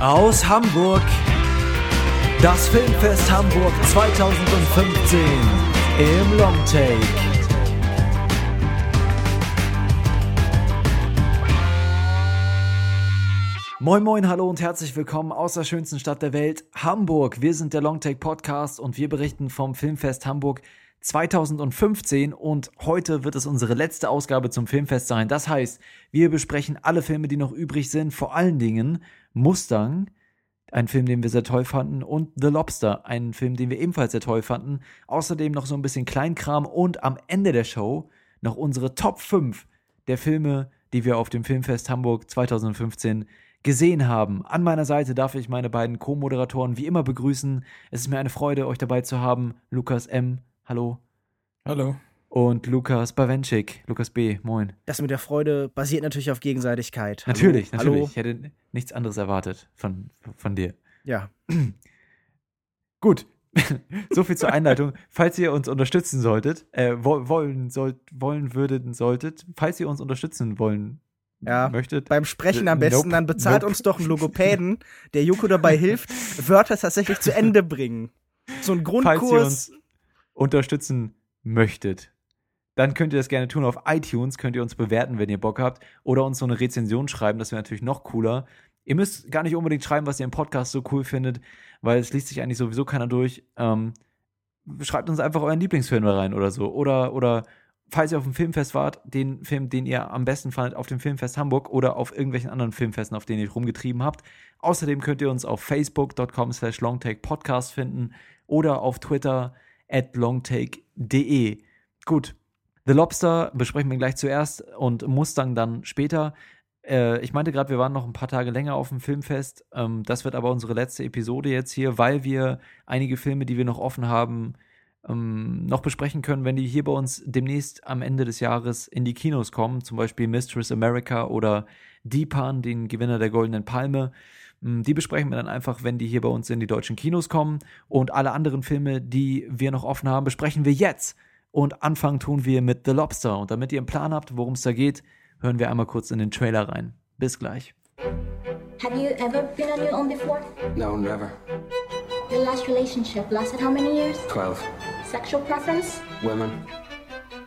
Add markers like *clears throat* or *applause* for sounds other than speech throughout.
Aus Hamburg. Das Filmfest Hamburg 2015 im Longtake. Moin moin, hallo und herzlich willkommen aus der schönsten Stadt der Welt, Hamburg. Wir sind der Longtake Podcast und wir berichten vom Filmfest Hamburg 2015 und heute wird es unsere letzte Ausgabe zum Filmfest sein. Das heißt, wir besprechen alle Filme, die noch übrig sind, vor allen Dingen Mustang, ein Film, den wir sehr toll fanden, und The Lobster, ein Film, den wir ebenfalls sehr toll fanden. Außerdem noch so ein bisschen Kleinkram und am Ende der Show noch unsere Top 5 der Filme, die wir auf dem Filmfest Hamburg 2015 gesehen haben. An meiner Seite darf ich meine beiden Co-Moderatoren wie immer begrüßen. Es ist mir eine Freude, euch dabei zu haben. Lukas M. Hallo. Hallo. Und Lukas Bawenschik, Lukas B. Moin. Das mit der Freude basiert natürlich auf Gegenseitigkeit. Hallo. Natürlich, Hallo. natürlich. Ich hätte nichts anderes erwartet von, von dir. Ja. *clears throat* Gut. *laughs* so viel zur Einleitung. Falls ihr uns unterstützen solltet, äh, wollen, sollt, wollen würdet, solltet, falls ihr uns unterstützen wollen ja, möchtet. Beim Sprechen am besten, Nope. dann bezahlt Nope. uns doch einen Logopäden, der Joko dabei hilft, *laughs* Wörter tatsächlich zu Ende bringen. So ein Falls ihr Grundkurs. uns unterstützen möchtet, dann könnt ihr das gerne tun. Auf iTunes könnt ihr uns bewerten, wenn ihr Bock habt. Oder uns so eine Rezension schreiben, das wäre natürlich noch cooler. Ihr müsst gar nicht unbedingt schreiben, was ihr im Podcast so cool findet, weil es liest sich eigentlich sowieso keiner durch. Ähm, schreibt uns einfach euren Lieblingsfilm rein oder so. Oder, oder falls ihr auf dem Filmfest wart, den Film, den ihr am besten fandet auf dem Filmfest Hamburg oder auf irgendwelchen anderen Filmfesten, auf denen ihr rumgetrieben habt. Außerdem könnt ihr uns auf facebook.com slash longtakepodcast finden oder auf Twitter at longtake.de. Gut, The Lobster besprechen wir gleich zuerst und Mustang dann später. Äh, ich meinte gerade, wir waren noch ein paar Tage länger auf dem Filmfest. Ähm, das wird aber unsere letzte Episode jetzt hier, weil wir einige Filme, die wir noch offen haben, ähm, noch besprechen können, wenn die hier bei uns demnächst am Ende des Jahres in die Kinos kommen. Zum Beispiel Mistress America oder Deepan, den Gewinner der Goldenen Palme. Mm, Die besprechen wir dann einfach, wenn die hier bei uns in die deutschen Kinos kommen. Und alle anderen Filme, die wir noch offen haben, besprechen wir jetzt. Und anfangen tun wir mit The Lobster. Und damit ihr einen Plan habt, worum es da geht, hören wir einmal kurz in den Trailer rein. Bis gleich. Have you ever been on your own before? No, never. Your last relationship lasted how many years? Twelve. Sexual preference? Women?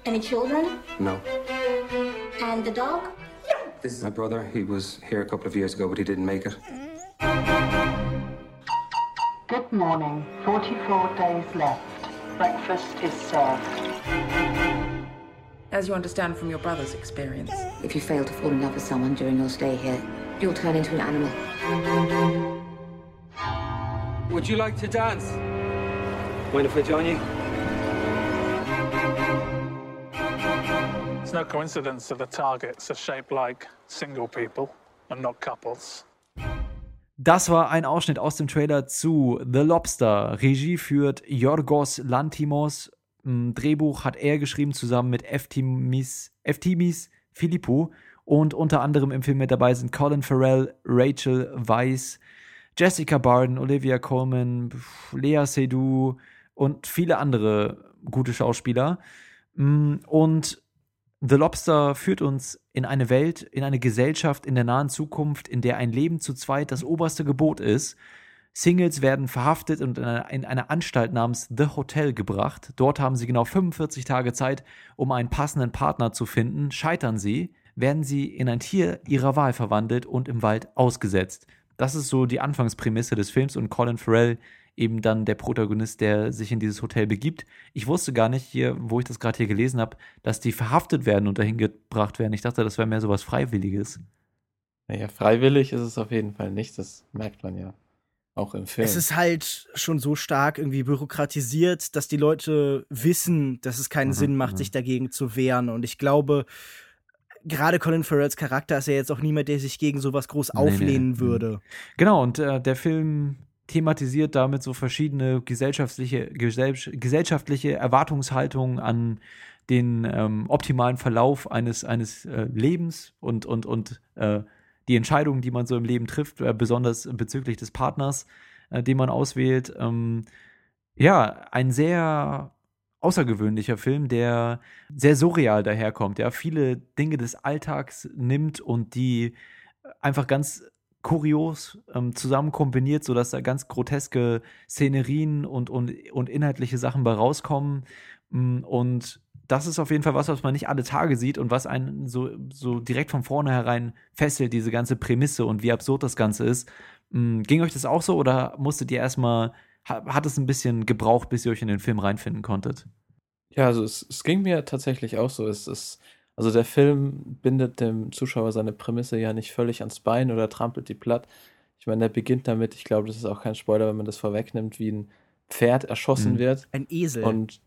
Any children? No. And the dog? This is my brother. He was here a couple of years ago, but he didn't make it. Good morning. 44 days left. Breakfast is served. As you understand from your brother's experience. If you fail to fall in love with someone during your stay here, you'll turn into an animal. Would you like to dance? Mind if I join you? It's no coincidence that the targets are shaped like single people and not couples. Das war ein Ausschnitt aus dem Trailer zu The Lobster. Regie führt Yorgos Lantimos. Drehbuch hat er geschrieben zusammen mit Eftimis, Eftimis Philippou. Und unter anderem im Film mit dabei sind Colin Farrell, Rachel Weisz, Jessica Barden, Olivia Colman, Lea Seydoux und viele andere gute Schauspieler. Mm, Und The Lobster führt uns in eine Welt, in eine Gesellschaft in der nahen Zukunft, in der ein Leben zu zweit das oberste Gebot ist. Singles werden verhaftet und in eine, in eine Anstalt namens The Hotel gebracht. Dort haben sie genau 45 Tage Zeit, um einen passenden Partner zu finden. Scheitern sie, werden sie in ein Tier ihrer Wahl verwandelt und im Wald ausgesetzt. Das ist so die Anfangsprämisse des Films und Colin Farrell eben dann der Protagonist, der sich in dieses Hotel begibt. Ich wusste gar nicht hier, wo ich das gerade hier gelesen habe, dass die verhaftet werden und dahin gebracht werden. Ich dachte, das wäre mehr sowas Freiwilliges. Naja, freiwillig ist es auf jeden Fall nicht, das merkt man ja. Auch im Film. Es ist halt schon so stark irgendwie bürokratisiert, dass die Leute wissen, dass es keinen Mhm, Sinn macht, mhm. sich dagegen zu wehren. Und ich glaube, gerade Colin Farrells Charakter ist ja jetzt auch niemand, der sich gegen sowas groß Nee, nee. auflehnen Mhm. würde. Genau, und äh, der Film thematisiert damit so verschiedene gesellschaftliche, gesell gesellschaftliche Erwartungshaltungen an den ähm, optimalen Verlauf eines, eines äh, Lebens und, und, und äh, die Entscheidungen, die man so im Leben trifft, äh, besonders bezüglich des Partners, äh, den man auswählt. Ähm, ja, ein sehr außergewöhnlicher Film, der sehr surreal daherkommt, der viele Dinge des Alltags nimmt und die einfach ganz kurios ähm, zusammen kombiniert, sodass da ganz groteske Szenerien und, und, und inhaltliche Sachen bei rauskommen. Mm, Und das ist auf jeden Fall was, was man nicht alle Tage sieht und was einen so, so direkt von vornherein fesselt, diese ganze Prämisse und wie absurd das Ganze ist. Mm, Ging euch das auch so oder musstet ihr erstmal, ha- hat es ein bisschen gebraucht, bis ihr euch in den Film reinfinden konntet? Ja, also es, es ging mir tatsächlich auch so. Es ist, also der Film bindet dem Zuschauer seine Prämisse ja nicht völlig ans Bein oder trampelt die platt. Ich meine, der beginnt damit, ich glaube, das ist auch kein Spoiler, wenn man das vorwegnimmt, wie ein Pferd erschossen Mhm. wird. Ein Esel. Und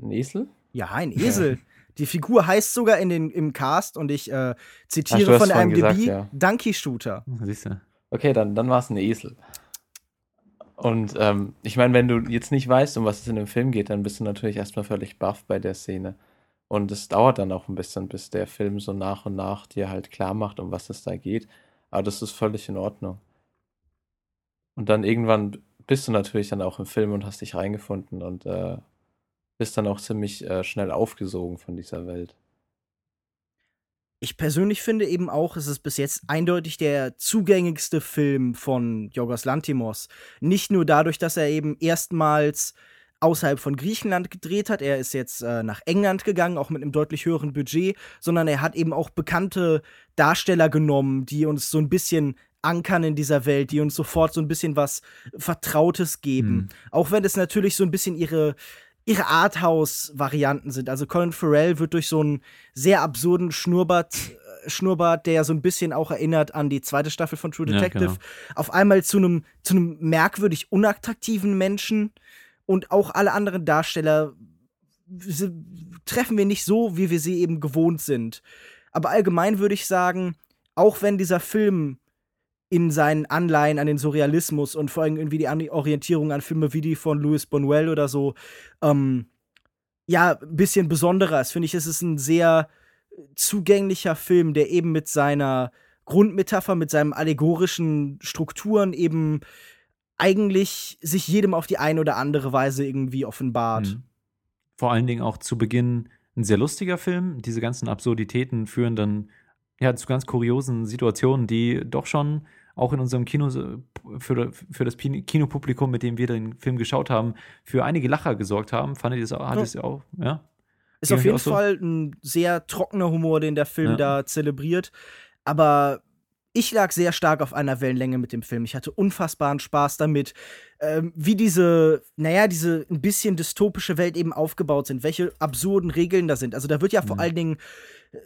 ein Esel? ja, ein Esel. Die Figur heißt sogar in den, im Cast und ich äh, Ach, zitiere hast von IMDb gesagt, ja. Donkey Shooter. Siehst du? Okay, dann, dann war es ein Esel. Und ähm, ich meine, wenn du jetzt nicht weißt, um was es in dem Film geht, dann bist du natürlich erstmal völlig baff bei der Szene. Und es dauert dann auch ein bisschen, bis der Film so nach und nach dir halt klar macht, um was es da geht. Aber das ist völlig in Ordnung. Und dann irgendwann bist du natürlich dann auch im Film und hast dich reingefunden und äh, bist dann auch ziemlich äh, schnell aufgesogen von dieser Welt. Ich persönlich finde eben auch, es ist bis jetzt eindeutig der zugängigste Film von Yorgos Lantimos. Nicht nur dadurch, dass er eben erstmals außerhalb von Griechenland gedreht hat. Er ist jetzt äh, nach England gegangen, auch mit einem deutlich höheren Budget, sondern er hat eben auch bekannte Darsteller genommen, die uns so ein bisschen ankern in dieser Welt, die uns sofort so ein bisschen was Vertrautes geben. Mhm. Auch wenn es natürlich so ein bisschen ihre ihre Arthouse-Varianten sind. Also Colin Farrell wird durch so einen sehr absurden Schnurrbart, äh, Schnurrbart, der so ein bisschen auch erinnert an die zweite Staffel von True Ja, Detective, genau. auf einmal zu einem zu einem merkwürdig unattraktiven Menschen und auch alle anderen Darsteller treffen wir nicht so, wie wir sie eben gewohnt sind. Aber allgemein würde ich sagen, auch wenn dieser Film in seinen Anleihen an den Surrealismus und vor allem irgendwie die Orientierung an Filme wie die von Louis Bonuel oder so, ähm, ja, ein bisschen besonderer ist, finde ich, es ist ein sehr zugänglicher Film, der eben mit seiner Grundmetapher, mit seinen allegorischen Strukturen eben eigentlich sich jedem auf die eine oder andere Weise irgendwie offenbart. Mhm. Vor allen Dingen auch zu Beginn ein sehr lustiger Film. Diese ganzen Absurditäten führen dann ja zu ganz kuriosen Situationen, die doch schon auch in unserem Kino für, für das Kinopublikum, mit dem wir den Film geschaut haben, für einige Lacher gesorgt haben. Fandet ihr das auch? Hat Ja. auch? Ja. Ist Ging auf jeden so? Fall ein sehr trockener Humor, den der Film Ja. da zelebriert. Aber ich lag sehr stark auf einer Wellenlänge mit dem Film. Ich hatte unfassbaren Spaß damit, ähm, wie diese, naja, diese ein bisschen dystopische Welt eben aufgebaut sind, welche absurden Regeln da sind. Also da wird ja vor Mhm. allen Dingen äh,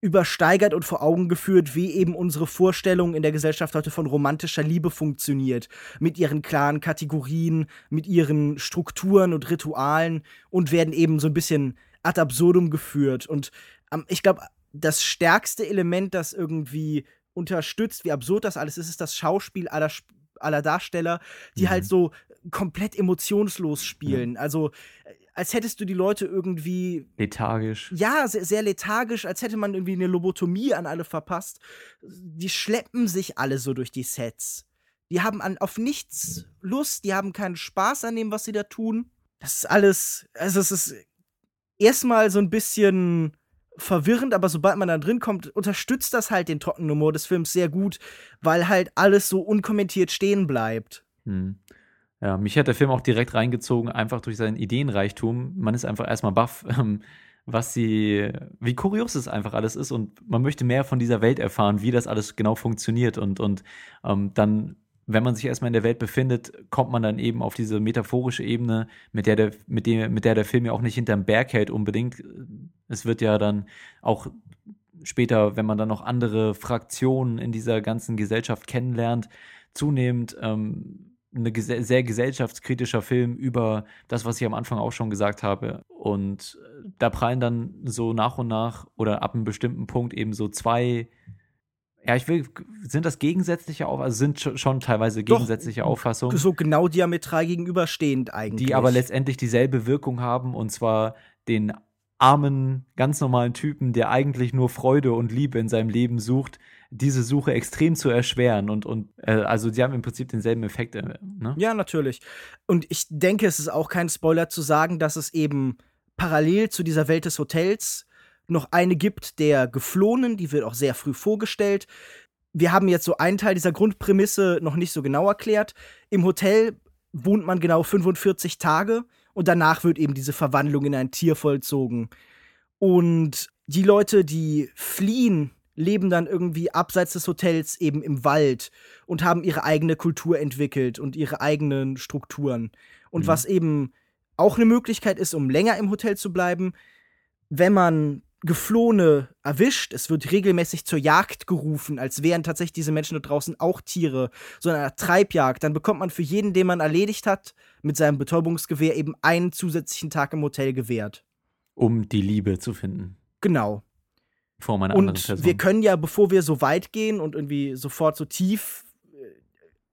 übersteigert und vor Augen geführt, wie eben unsere Vorstellung in der Gesellschaft heute von romantischer Liebe funktioniert. Mit ihren klaren Kategorien, mit ihren Strukturen und Ritualen und werden eben so ein bisschen ad absurdum geführt. Und ähm, ich glaube, das stärkste Element, das irgendwie unterstützt, wie absurd das alles ist, ist das Schauspiel aller, aller Darsteller, die Mhm. halt so komplett emotionslos spielen. Also, äh, als hättest du die Leute irgendwie Lethargisch. ja, sehr, sehr lethargisch, als hätte man irgendwie eine Lobotomie an alle verpasst. Die schleppen sich alle so durch die Sets. Die haben an, auf nichts Lust, die haben keinen Spaß an dem, was sie da tun. Das ist alles, also es ist erstmal so ein bisschen verwirrend, aber sobald man da drin kommt, unterstützt das halt den trockenen Humor des Films sehr gut, weil halt alles so unkommentiert stehen bleibt. Hm. Ja, mich hat der Film auch direkt reingezogen, einfach durch seinen Ideenreichtum. Man ist einfach erstmal baff, *laughs* ähm, was sie, wie kurios es einfach alles ist und man möchte mehr von dieser Welt erfahren, wie das alles genau funktioniert und, und ähm, dann, wenn man sich erstmal in der Welt befindet, kommt man dann eben auf diese metaphorische Ebene, mit der der, mit der, mit der der Film ja auch nicht hinterm Berg hält unbedingt. Es wird ja dann auch später, wenn man dann noch andere Fraktionen in dieser ganzen Gesellschaft kennenlernt, zunehmend ähm, eine gese sehr gesellschaftskritischer Film über das, was ich am Anfang auch schon gesagt habe. Und äh, da prallen dann so nach und nach oder ab einem bestimmten Punkt eben so zwei, ja, ich will, sind das gegensätzliche Auffassungen, also sind schon, teilweise Doch, gegensätzliche Auffassungen So genau diametral gegenüberstehend eigentlich. die aber letztendlich dieselbe Wirkung haben und zwar den armen, ganz normalen Typen, der eigentlich nur Freude und Liebe in seinem Leben sucht, diese Suche extrem zu erschweren und, und äh, also die haben im Prinzip denselben Effekt. Äh, ne? Ja, natürlich. Und ich denke, es ist auch kein Spoiler zu sagen, dass es eben parallel zu dieser Welt des Hotels noch eine gibt der Geflohenen, die wird auch sehr früh vorgestellt, wir haben jetzt so einen Teil dieser Grundprämisse noch nicht so genau erklärt. Im Hotel wohnt man genau 45 Tage und danach wird eben diese Verwandlung in ein Tier vollzogen. Und die Leute, die fliehen, leben dann irgendwie abseits des Hotels eben im Wald und haben ihre eigene Kultur entwickelt und ihre eigenen Strukturen. Und Mhm. was eben auch eine Möglichkeit ist, um länger im Hotel zu bleiben, wenn man Geflohene erwischt, es wird regelmäßig zur Jagd gerufen, als wären tatsächlich diese Menschen da draußen auch Tiere, so eine Art Treibjagd, dann bekommt man für jeden, den man erledigt hat, mit seinem Betäubungsgewehr eben einen zusätzlichen Tag im Hotel gewährt. Um die Liebe zu finden. Genau. Vor einer anderen Und Person. wir können ja, bevor wir so weit gehen und irgendwie sofort so tief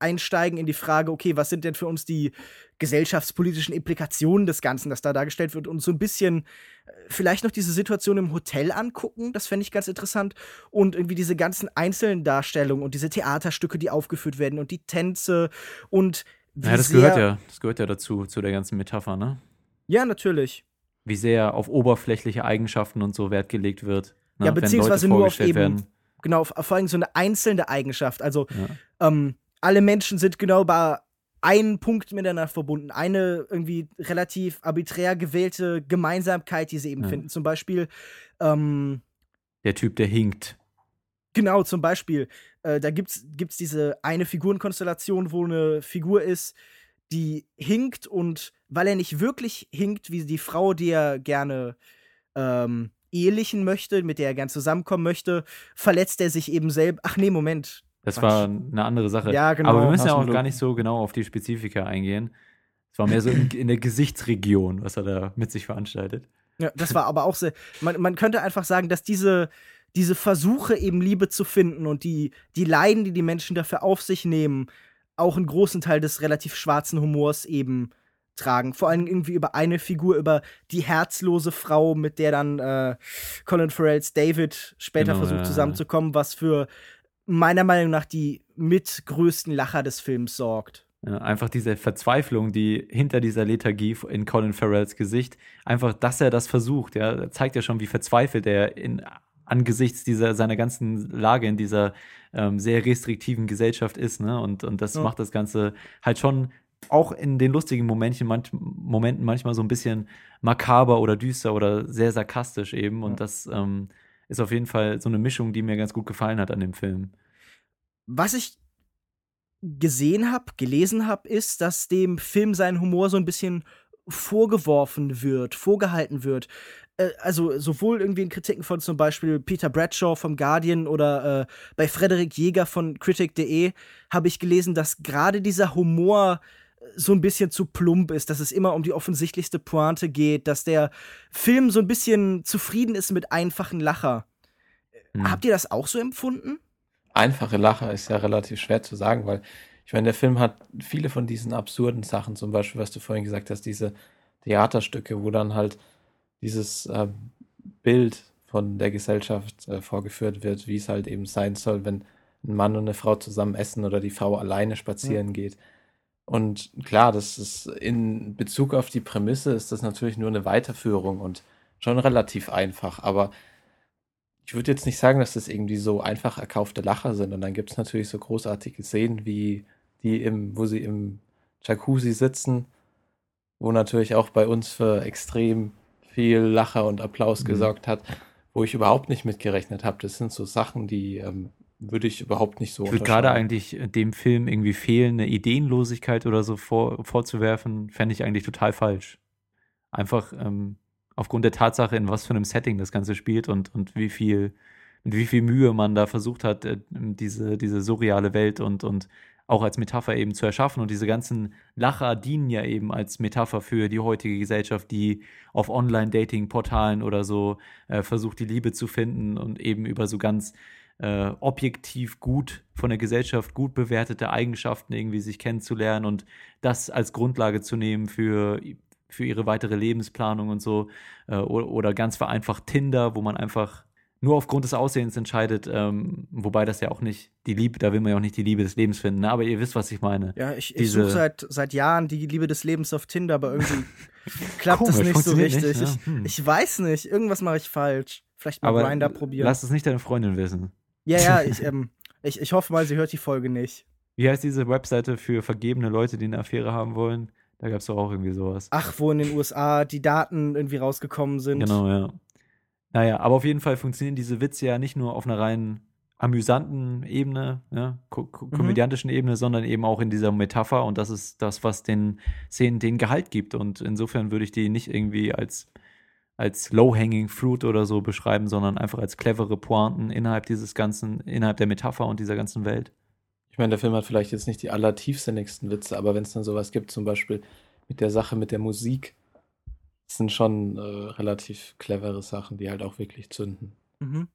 einsteigen in die Frage, okay, was sind denn für uns die gesellschaftspolitischen Implikationen des Ganzen, das da dargestellt wird, und so ein bisschen äh, vielleicht noch diese Situation im Hotel angucken, das fände ich ganz interessant, und irgendwie diese ganzen einzelnen Darstellungen und diese Theaterstücke, die aufgeführt werden und die Tänze und wie ja, das sehr, gehört ja, das gehört ja dazu, zu der ganzen Metapher, ne? Ja, natürlich. Wie sehr auf oberflächliche Eigenschaften und so Wert gelegt wird. Ne? Ja, beziehungsweise nur auf eben, werden. genau, auf, vor allem so eine einzelne Eigenschaft. Also, Ja. ähm, alle Menschen sind genau bei einem Punkt miteinander verbunden. Eine irgendwie relativ arbiträr gewählte Gemeinsamkeit, die sie eben Ja. finden. Zum Beispiel, ähm, Der Typ, der hinkt. Genau, zum Beispiel, äh, da gibt's, gibt's diese eine Figurenkonstellation, wo eine Figur ist, die hinkt und weil er nicht wirklich hinkt, wie die Frau, die er gerne ähm, ehelichen möchte, mit der er gern zusammenkommen möchte, verletzt er sich eben selbst. Ach nee, Moment. Das Quatsch. war eine andere Sache. Ja, genau. Aber wir müssen ja auch gar nicht so genau auf die Spezifika eingehen. Es war mehr so in, in der Gesichtsregion, was er da mit sich veranstaltet. Ja, das war aber auch sehr. Man, man könnte einfach sagen, dass diese, diese Versuche, eben Liebe zu finden und die, die Leiden, die die Menschen dafür auf sich nehmen, auch einen großen Teil des relativ schwarzen Humors eben tragen. Vor allem irgendwie über eine Figur, über die herzlose Frau, mit der dann äh, Colin Farrells David später Genau, versucht ja. zusammenzukommen, was für meiner Meinung nach die mitgrößten Lacher des Films sorgt. Ja, einfach diese Verzweiflung, die hinter dieser Lethargie in Colin Farrells Gesicht, einfach, dass er das versucht, ja, zeigt ja schon, wie verzweifelt er in, angesichts dieser, seiner ganzen Lage in dieser ähm, sehr restriktiven Gesellschaft ist, ne? Und, und das Ja. macht das Ganze halt schon auch in den lustigen Momentchen, manch, Momenten manchmal so ein bisschen makaber oder düster oder sehr sarkastisch eben. Und Ja. das ähm, ist auf jeden Fall so eine Mischung, die mir ganz gut gefallen hat an dem Film. Was ich gesehen habe, gelesen habe, ist, dass dem Film sein Humor so ein bisschen vorgeworfen wird, vorgehalten wird. Äh, also sowohl irgendwie in Kritiken von zum Beispiel Peter Bradshaw vom Guardian oder äh, bei Frederik Jäger von Critic.de habe ich gelesen, dass gerade dieser Humor so ein bisschen zu plump ist, dass es immer um die offensichtlichste Pointe geht, dass der Film so ein bisschen zufrieden ist mit einfachen Lacher. Hm. Habt ihr das auch so empfunden? Einfache Lacher ist ja relativ schwer zu sagen, weil ich meine, der Film hat viele von diesen absurden Sachen, zum Beispiel, was du vorhin gesagt hast, diese Theaterstücke, wo dann halt dieses ähm, Bild von der Gesellschaft äh, vorgeführt wird, wie es halt eben sein soll, wenn ein Mann und eine Frau zusammen essen oder die Frau alleine spazieren geht. Und klar, das ist in Bezug auf die Prämisse ist das natürlich nur eine Weiterführung und schon relativ einfach, aber ich würde jetzt nicht sagen, dass das irgendwie so einfach erkaufte Lacher sind. Und dann gibt es natürlich so großartige Szenen, wie die im, wo sie im Jacuzzi sitzen, wo natürlich auch bei uns für extrem viel Lacher und Applaus Mhm. gesorgt hat, wo ich überhaupt nicht mitgerechnet habe. Das sind so Sachen, die ähm, würde ich überhaupt nicht so Ich würde gerade eigentlich dem Film irgendwie fehlende Ideenlosigkeit oder so vor, vorzuwerfen, fände ich eigentlich total falsch. Einfach ähm, aufgrund der Tatsache, in was für einem Setting das Ganze spielt und, und wie viel, mit wie viel Mühe man da versucht hat, äh, diese, diese surreale Welt und, und auch als Metapher eben zu erschaffen. Und diese ganzen Lacher dienen ja eben als Metapher für die heutige Gesellschaft, die auf Online-Dating-Portalen oder so äh, versucht, die Liebe zu finden und eben über so ganz äh, objektiv gut von der Gesellschaft gut bewertete Eigenschaften irgendwie sich kennenzulernen und das als Grundlage zu nehmen für, für ihre weitere Lebensplanung und so. Äh, oder, oder ganz vereinfacht Tinder, wo man einfach nur aufgrund des Aussehens entscheidet, ähm, wobei das ja auch nicht die Liebe, da will man ja auch nicht die Liebe des Lebens finden, ne? aber ihr wisst, was ich meine. Ja, ich, ich suche seit, seit Jahren die Liebe des Lebens auf Tinder, aber irgendwie *laughs* klappt es nicht so richtig. nicht, ich, ja. Hm. ich weiß nicht, irgendwas mache ich falsch. Vielleicht mal Grinder probieren. lass es nicht deine Freundin wissen. Ja, ja, *laughs* ich, ähm, Ich, ich hoffe mal, sie hört die Folge nicht. Wie heißt diese Webseite für vergebene Leute, die eine Affäre haben wollen? Da gab es doch auch irgendwie sowas. Ach, wo in den USA die Daten irgendwie rausgekommen sind. Genau, ja. Naja, aber auf jeden Fall funktionieren diese Witze ja nicht nur auf einer rein amüsanten Ebene, ja, ko ko Mhm. komödiantischen Ebene, sondern eben auch in dieser Metapher und das ist das, was den Szenen den Gehalt gibt. Und insofern würde ich die nicht irgendwie als, als low-hanging fruit oder so beschreiben, sondern einfach als clevere Pointen innerhalb dieses ganzen, innerhalb der Metapher und dieser ganzen Welt. Ich meine, der Film hat vielleicht jetzt nicht die allertiefsinnigsten Witze, aber wenn es dann sowas gibt, zum Beispiel mit der Sache mit der Musik, das sind schon äh, relativ clevere Sachen, die halt auch wirklich zünden. Mhm.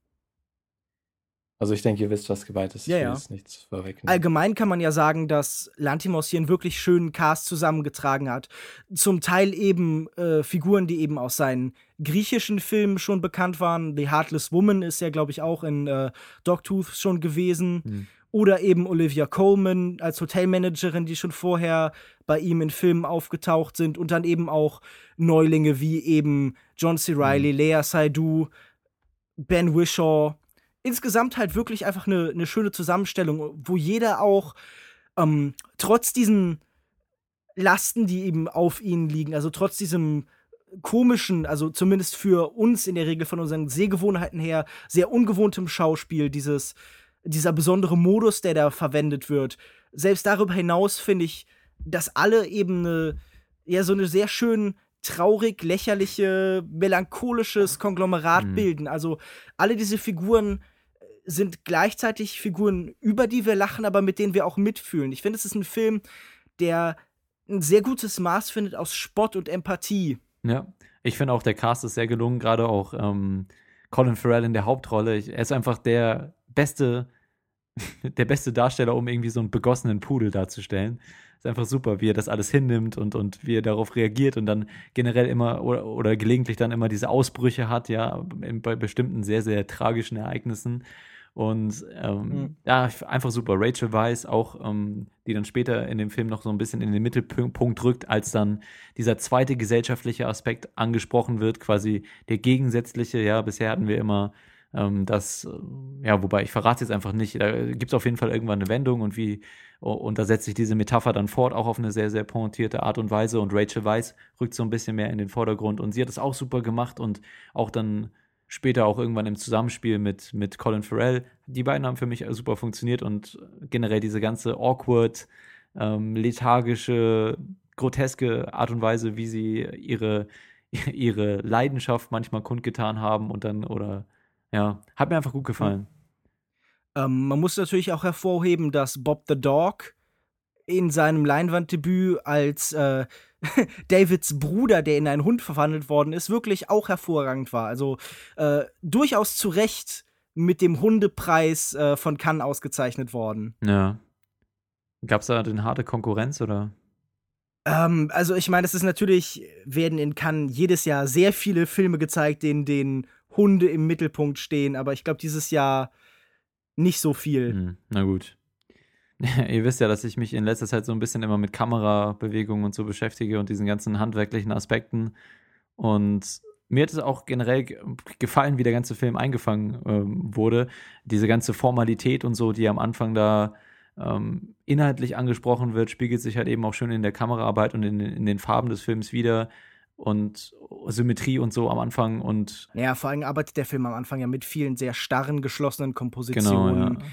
Also ich denke, ihr wisst, was gemeint ist. Ich Ja, will ja. nichts vorwegnehmen. Allgemein kann man ja sagen, dass Lantimos hier einen wirklich schönen Cast zusammengetragen hat. Zum Teil eben äh, Figuren, die eben aus seinen griechischen Filmen schon bekannt waren. The Heartless Woman ist ja, glaube ich, auch in äh, Dogtooth schon gewesen. Mhm. Oder eben Olivia Coleman als Hotelmanagerin, die schon vorher bei ihm in Filmen aufgetaucht sind. Und dann eben auch Neulinge wie eben John C. Reilly, Lea Seydoux, Ben Wishaw. Insgesamt halt wirklich einfach eine, eine schöne Zusammenstellung, wo jeder auch ähm, trotz diesen Lasten, die eben auf ihnen liegen, also trotz diesem komischen, also zumindest für uns in der Regel von unseren Sehgewohnheiten her, sehr ungewohntem Schauspiel, dieses, dieser besondere Modus, der da verwendet wird. Selbst darüber hinaus finde ich, dass alle eben eine, ja, so eine sehr schön traurig, lächerliche, melancholisches Konglomerat Mhm. bilden. Also alle diese Figuren äh, sind gleichzeitig Figuren, über die wir lachen, aber mit denen wir auch mitfühlen. Ich finde, es ist ein Film, der ein sehr gutes Maß findet aus Spott und Empathie. Ja, ich finde auch, der Cast ist sehr gelungen, gerade auch ähm, Colin Farrell in der Hauptrolle. Ich, er ist einfach der beste, *laughs* der beste Darsteller, um irgendwie so einen begossenen Pudel darzustellen. Ist einfach super, wie er das alles hinnimmt und, und wie er darauf reagiert und dann generell immer oder, oder gelegentlich dann immer diese Ausbrüche hat, ja, bei bestimmten sehr, sehr tragischen Ereignissen. Und ähm, Mhm. ja, einfach super. Rachel Weisz auch, ähm, die dann später in dem Film noch so ein bisschen in den Mittelpunkt rückt, als dann dieser zweite gesellschaftliche Aspekt angesprochen wird, quasi der gegensätzliche. Ja, bisher hatten wir immer ähm, das, äh, ja, wobei ich verrate jetzt einfach nicht. Da gibt es auf jeden Fall irgendwann eine Wendung und wie, und da setzt sich diese Metapher dann fort, auch auf eine sehr, sehr pointierte Art und Weise. Und Rachel Weisz rückt so ein bisschen mehr in den Vordergrund und sie hat es auch super gemacht und auch dann später auch irgendwann im Zusammenspiel mit, mit Colin Farrell. Die beiden haben für mich super funktioniert und generell diese ganze awkward, ähm, lethargische, groteske Art und Weise, wie sie ihre, *laughs* ihre Leidenschaft manchmal kundgetan haben und dann, oder ja, hat mir einfach gut gefallen. Ähm, man muss natürlich auch hervorheben, dass Bob the Dog in seinem Leinwanddebüt als äh, *laughs* Davids Bruder, der in einen Hund verwandelt worden ist, wirklich auch hervorragend war. Also äh, durchaus zu Recht mit dem Hundepreis äh, von Cannes ausgezeichnet worden. Ja. Gab es da denn harte Konkurrenz oder? Ähm, also ich meine, es ist natürlich, werden in Cannes jedes Jahr sehr viele Filme gezeigt, in denen Hunde im Mittelpunkt stehen, aber ich glaube dieses Jahr nicht so viel. Hm, na gut. *laughs* Ihr wisst ja, dass ich mich in letzter Zeit so ein bisschen immer mit Kamerabewegungen und so beschäftige und diesen ganzen handwerklichen Aspekten. Und mir hat es auch generell ge- gefallen, wie der ganze Film eingefangen ähm, wurde. Diese ganze Formalität und so, die am Anfang da ähm, inhaltlich angesprochen wird, spiegelt sich halt eben auch schön in der Kameraarbeit und in, in den Farben des Films wieder. Und Symmetrie und so am Anfang und Naja, vor allem arbeitet der Film am Anfang ja mit vielen sehr starren, geschlossenen Kompositionen. genau, ja.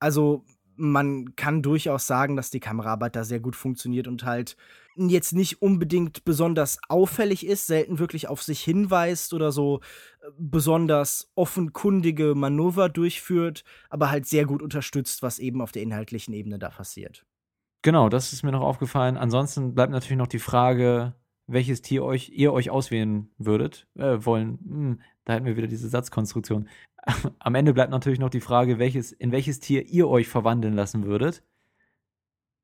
Also man kann durchaus sagen, dass die Kameraarbeit da sehr gut funktioniert und halt jetzt nicht unbedingt besonders auffällig ist, selten wirklich auf sich hinweist oder so äh, besonders offenkundige Manöver durchführt, aber halt sehr gut unterstützt, was eben auf der inhaltlichen Ebene da passiert. Genau, das ist mir noch aufgefallen. Ansonsten bleibt natürlich noch die Frage, welches Tier euch, ihr euch auswählen würdet, äh, wollen. Hm, da hätten wir wieder diese Satzkonstruktion. *laughs* Am Ende bleibt natürlich noch die Frage, welches, in welches Tier ihr euch verwandeln lassen würdet.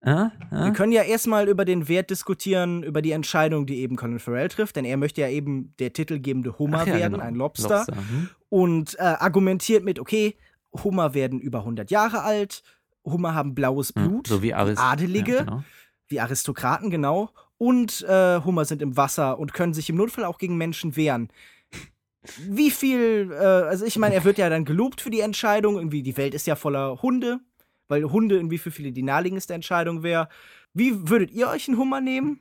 Äh? Wir Äh? können ja erstmal über den Wert diskutieren, über die Entscheidung, die eben Colin Farrell trifft, denn er möchte ja eben der titelgebende Hummer ja, werden, genau. ein Lobster. Hm? und äh, argumentiert mit, okay, Hummer werden über 100 Jahre alt, Hummer haben blaues Ja, Blut, so wie Aris. Adelige, Ja, genau. wie Aristokraten, genau, und äh, Hummer sind im Wasser und können sich im Notfall auch gegen Menschen wehren. Wie viel, äh, also ich meine, er wird ja dann gelobt für die Entscheidung, irgendwie die Welt ist ja voller Hunde, weil Hunde irgendwie für viele die naheliegendste Entscheidung wäre. Wie würdet ihr euch einen Hummer nehmen?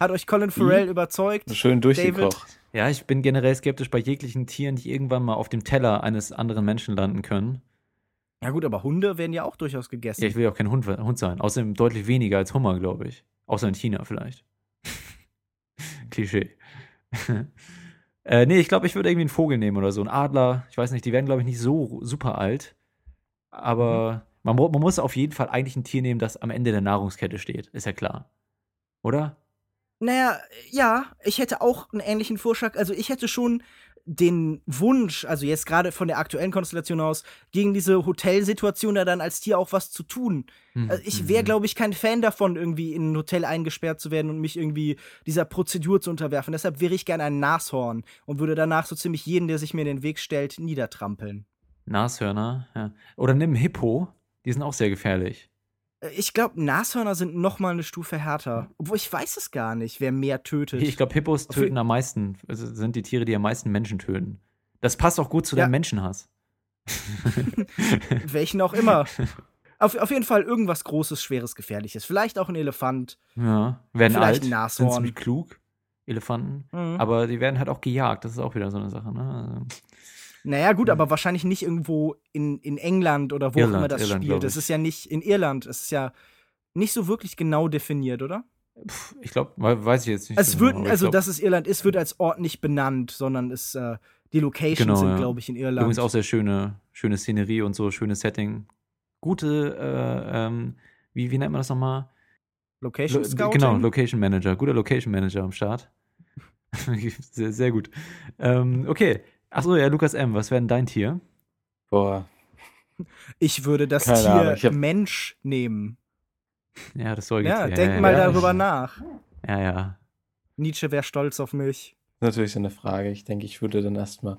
Hat euch Colin Farrell überzeugt? Schön durchgekocht. Ja, ich bin generell skeptisch bei jeglichen Tieren, die irgendwann mal auf dem Teller eines anderen Menschen landen können. Ja gut, aber Hunde werden ja auch durchaus gegessen. Ja, ich will ja auch kein Hund, Hund sein. Außerdem deutlich weniger als Hummer, glaube ich. Außer in China vielleicht. *laughs* Klischee. *laughs* äh, nee, ich glaube, ich würde irgendwie einen Vogel nehmen oder so. Ein Adler. Ich weiß nicht, die werden, glaube ich, nicht so super alt. Aber man, mu- man muss auf jeden Fall eigentlich ein Tier nehmen, das am Ende der Nahrungskette steht. Ist ja klar. Oder? Naja, ja, ich hätte auch einen ähnlichen Vorschlag. Also ich hätte schon den Wunsch, also jetzt gerade von der aktuellen Konstellation aus, gegen diese Hotelsituation da dann als Tier auch was zu tun. Hm, Also ich wäre, hm, glaube ich, kein Fan davon, irgendwie in ein Hotel eingesperrt zu werden und mich irgendwie dieser Prozedur zu unterwerfen. Deshalb wäre ich gerne ein Nashorn und würde danach so ziemlich jeden, der sich mir in den Weg stellt, niedertrampeln. Nashörner, ja. Oder nimm Hippo. Die sind auch sehr gefährlich. Ich glaube, Nashörner sind noch mal eine Stufe härter. Obwohl ich weiß es gar nicht, wer mehr tötet. Ich glaube, Hippos töten am meisten. Also sind die Tiere, die am meisten Menschen töten. Das passt auch gut zu Ja. deinem Menschenhass. *laughs* Welchen auch immer. *laughs* Auf, auf jeden Fall irgendwas Großes, Schweres, Gefährliches. Vielleicht auch ein Elefant. Ja. Werden Vielleicht alt, ein sind Nashorn. ziemlich klug, Elefanten. Mhm. Aber die werden halt auch gejagt. Das ist auch wieder so eine Sache. Ne? Naja, gut, aber wahrscheinlich nicht irgendwo in, in England oder wo auch Irland, immer das Irland, spielt. ich. ist ja nicht in Irland. Es ist ja nicht so wirklich genau definiert, oder? ich glaube, weiß ich jetzt nicht. Es wird, genau, ich also glaub, dass es Irland ist, wird als Ort nicht benannt, sondern es, äh, die Locations Genau, sind, ja. glaube ich, in Irland. Übrigens auch sehr schöne, schöne Szenerie und so, schönes Setting. Gute, äh, ähm, wie, wie nennt man das nochmal? Location Lo- Scouting. Genau, Location Manager. Guter Location Manager am Start. *laughs* *laughs* sehr, sehr gut. Ähm, okay. Achso, ja, Lukas M., was wäre denn dein Tier? Boah, Ich würde das Keine Tier Ahnung, ich hab- Mensch nehmen. Ja, das Säugetier. Ja, denk mal ja, darüber nach. Ja, ja. Nietzsche wäre stolz auf mich. natürlich so eine Frage. Ich denke, ich würde dann erstmal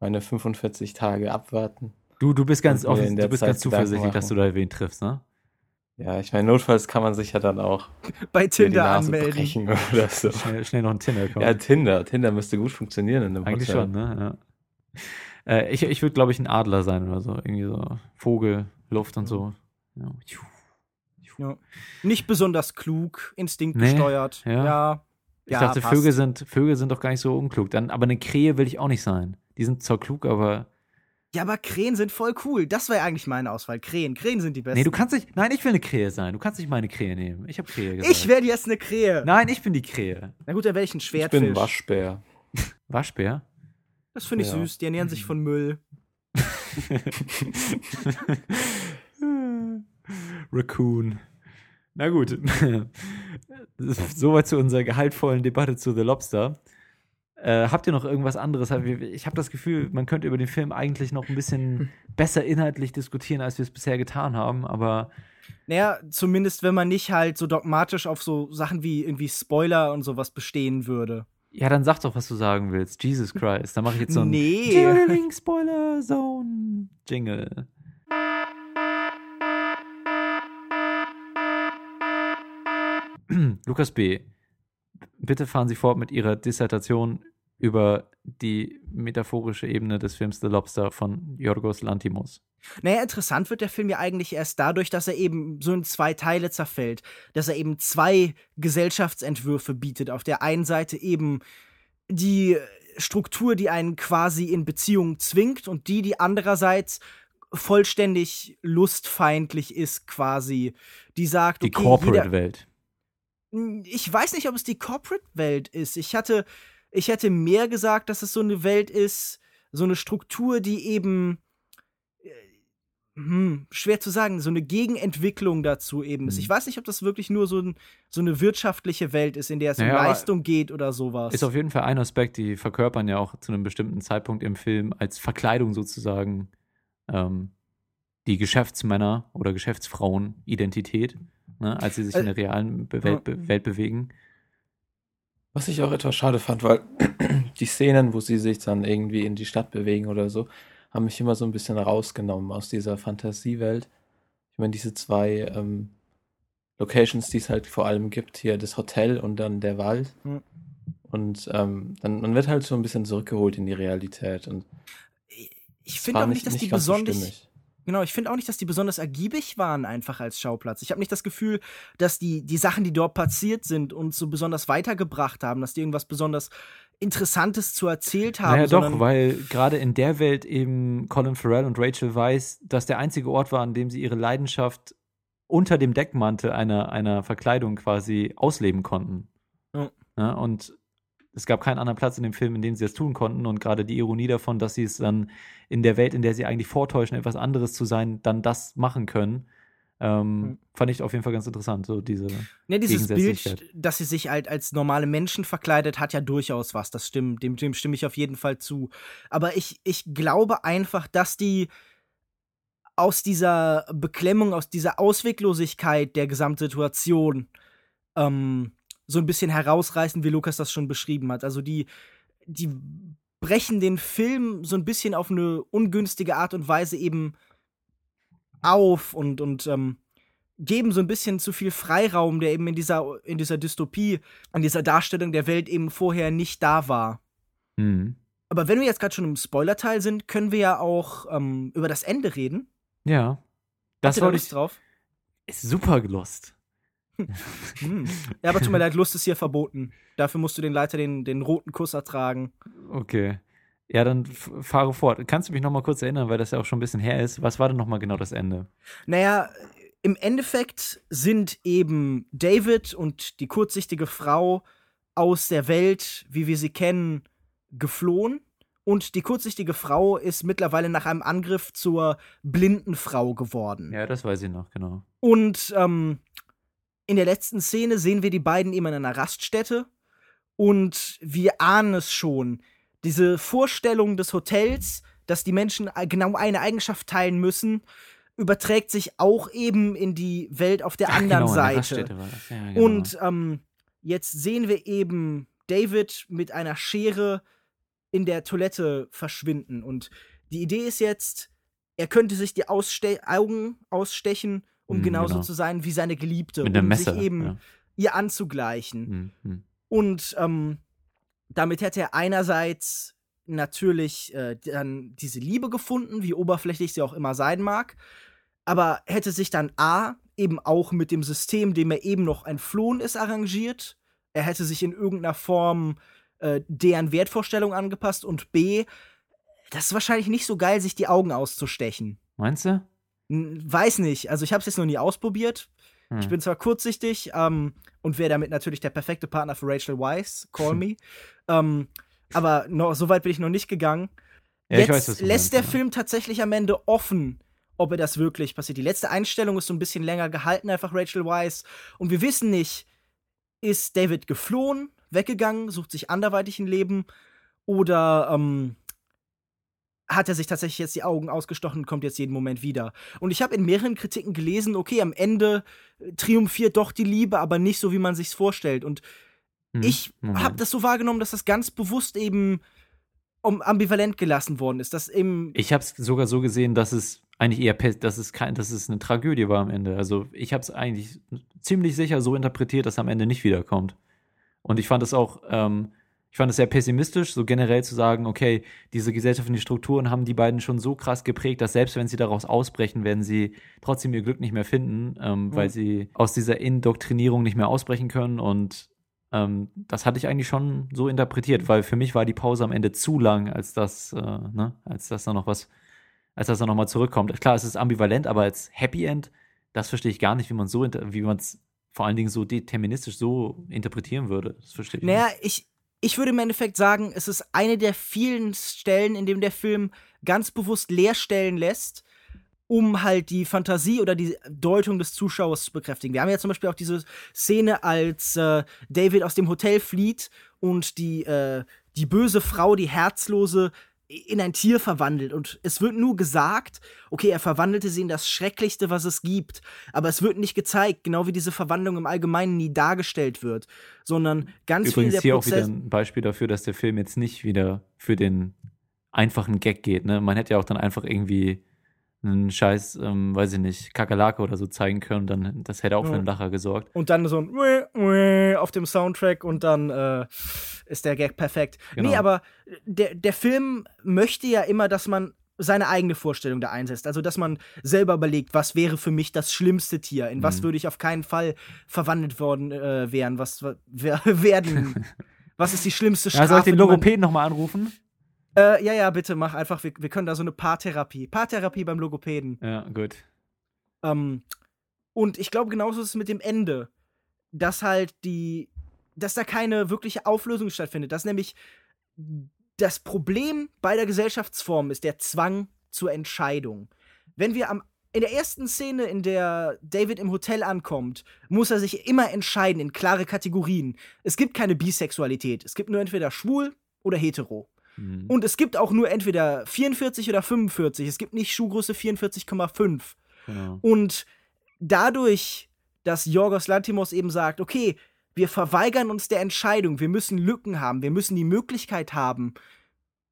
meine 45 Tage abwarten. Du, du bist ganz, offen, du bist Zeit ganz zuversichtlich, dass du da wen triffst, ne? Ja, ich meine, notfalls kann man sich ja dann auch *laughs* Bei Tinder anmelden. *laughs* oder so. Schnell, schnell noch einen Tinder-Account. Ja, Tinder. Tinder müsste gut funktionieren in einem Eigentlich Hotel. schon, ne? Ja. *laughs* Äh, ich ich würde, glaube ich, ein Adler sein oder so. Irgendwie so Vogel, Luft und so. Ja. Ja. Nicht besonders klug, Nee, instinktgesteuert. ja. ja. Ich Ja, dachte, passt. Vögel sind, Vögel sind doch gar nicht so unklug. Dann, aber eine Krähe will ich auch nicht sein. Die sind zwar klug, aber. Ja, aber Krähen sind voll cool. Das wäre eigentlich meine Auswahl. Krähen. Krähen sind die besten. Nee, du kannst nicht. Nein, ich will eine Krähe sein. Du kannst nicht meine Krähe nehmen. Ich habe Krähe gesagt. ich werde jetzt eine Krähe. Nein, ich bin die Krähe. Na gut, dann werde ich ein Ich Schwertfisch. bin ein Waschbär. *laughs* Waschbär? Das finde ich Ja. süß. Die ernähren sich von Müll. *laughs* Raccoon. Na gut. *laughs* Soweit zu unserer gehaltvollen Debatte zu The Lobster. Äh, habt ihr noch irgendwas anderes? Ich habe das Gefühl, man könnte über den Film eigentlich noch ein bisschen *laughs* besser inhaltlich diskutieren, als wir es bisher getan haben, aber Naja, zumindest wenn man nicht halt so dogmatisch auf so Sachen wie irgendwie Spoiler und sowas bestehen würde. Ja, dann sag doch, was du sagen willst. Jesus Christ. Dann mache ich jetzt so ein Nee. Cheerleading Spoiler Zone Jingle. *clears throat* Lukas B., bitte fahren Sie fort mit Ihrer Dissertation über die metaphorische Ebene des Films The Lobster von Yorgos Lantimos. Naja, interessant wird der Film ja eigentlich erst dadurch, dass er eben so in zwei Teile zerfällt. Dass er eben zwei Gesellschaftsentwürfe bietet. Auf der einen Seite eben die Struktur, die einen quasi in Beziehungen zwingt und die, die andererseits vollständig lustfeindlich ist, quasi. Die sagt, Die okay, jeder, Corporate-Welt. ich weiß nicht, ob es die Corporate-Welt ist. Ich hatte, ich hätte mehr gesagt, dass es so eine Welt ist, so eine Struktur, die eben äh, hm, schwer zu sagen, so eine Gegenentwicklung dazu eben ist. Ich weiß nicht, ob das wirklich nur so, ein, so eine wirtschaftliche Welt ist, in der es Naja, um Leistung geht oder sowas. Ist auf jeden Fall ein Aspekt, die verkörpern ja auch zu einem bestimmten Zeitpunkt im Film als Verkleidung sozusagen ähm, die Geschäftsmänner oder Geschäftsfrauen-Identität, ne, als sie sich in der realen Be Welt, be Welt bewegen. Was ich auch etwas schade fand, weil *clears throat* die Szenen, wo sie sich dann irgendwie in die Stadt bewegen oder so, haben mich immer so ein bisschen rausgenommen aus dieser Fantasiewelt. Ich meine, diese zwei ähm, Locations, die es halt vor allem gibt, hier das Hotel und dann der Wald. Hm. Und ähm, dann man wird halt so ein bisschen zurückgeholt in die Realität. Und ich finde auch nicht, dass die ganz so besonders. stimmig. Genau, ich finde auch nicht, dass die besonders ergiebig waren, einfach als Schauplatz. Ich habe nicht das Gefühl, dass die, die Sachen, die dort passiert sind, uns so besonders weitergebracht haben, dass die irgendwas besonders Interessantes zu erzählt haben. Naja, doch, weil gerade in der Welt eben Colin Farrell und Rachel weiß, dass der einzige Ort war, an dem sie ihre Leidenschaft unter dem Deckmantel einer, einer Verkleidung quasi ausleben konnten. Ja. Ja, und es gab keinen anderen Platz in dem Film, in dem sie das tun konnten. Und gerade die Ironie davon, dass sie es dann in der Welt, in der sie eigentlich vortäuschen, etwas anderes zu sein, dann das machen können, ähm, Mhm. fand ich auf jeden Fall ganz interessant. So diese Ne, dieses. Bild, dass sie sich halt als normale Menschen verkleidet, hat ja durchaus was. Das stimmt, dem, dem stimme ich auf jeden Fall zu. Aber ich, ich glaube einfach, dass die aus dieser Beklemmung, aus dieser Ausweglosigkeit der Gesamtsituation ähm, so ein bisschen herausreißen, wie Lukas das schon beschrieben hat. Also die, die brechen den Film so ein bisschen auf eine ungünstige Art und Weise eben auf und, und ähm, geben so ein bisschen zu viel Freiraum, der eben in dieser, in dieser Dystopie, an dieser Darstellung der Welt eben vorher nicht da war. Mhm. Aber wenn wir jetzt gerade schon im Spoilerteil sind, können wir ja auch ähm, über das Ende reden. Ja. Das da wollte Lust ich. drauf. Ist super gelost. Hm. Ja, aber tut mir leid, Lust ist hier verboten. Dafür musst du den Leiter den, den roten Kuss ertragen. Okay. Ja, dann fahre fort. Kannst du mich noch mal kurz erinnern, weil das ja auch schon ein bisschen her ist. Was war denn noch mal genau das Ende? Naja, im Endeffekt sind eben David und die kurzsichtige Frau aus der Welt, wie wir sie kennen, geflohen. Und die kurzsichtige Frau ist mittlerweile nach einem Angriff zur blinden Frau geworden. Ja, das weiß ich noch, genau. Und ähm, in der letzten Szene sehen wir die beiden eben in einer Raststätte. Und wir ahnen es schon. Diese Vorstellung des Hotels, dass die Menschen genau eine Eigenschaft teilen müssen, überträgt sich auch eben in die Welt auf der Ach, anderen genau, Seite. Ja, genau. Und ähm, jetzt sehen wir eben David mit einer Schere in der Toilette verschwinden. Und die Idee ist jetzt, er könnte sich die Ausste Augen ausstechen, um Hm, genauso genau. zu sein wie seine Geliebte, Mit um Messer. sich eben ja. ihr anzugleichen. Hm, hm. Und ähm, damit hätte er einerseits natürlich äh, dann diese Liebe gefunden, wie oberflächlich sie auch immer sein mag, aber hätte sich dann A eben auch mit dem System, dem er eben noch entflohen ist, arrangiert. Er hätte sich in irgendeiner Form äh, deren Wertvorstellung angepasst und B, das ist wahrscheinlich nicht so geil, sich die Augen auszustechen. Meinst du? Weiß nicht. Also ich habe es jetzt noch nie ausprobiert. Hm. Ich bin zwar kurzsichtig ähm, und wäre damit natürlich der perfekte Partner für Rachel Weisz, call *laughs* me. ähm, aber noch, so weit bin ich noch nicht gegangen. Ja, Jetzt weiß, lässt meinst, der ja. Film tatsächlich am Ende offen, ob er das wirklich passiert. Die letzte Einstellung ist so ein bisschen länger gehalten, einfach Rachel Weisz. Und wir wissen nicht, ist David geflohen, weggegangen, sucht sich anderweitig ein Leben oder ähm, hat er sich tatsächlich jetzt die Augen ausgestochen und kommt jetzt jeden Moment wieder. Und ich habe in mehreren Kritiken gelesen, okay, am Ende äh, triumphiert doch die Liebe, aber nicht so, wie man sich's vorstellt. Und Hm, ich habe das so wahrgenommen, dass das ganz bewusst eben um ambivalent gelassen worden ist, dass eben Ich habe es sogar so gesehen, dass es eigentlich eher, dass es kein, dass es eine Tragödie war am Ende. Also ich habe es eigentlich ziemlich sicher so interpretiert, dass er am Ende nicht wiederkommt. Und ich fand es auch, ähm, ich fand es sehr pessimistisch, so generell zu sagen, okay, diese gesellschaftlichen Strukturen haben die beiden schon so krass geprägt, dass selbst wenn sie daraus ausbrechen, werden sie trotzdem ihr Glück nicht mehr finden, ähm, weil Mhm. sie aus dieser Indoktrinierung nicht mehr ausbrechen können. Und ähm, das hatte ich eigentlich schon so interpretiert, weil für mich war die Pause am Ende zu lang, als das, äh, ne, als dass da noch was, als dass da nochmal zurückkommt. Klar, es ist ambivalent, aber als Happy End, das verstehe ich gar nicht, wie man so, wie man es vor allen Dingen so deterministisch so interpretieren würde. Das verstehe ich Naja, nicht. ich, ich würde im Endeffekt sagen, es ist eine der vielen Stellen, in dem der Film ganz bewusst Leerstellen lässt, um halt die Fantasie oder die Deutung des Zuschauers zu bekräftigen. Wir haben ja zum Beispiel auch diese Szene, als äh, David aus dem Hotel flieht und die, äh, die böse Frau, die Herzlose, in ein Tier verwandelt. Und es wird nur gesagt, okay, er verwandelte sie in das Schrecklichste, was es gibt. Aber es wird nicht gezeigt, genau wie diese Verwandlung im Allgemeinen nie dargestellt wird. Sondern ganz viel Übrigens der hier auch wieder Prozess. ein Beispiel dafür, dass der Film jetzt nicht wieder für den einfachen Gag geht. Ne? Man hätte ja auch dann einfach irgendwie einen scheiß, ähm, weiß ich nicht, Kakerlake oder so zeigen können, dann das hätte auch für Ja. einen Lacher gesorgt. Und dann so ein auf dem Soundtrack und dann äh, ist der Gag perfekt. Genau. Nee, aber der, der Film möchte ja immer, dass man seine eigene Vorstellung da einsetzt. Also, dass man selber überlegt, was wäre für mich das schlimmste Tier? In was Mhm. würde ich auf keinen Fall verwandelt worden äh, wären? Was wa- wer, *laughs* werden? *laughs* was ist die schlimmste Ja, Strafe? soll ich den Logopäden nochmal anrufen? Äh, ja, ja, bitte mach einfach. Wir, wir können da so eine Paartherapie. Paartherapie beim Logopäden. Ja, gut. Ähm, und ich glaube, genauso ist es mit dem Ende. Dass halt die, dass da keine wirkliche Auflösung stattfindet. Dass nämlich das Problem beider Gesellschaftsformen ist der Zwang zur Entscheidung. Wenn wir am in der ersten Szene, in der David im Hotel ankommt, muss er sich immer entscheiden in klare Kategorien. Es gibt keine Bisexualität. Es gibt nur entweder schwul oder hetero. Mhm. Und es gibt auch nur entweder 44 oder 45. Es gibt nicht Schuhgröße 44,5. Genau. Und dadurch, dass Jorgos Lantimos eben sagt, okay, wir verweigern uns der Entscheidung, wir müssen Lücken haben, wir müssen die Möglichkeit haben,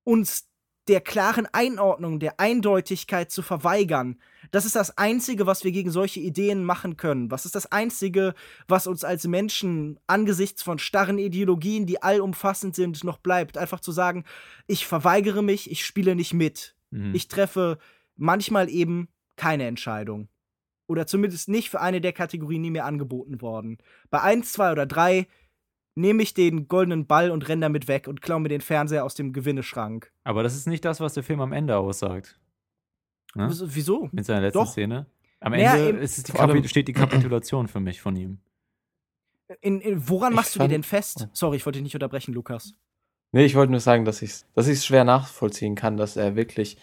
uns der klaren Einordnung, der Eindeutigkeit zu verweigern. Das ist das Einzige, was wir gegen solche Ideen machen können. Was ist das Einzige, was uns als Menschen angesichts von starren Ideologien, die allumfassend sind, noch bleibt? Einfach zu sagen, ich verweigere mich, ich spiele nicht mit. Mhm. Ich treffe manchmal eben keine Entscheidung. Oder zumindest nicht für eine der Kategorien, die mir angeboten worden. Bei eins, zwei oder drei nehme ich den goldenen Ball und renne damit weg und klaue mir den Fernseher aus dem Gewinneschrank. Aber das ist nicht das, was der Film am Ende aussagt. Ne? Wieso- Wieso? Mit seiner letzten Doch. Szene. Am Naja, Ende ist es die Kapi- steht die Kapitulation für mich von ihm. In, in, woran Ich machst du dir denn fest? Sorry, ich wollte dich nicht unterbrechen, Lukas. Nee, ich wollte nur sagen, dass ich es dass ich's schwer nachvollziehen kann, dass er wirklich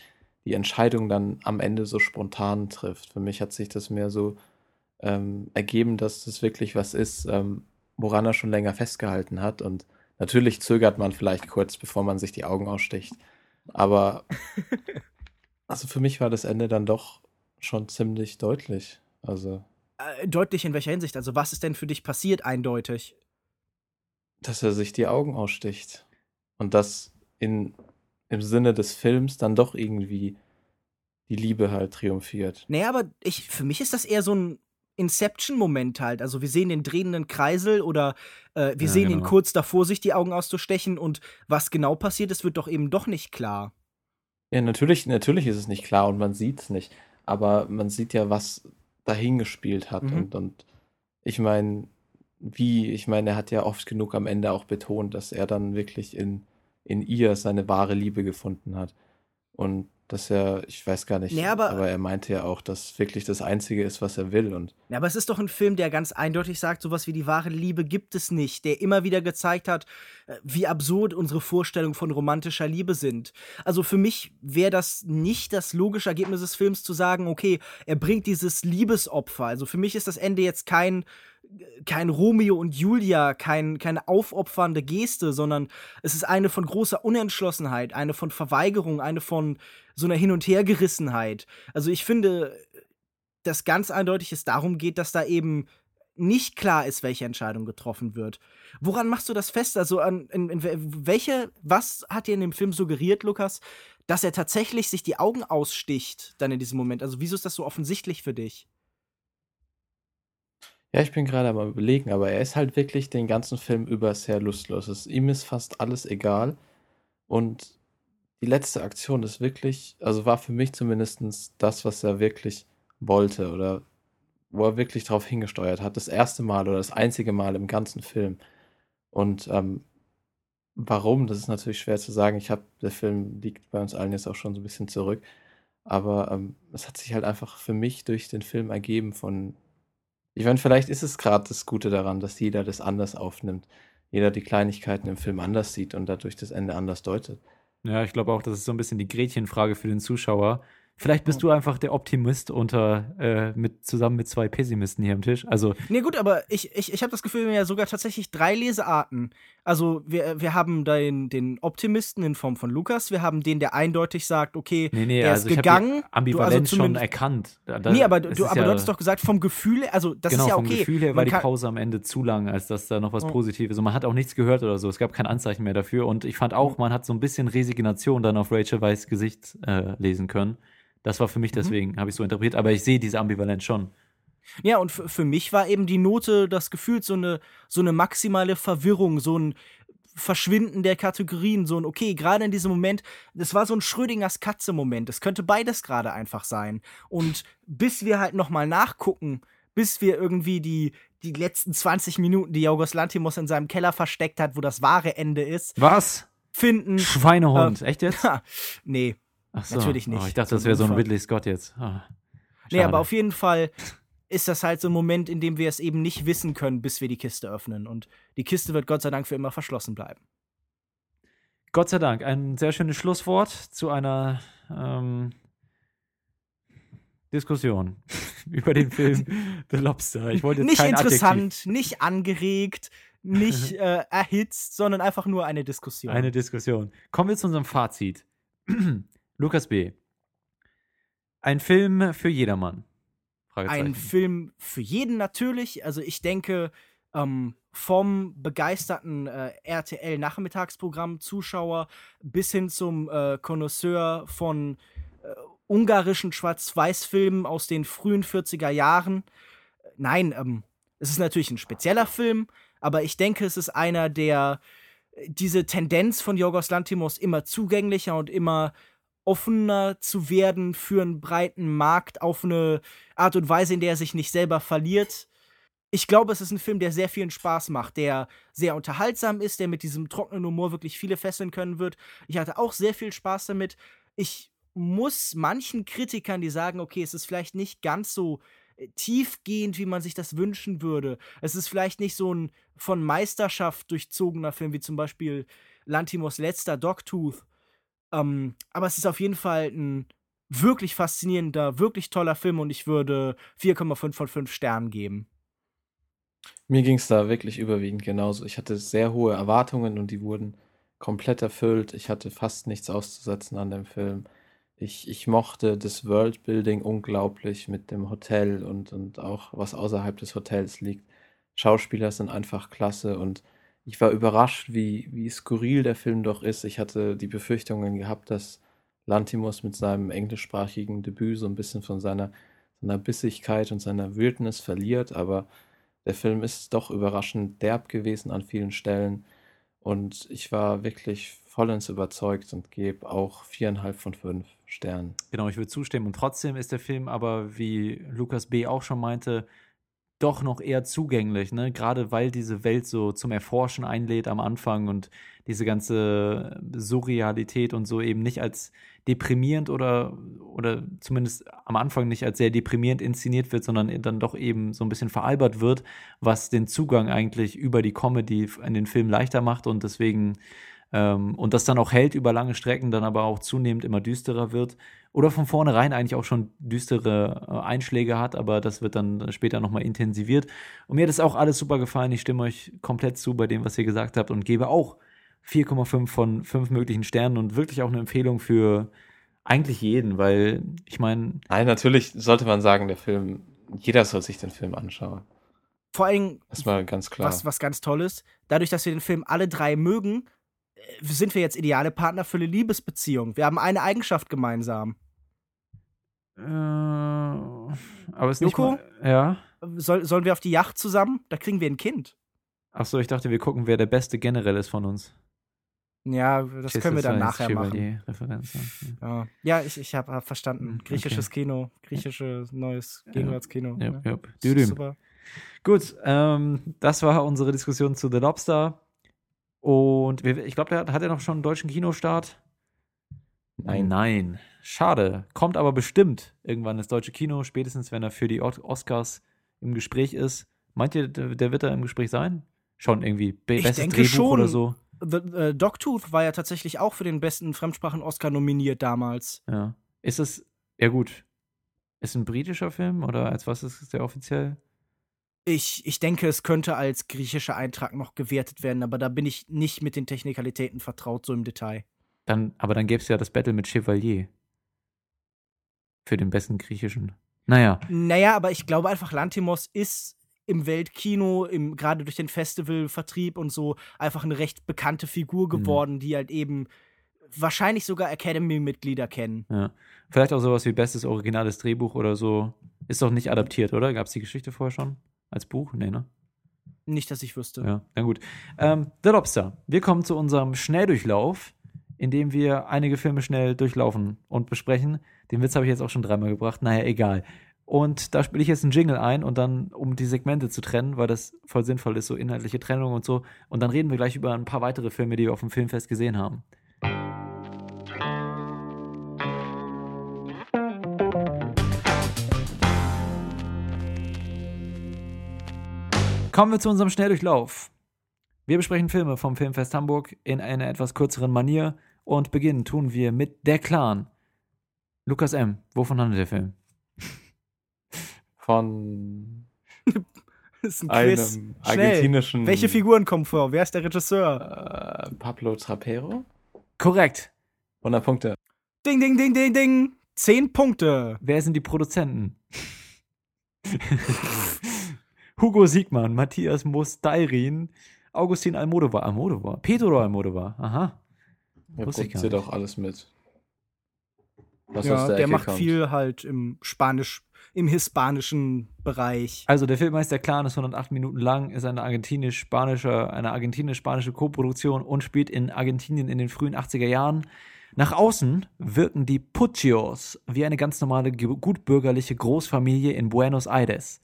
die Entscheidung dann am Ende so spontan trifft. Für mich hat sich das mehr so ähm, ergeben, dass das wirklich was ist, ähm, woran er schon länger festgehalten hat. Und natürlich zögert man vielleicht kurz, bevor man sich die Augen aussticht. Aber *laughs* also für mich war das Ende dann doch schon ziemlich deutlich. Also, Äh, deutlich in welcher Hinsicht? Also, was ist denn für dich passiert, eindeutig? dass er sich die Augen aussticht. Und dass in, im Sinne des Films dann doch irgendwie die Liebe halt triumphiert. Naja, aber ich, für mich ist das eher so ein Inception-Moment halt. Also wir sehen den drehenden Kreisel oder äh, wir Ja, sehen ihn genau. kurz davor, sich die Augen auszustechen und was genau passiert ist, wird doch eben doch nicht klar. Ja, natürlich, natürlich ist es nicht klar und man sieht es nicht. Aber man sieht ja, was dahingespielt hat. Mhm. Und, und ich meine, wie, ich meine, er hat ja oft genug am Ende auch betont, dass er dann wirklich in, in ihr seine wahre Liebe gefunden hat. Und dass er, ich weiß gar nicht, Nee, aber- er meinte ja auch, dass wirklich das Einzige ist, was er will. Und Ja, aber es ist doch ein Film, der ganz eindeutig sagt, sowas wie die wahre Liebe gibt es nicht, der immer wieder gezeigt hat, äh, wie absurd unsere Vorstellungen von romantischer Liebe sind. Also für mich wäre das nicht das logische Ergebnis des Films zu sagen, okay, er bringt dieses Liebesopfer. Also für mich ist das Ende jetzt kein kein Romeo und Julia, kein, keine aufopfernde Geste, sondern es ist eine von großer Unentschlossenheit, eine von Verweigerung, eine von so einer Hin- und Hergerissenheit. Also ich finde, dass ganz eindeutig es darum geht, dass da eben nicht klar ist, welche Entscheidung getroffen wird. Woran machst du das fest? Also an in, in wel- welche, was hat dir in dem Film suggeriert, Lukas, dass er tatsächlich sich die Augen aussticht dann in diesem Moment? Also wieso ist das so offensichtlich für dich? Ja, ich bin gerade am überlegen, aber er ist halt wirklich den ganzen Film über sehr lustlos. Es, ihm ist fast alles egal. Und die letzte Aktion ist wirklich, also war für mich zumindest das, was er wirklich wollte oder wo er wirklich drauf hingesteuert hat. Das erste Mal oder das einzige Mal im ganzen Film. Und ähm, warum, das ist natürlich schwer zu sagen. Ich habe, der Film liegt bei uns allen jetzt auch schon so ein bisschen zurück. Aber ähm, es hat sich halt einfach für mich durch den Film ergeben von, ich meine, vielleicht ist es gerade das Gute daran, dass jeder das anders aufnimmt. Jeder die Kleinigkeiten im Film anders sieht und dadurch das Ende anders deutet. Ja, ich glaube auch, das ist so ein bisschen die Gretchenfrage für den Zuschauer. Vielleicht bist du einfach der Optimist unter, äh, mit, zusammen mit zwei Pessimisten hier am Tisch. Also, Nee, gut, aber ich, ich, ich habe das Gefühl, wir haben ja sogar tatsächlich drei Lesearten. Also, wir, wir haben den, den Optimisten in Form von Lukas, wir haben den, der eindeutig sagt, okay, nee, nee, er also ist gegangen. die Du, Ambivalenz also schon erkannt. Da, nee, aber, du, aber ja, du hattest doch gesagt, vom Gefühl, also das genau, ist ja vom okay. Gefühl her war die Pause am Ende zu lang, als dass da noch was Ja. Positives. Und man hat auch nichts gehört oder so. Es gab kein Anzeichen mehr dafür. Und ich fand auch, man hat so ein bisschen Resignation dann auf Rachel Weiss Gesicht äh, lesen können. Das war für Mhm. mich deswegen, habe ich so interpretiert. Aber ich sehe diese Ambivalenz schon. Ja, und für, für mich war eben die Note das Gefühl so eine, so eine maximale Verwirrung, so ein Verschwinden der Kategorien, so ein, okay, gerade in diesem Moment, das war so ein Schrödingers Katze-Moment. Das könnte beides gerade einfach sein. Und bis wir halt nochmal nachgucken, bis wir irgendwie die, die letzten 20 Minuten, die Jorgos Lantimos in seinem Keller versteckt hat, wo das wahre Ende ist, Was? finden. Schweinehund. Ähm, Echt jetzt? *laughs* nee. Ach so. natürlich nicht. Oh, ich dachte, das wäre so ein. Ridley Scott jetzt. Ah, Nee, aber auf jeden Fall ist das halt so ein Moment, in dem wir es eben nicht wissen können, bis wir die Kiste öffnen. Und die Kiste wird Gott sei Dank für immer verschlossen bleiben. Gott sei Dank, ein sehr schönes Schlusswort zu einer ähm, Diskussion *laughs* über den Film *laughs* The Lobster. Ich wollte jetzt Nicht interessant, Adjektiv. nicht angeregt, nicht *laughs* äh, erhitzt, sondern einfach nur eine Diskussion. Eine Diskussion. Kommen wir zu unserem Fazit. Lukas B. Ein Film für jedermann. Ein Film für jeden natürlich. Also ich denke, ähm, vom begeisterten äh, RTL-Nachmittagsprogramm-Zuschauer bis hin zum äh, Connoisseur von äh, ungarischen Schwarz-Weiß-Filmen aus den frühen 40er Jahren. Nein, ähm, es ist natürlich ein spezieller Film, aber ich denke, es ist einer, der äh, diese Tendenz von Yorgos Lantimos immer zugänglicher und immer offener zu werden für einen breiten Markt auf eine Art und Weise, in der er sich nicht selber verliert. Ich glaube, es ist ein Film, der sehr vielen Spaß macht, der sehr unterhaltsam ist, der mit diesem trockenen Humor wirklich viele fesseln können wird. Ich hatte auch sehr viel Spaß damit. Ich muss manchen Kritikern, die sagen, okay, es ist vielleicht nicht ganz so äh, tiefgehend, wie man sich das wünschen würde. Es ist vielleicht nicht so ein von Meisterschaft durchzogener Film wie zum Beispiel Lantimos letzter Dogtooth. Ähm, aber es ist auf jeden Fall ein wirklich faszinierender, wirklich toller Film und ich würde 4,5 von 5 Sternen geben. Mir ging es da wirklich überwiegend genauso. Ich hatte sehr hohe Erwartungen und die wurden komplett erfüllt. Ich hatte fast nichts auszusetzen an dem Film. Ich, ich mochte das Worldbuilding unglaublich mit dem Hotel und, und auch was außerhalb des Hotels liegt. Schauspieler sind einfach klasse und ich war überrascht, wie, wie skurril der Film doch ist. Ich hatte die Befürchtungen gehabt, dass Lantimos mit seinem englischsprachigen Debüt so ein bisschen von seiner, seiner Bissigkeit und seiner Wildnis verliert, aber der Film ist doch überraschend derb gewesen an vielen Stellen und ich war wirklich vollends überzeugt und gebe auch viereinhalb von fünf Sternen. Genau, ich würde zustimmen. Und trotzdem ist der Film aber, wie Lukas B. auch schon meinte, doch noch eher zugänglich, ne? Gerade weil diese Welt so zum Erforschen einlädt am Anfang und diese ganze Surrealität und so eben nicht als deprimierend oder, oder zumindest am Anfang nicht als sehr deprimierend inszeniert wird, sondern dann doch eben so ein bisschen veralbert wird, was den Zugang eigentlich über die Comedy in den Film leichter macht und deswegen ähm, und das dann auch hält über lange Strecken, dann aber auch zunehmend immer düsterer wird oder von vornherein eigentlich auch schon düstere äh, Einschläge hat, aber das wird dann später nochmal intensiviert. Und mir hat das auch alles super gefallen. Ich stimme euch komplett zu bei dem, was ihr gesagt habt und gebe auch 4,5 von 5 möglichen Sternen und wirklich auch eine Empfehlung für eigentlich jeden, weil ich meine. Nein, natürlich sollte man sagen, der Film, jeder soll sich den Film anschauen. Vor allem, Das war ganz klar. was, was ganz toll ist, dadurch, dass wir den Film alle drei mögen, sind wir jetzt ideale Partner für eine Liebesbeziehung. Wir haben eine Eigenschaft gemeinsam. Äh, aber es ist nicht Joko? mal, Ja. Soll, sollen wir auf die Yacht zusammen? Da kriegen wir ein Kind. Achso, ich dachte, wir gucken, wer der Beste generell ist von uns. Ja, das können wir dann nachher machen. Referenz, Ja, ja ich, ich habe hab verstanden. Griechisches Kino, griechisches neues Gegenwartskino. Ja, Ja, ja. Super. Gut, ähm, das war unsere Diskussion zu The Lobster. Und ich glaube, der hat, er noch schon einen deutschen Kinostart? Nein. Nein. Schade. Kommt aber bestimmt irgendwann ins deutsche Kino, spätestens wenn er für die Oscars im Gespräch ist. Meint ihr, der, der wird da im Gespräch sein? Schon irgendwie be Ich bestes denke Drehbuch schon. oder so. The, äh, Dogtooth war ja tatsächlich auch für den besten Fremdsprachen-Oscar nominiert damals. Ja. Ist es, ja gut. Ist ein britischer Film oder als was ist es der offiziell? Ich, ich denke, es könnte als griechischer Eintrag noch gewertet werden, aber da bin ich nicht mit den Technikalitäten vertraut, so im Detail. Dann, aber dann gäbe es ja das Battle mit Chevalier. Für den besten griechischen. Naja. Naja, aber ich glaube einfach, Lantimos ist im Weltkino, im, gerade durch den Festivalvertrieb und so, einfach eine recht bekannte Figur geworden, die halt eben wahrscheinlich sogar Academy-Mitglieder kennen. Ja. Vielleicht auch sowas wie bestes originales Drehbuch oder so. Ist doch nicht adaptiert, oder? Gab es die Geschichte vorher schon? Als Buch? Nee, ne? Nicht, dass ich wüsste. Ja, na gut. Ähm, The Lobster. Wir kommen zu unserem Schnelldurchlauf, in dem wir einige Filme schnell durchlaufen und besprechen. Den Witz habe ich jetzt auch schon dreimal gebracht. Naja, egal. Und da spiele ich jetzt einen Jingle ein und dann, um die Segmente zu trennen, weil das voll sinnvoll ist, so inhaltliche Trennung und so. Und dann reden wir gleich über ein paar weitere Filme, die wir auf dem Filmfest gesehen haben. Kommen wir zu unserem Schnelldurchlauf. Wir besprechen Filme vom Filmfest Hamburg in einer etwas kürzeren Manier und beginnen tun wir mit Der Clan. Lukas M., wovon handelt der Film? Von Das *laughs* ist ein Quiz. einem Schnell. argentinischen Welche Figuren kommen vor? Wer ist der Regisseur? äh, Pablo Trapero. Korrekt. 100 Punkte. Ding, ding, ding, ding, ding. Zehn Punkte. Wer sind die Produzenten? *laughs* Hugo Siegmann, Matthias Mostairin, Augustin Almodovar. Almodovar? Pedro Almodovar. Aha. Er Wusste ich gar auch alles mit. Was ja, der, der macht kommt. viel halt im Spanisch, im hispanischen Bereich. Also der Film heißt Der Clan, ist 108 Minuten lang, ist eine argentinisch-spanische, eine argentinisch-spanische Koproduktion und spielt in Argentinien in den frühen 80er Jahren. Nach außen wirken die Puccios wie eine ganz normale ge- gutbürgerliche Großfamilie in Buenos Aires.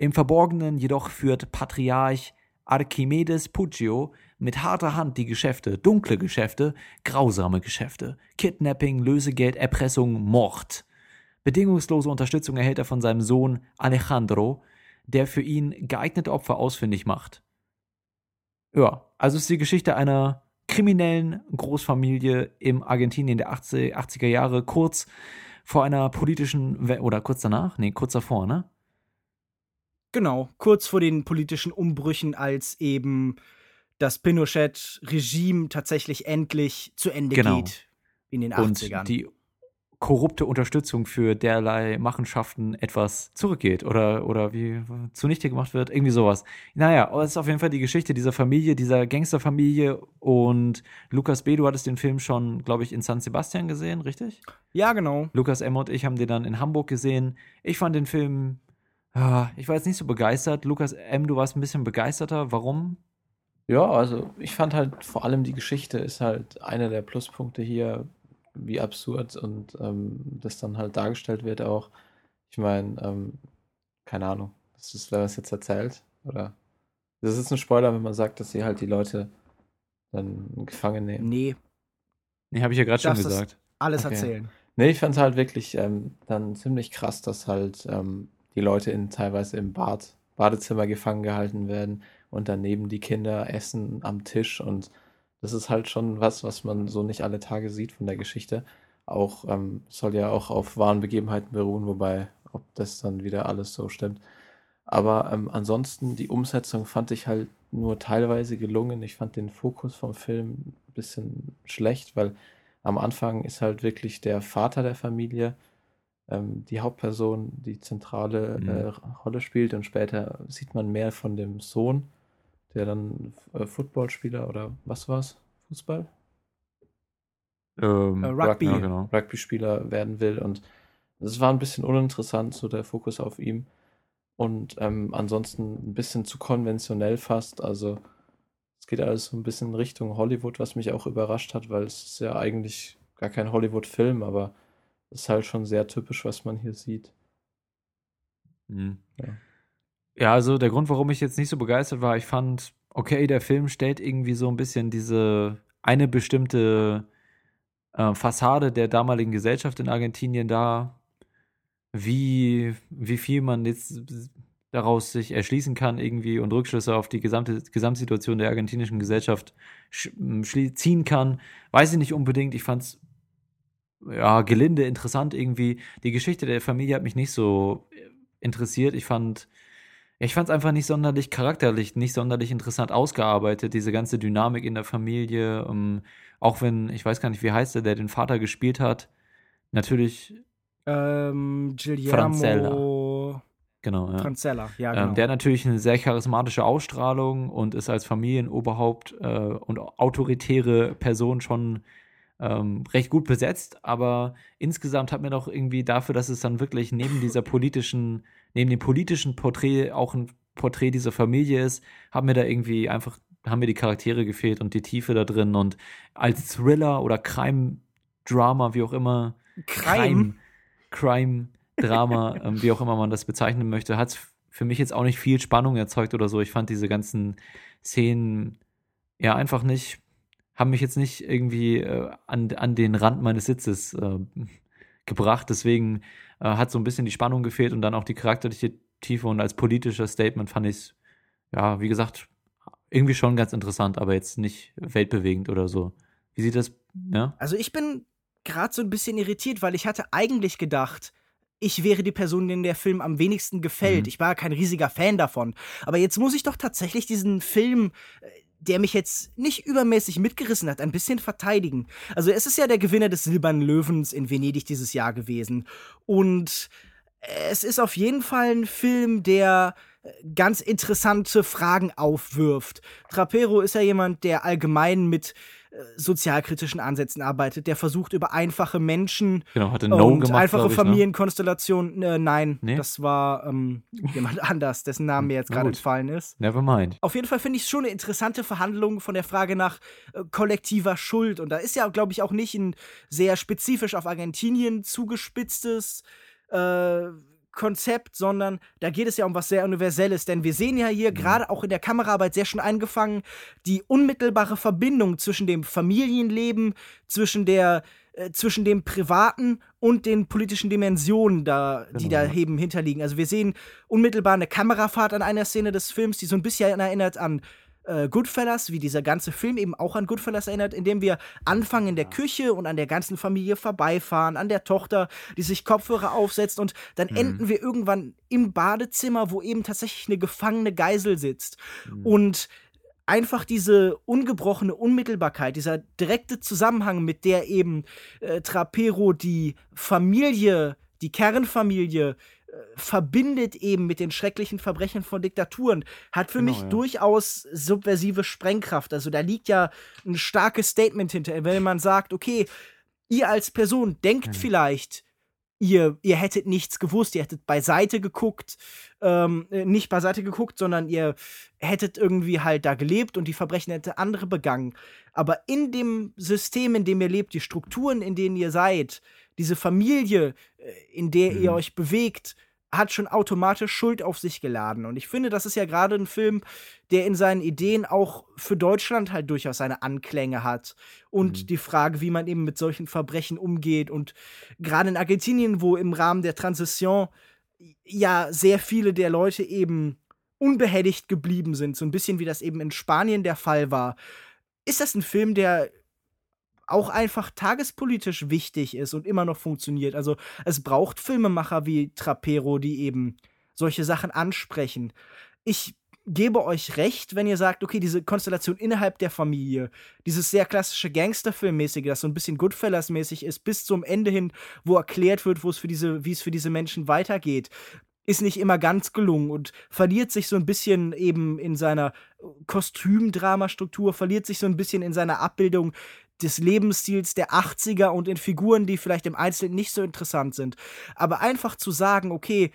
Im Verborgenen jedoch führt Patriarch Archimedes Puccio mit harter Hand die Geschäfte, dunkle Geschäfte, grausame Geschäfte, Kidnapping, Lösegeld, Erpressung, Mord. Bedingungslose Unterstützung erhält er von seinem Sohn Alejandro, der für ihn geeignete Opfer ausfindig macht. Ja, also ist die Geschichte einer kriminellen Großfamilie im Argentinien der 80, 80er Jahre, kurz vor einer politischen, We- oder kurz danach? Nee, kurz davor, ne? Genau, kurz vor den politischen Umbrüchen, als eben das Pinochet-Regime tatsächlich endlich zu Ende Genau. geht in den Und 80ern. die korrupte Unterstützung für derlei Machenschaften etwas zurückgeht oder, oder wie zunichte gemacht wird, irgendwie sowas. Naja, aber es ist auf jeden Fall die Geschichte dieser Familie, dieser Gangsterfamilie und Lukas B., du hattest den Film schon, glaube ich, in San Sebastian gesehen, richtig? ja, genau. Lukas M. und ich haben den dann in Hamburg gesehen. Ich fand den Film, ich war jetzt nicht so begeistert. Lukas M., du warst ein bisschen begeisterter. Warum? Ja, also ich fand halt vor allem die Geschichte ist halt einer der Pluspunkte hier, wie absurd und ähm, das dann halt dargestellt wird auch. Ich meine, ähm, keine Ahnung, das ist, wer das jetzt erzählt, oder? Das ist ein Spoiler, wenn man sagt, dass sie halt die Leute dann gefangen nehmen. Nee, Nee, habe ich ja gerade schon gesagt. alles Okay. erzählen. Nee, ich fand es halt wirklich ähm, dann ziemlich krass, dass halt ähm, die Leute in teilweise im Bad, Badezimmer gefangen gehalten werden und daneben die Kinder essen am Tisch und das ist halt schon was, was man so nicht alle Tage sieht von der Geschichte. Auch ähm, soll ja auch auf wahren Begebenheiten beruhen, wobei, ob das dann wieder alles so stimmt. Aber ähm, ansonsten, die Umsetzung fand ich halt nur teilweise gelungen. Ich fand den Fokus vom Film ein bisschen schlecht, weil am Anfang ist halt wirklich der Vater der Familie ähm, die Hauptperson, die zentrale Mhm. äh, Rolle spielt und später sieht man mehr von dem Sohn, der dann äh, Footballspieler oder was war's? Fußball? Ähm, Äh, Rugby. Ja, genau. Rugby-Spieler werden will und es war ein bisschen uninteressant, so der Fokus auf ihm und ähm, ansonsten ein bisschen zu konventionell fast, also es geht alles so ein bisschen Richtung Hollywood, was mich auch überrascht hat, weil es ist ja eigentlich gar kein Hollywood-Film, aber es ist halt schon sehr typisch, was man hier sieht. Mhm. Ja. Ja, also der Grund, warum ich jetzt nicht so begeistert war, ich fand, okay, der Film stellt irgendwie so ein bisschen diese eine bestimmte äh, Fassade der damaligen Gesellschaft in Argentinien dar, wie, wie viel man jetzt daraus sich erschließen kann irgendwie und Rückschlüsse auf die gesamte Gesamtsituation der argentinischen Gesellschaft ziehen kann, weiß ich nicht unbedingt. Ich fand's ja gelinde interessant irgendwie. Die Geschichte der Familie hat mich nicht so äh, interessiert. Ich fand ich fand es einfach nicht sonderlich charakterlich, nicht sonderlich interessant ausgearbeitet, diese ganze Dynamik in der Familie. Ähm, auch wenn, ich weiß gar nicht, wie heißt der, der den Vater gespielt hat. Natürlich, Ähm, Guillermo Francella. genau, ja. Francella, ja, genau. Ähm, der hat natürlich eine sehr charismatische Ausstrahlung und ist als Familienoberhaupt äh, und autoritäre Person schon ähm, recht gut besetzt, aber insgesamt hat mir doch irgendwie dafür, dass es dann wirklich neben dieser politischen, neben dem politischen Porträt auch ein Porträt dieser Familie ist, hat mir da irgendwie einfach, haben mir die Charaktere gefehlt und die Tiefe da drin und als Thriller oder Crime-Drama, wie auch immer, Crime? Crime, Drama, *laughs* ähm, wie auch immer man das bezeichnen möchte, hat es für mich jetzt auch nicht viel Spannung erzeugt oder so. Ich fand diese ganzen Szenen ja einfach nicht, haben mich jetzt nicht irgendwie äh, an, an den Rand meines Sitzes äh, gebracht. Deswegen äh, hat so ein bisschen die Spannung gefehlt und dann auch die charakterliche Tiefe und als politischer Statement fand ich es, ja, wie gesagt, irgendwie schon ganz interessant, aber jetzt nicht weltbewegend oder so. Wie sieht das, ja? Also ich bin gerade so ein bisschen irritiert, weil ich hatte eigentlich gedacht, ich wäre die Person, denen der Film am wenigsten gefällt. Mhm. Ich war kein riesiger Fan davon. Aber jetzt muss ich doch tatsächlich diesen Film, äh, der mich jetzt nicht übermäßig mitgerissen hat, ein bisschen verteidigen. Also es ist ja der Gewinner des Silbernen Löwens in Venedig dieses Jahr gewesen. Und es ist auf jeden Fall ein Film, der äh, ganz interessante Fragen aufwirft. Trapero ist ja jemand, der allgemein mit sozialkritischen Ansätzen arbeitet, der versucht über einfache Menschen Genau, hatte No und gemacht, einfache ich, ne? Familienkonstellationen. Äh, nein, Nee? das war ähm, *laughs* jemand anders, dessen Name mir jetzt gerade entfallen ist. Never mind. Auf jeden Fall finde ich es schon eine interessante Verhandlung von der Frage nach äh, kollektiver Schuld. Und da ist ja, glaube ich, auch nicht ein sehr spezifisch auf Argentinien zugespitztes äh, Konzept, sondern da geht es ja um was sehr Universelles. Denn wir sehen ja hier gerade auch in der Kameraarbeit sehr schön eingefangen die unmittelbare Verbindung zwischen dem Familienleben, zwischen der äh, zwischen dem privaten und den politischen Dimensionen, da, die Genau, da ja. eben hinterliegen. Also wir sehen unmittelbar eine Kamerafahrt an einer Szene des Films, die so ein bisschen erinnert an äh, Goodfellas, wie dieser ganze Film eben auch an Goodfellas erinnert, indem wir anfangen in der Küche und an der ganzen Familie vorbeifahren, an der Tochter, die sich Kopfhörer aufsetzt und dann enden wir irgendwann im Badezimmer, wo eben tatsächlich eine gefangene Geisel sitzt. Und einfach diese ungebrochene Unmittelbarkeit, dieser direkte Zusammenhang, mit der eben äh, Trapero die Familie, die Kernfamilie verbindet eben mit den schrecklichen Verbrechen von Diktaturen, hat für Genau, mich ja. durchaus subversive Sprengkraft. Also da liegt ja ein starkes Statement hinter, wenn man sagt, okay, ihr als Person denkt vielleicht, ihr, ihr hättet nichts gewusst, ihr hättet beiseite geguckt, ähm, äh, nicht beiseite geguckt, sondern ihr hättet irgendwie halt da gelebt und die Verbrechen hätte andere begangen. Aber in dem System, in dem ihr lebt, die Strukturen, in denen ihr seid, diese Familie, äh, in der ihr Mhm. euch bewegt, hat schon automatisch Schuld auf sich geladen. Und ich finde, das ist ja gerade ein Film, der in seinen Ideen auch für Deutschland halt durchaus seine Anklänge hat. Und Mhm. die Frage, wie man eben mit solchen Verbrechen umgeht. Und gerade in Argentinien, wo im Rahmen der Transition ja sehr viele der Leute eben unbehelligt geblieben sind, so ein bisschen wie das eben in Spanien der Fall war, ist das ein Film, der auch einfach tagespolitisch wichtig ist und immer noch funktioniert. Also es braucht Filmemacher wie Trapero, die eben solche Sachen ansprechen. Ich gebe euch recht, wenn ihr sagt, okay, diese Konstellation innerhalb der Familie, dieses sehr klassische Gangsterfilmmäßige, das so ein bisschen Goodfellas-mäßig ist, bis zum Ende hin, wo erklärt wird, wo es für diese, wie es für diese Menschen weitergeht, ist nicht immer ganz gelungen und verliert sich so ein bisschen eben in seiner Kostümdramastruktur, verliert sich so ein bisschen in seiner Abbildung des Lebensstils der 80er und in Figuren, die vielleicht im Einzelnen nicht so interessant sind. Aber einfach zu sagen, okay,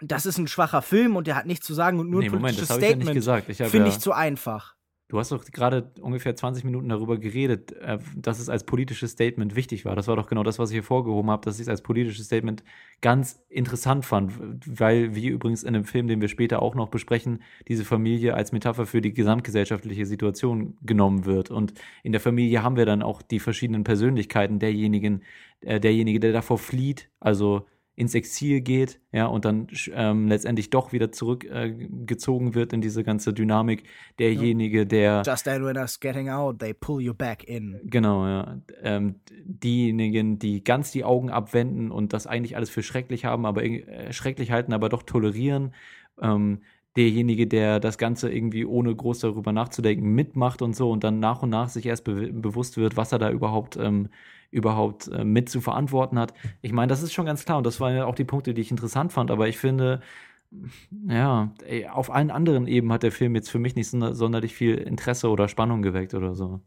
das ist ein schwacher Film und der hat nichts zu sagen und nur Nee, ein Moment, politisches das ja nicht Statement, habe finde ja, ich zu einfach. Du hast doch gerade ungefähr 20 Minuten darüber geredet, äh, dass es als politisches Statement wichtig war. Das war doch genau das, was ich hier vorgehoben habe, dass ich es als politisches Statement ganz interessant fand, weil wir übrigens in einem Film, den wir später auch noch besprechen, diese Familie als Metapher für die gesamtgesellschaftliche Situation genommen wird. Und in der Familie haben wir dann auch die verschiedenen Persönlichkeiten derjenigen, äh, derjenige, der davor flieht, also ins Exil geht, ja, und dann ähm, letztendlich doch wieder zurückgezogen äh, wird in diese ganze Dynamik. Derjenige, der Just then when us getting out, they pull you back in. Genau, ja. Ähm, diejenigen, die ganz die Augen abwenden und das eigentlich alles für schrecklich haben, aber äh, schrecklich halten, aber doch tolerieren. Ähm, derjenige, der das Ganze irgendwie ohne groß darüber nachzudenken mitmacht und so und dann nach und nach sich erst be bewusst wird, was er da überhaupt ähm, überhaupt äh, mit zu verantworten hat. Ich meine, das ist schon ganz klar und das waren ja auch die Punkte, die ich interessant fand, aber ich finde, ja, ey, auf allen anderen Ebenen hat der Film jetzt für mich nicht sonder sonderlich viel Interesse oder Spannung geweckt oder so.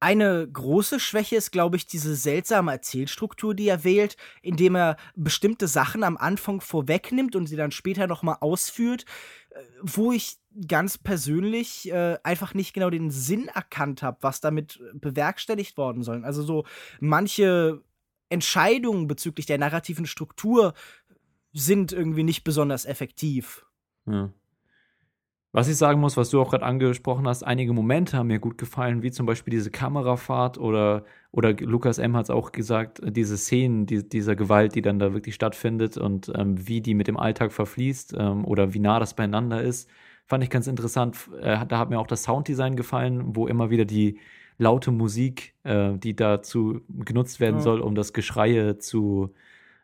Eine große Schwäche ist, glaube ich, diese seltsame Erzählstruktur, die er wählt, indem er bestimmte Sachen am Anfang vorwegnimmt und sie dann später nochmal ausführt, äh, wo ich ganz persönlich äh, einfach nicht genau den Sinn erkannt habe, was damit bewerkstelligt worden soll. Also so manche Entscheidungen bezüglich der narrativen Struktur sind irgendwie nicht besonders effektiv. Ja. Was ich sagen muss, was du auch gerade angesprochen hast, einige Momente haben mir gut gefallen, wie zum Beispiel diese Kamerafahrt oder, oder Lukas M. hat es auch gesagt, diese Szenen die, dieser Gewalt, die dann da wirklich stattfindet und ähm, wie die mit dem Alltag verfließt ähm, oder wie nah das beieinander ist, fand ich ganz interessant. Äh, da hat mir auch das Sounddesign gefallen, wo immer wieder die laute Musik, äh, die dazu genutzt werden Ja. soll, um das Geschreie zu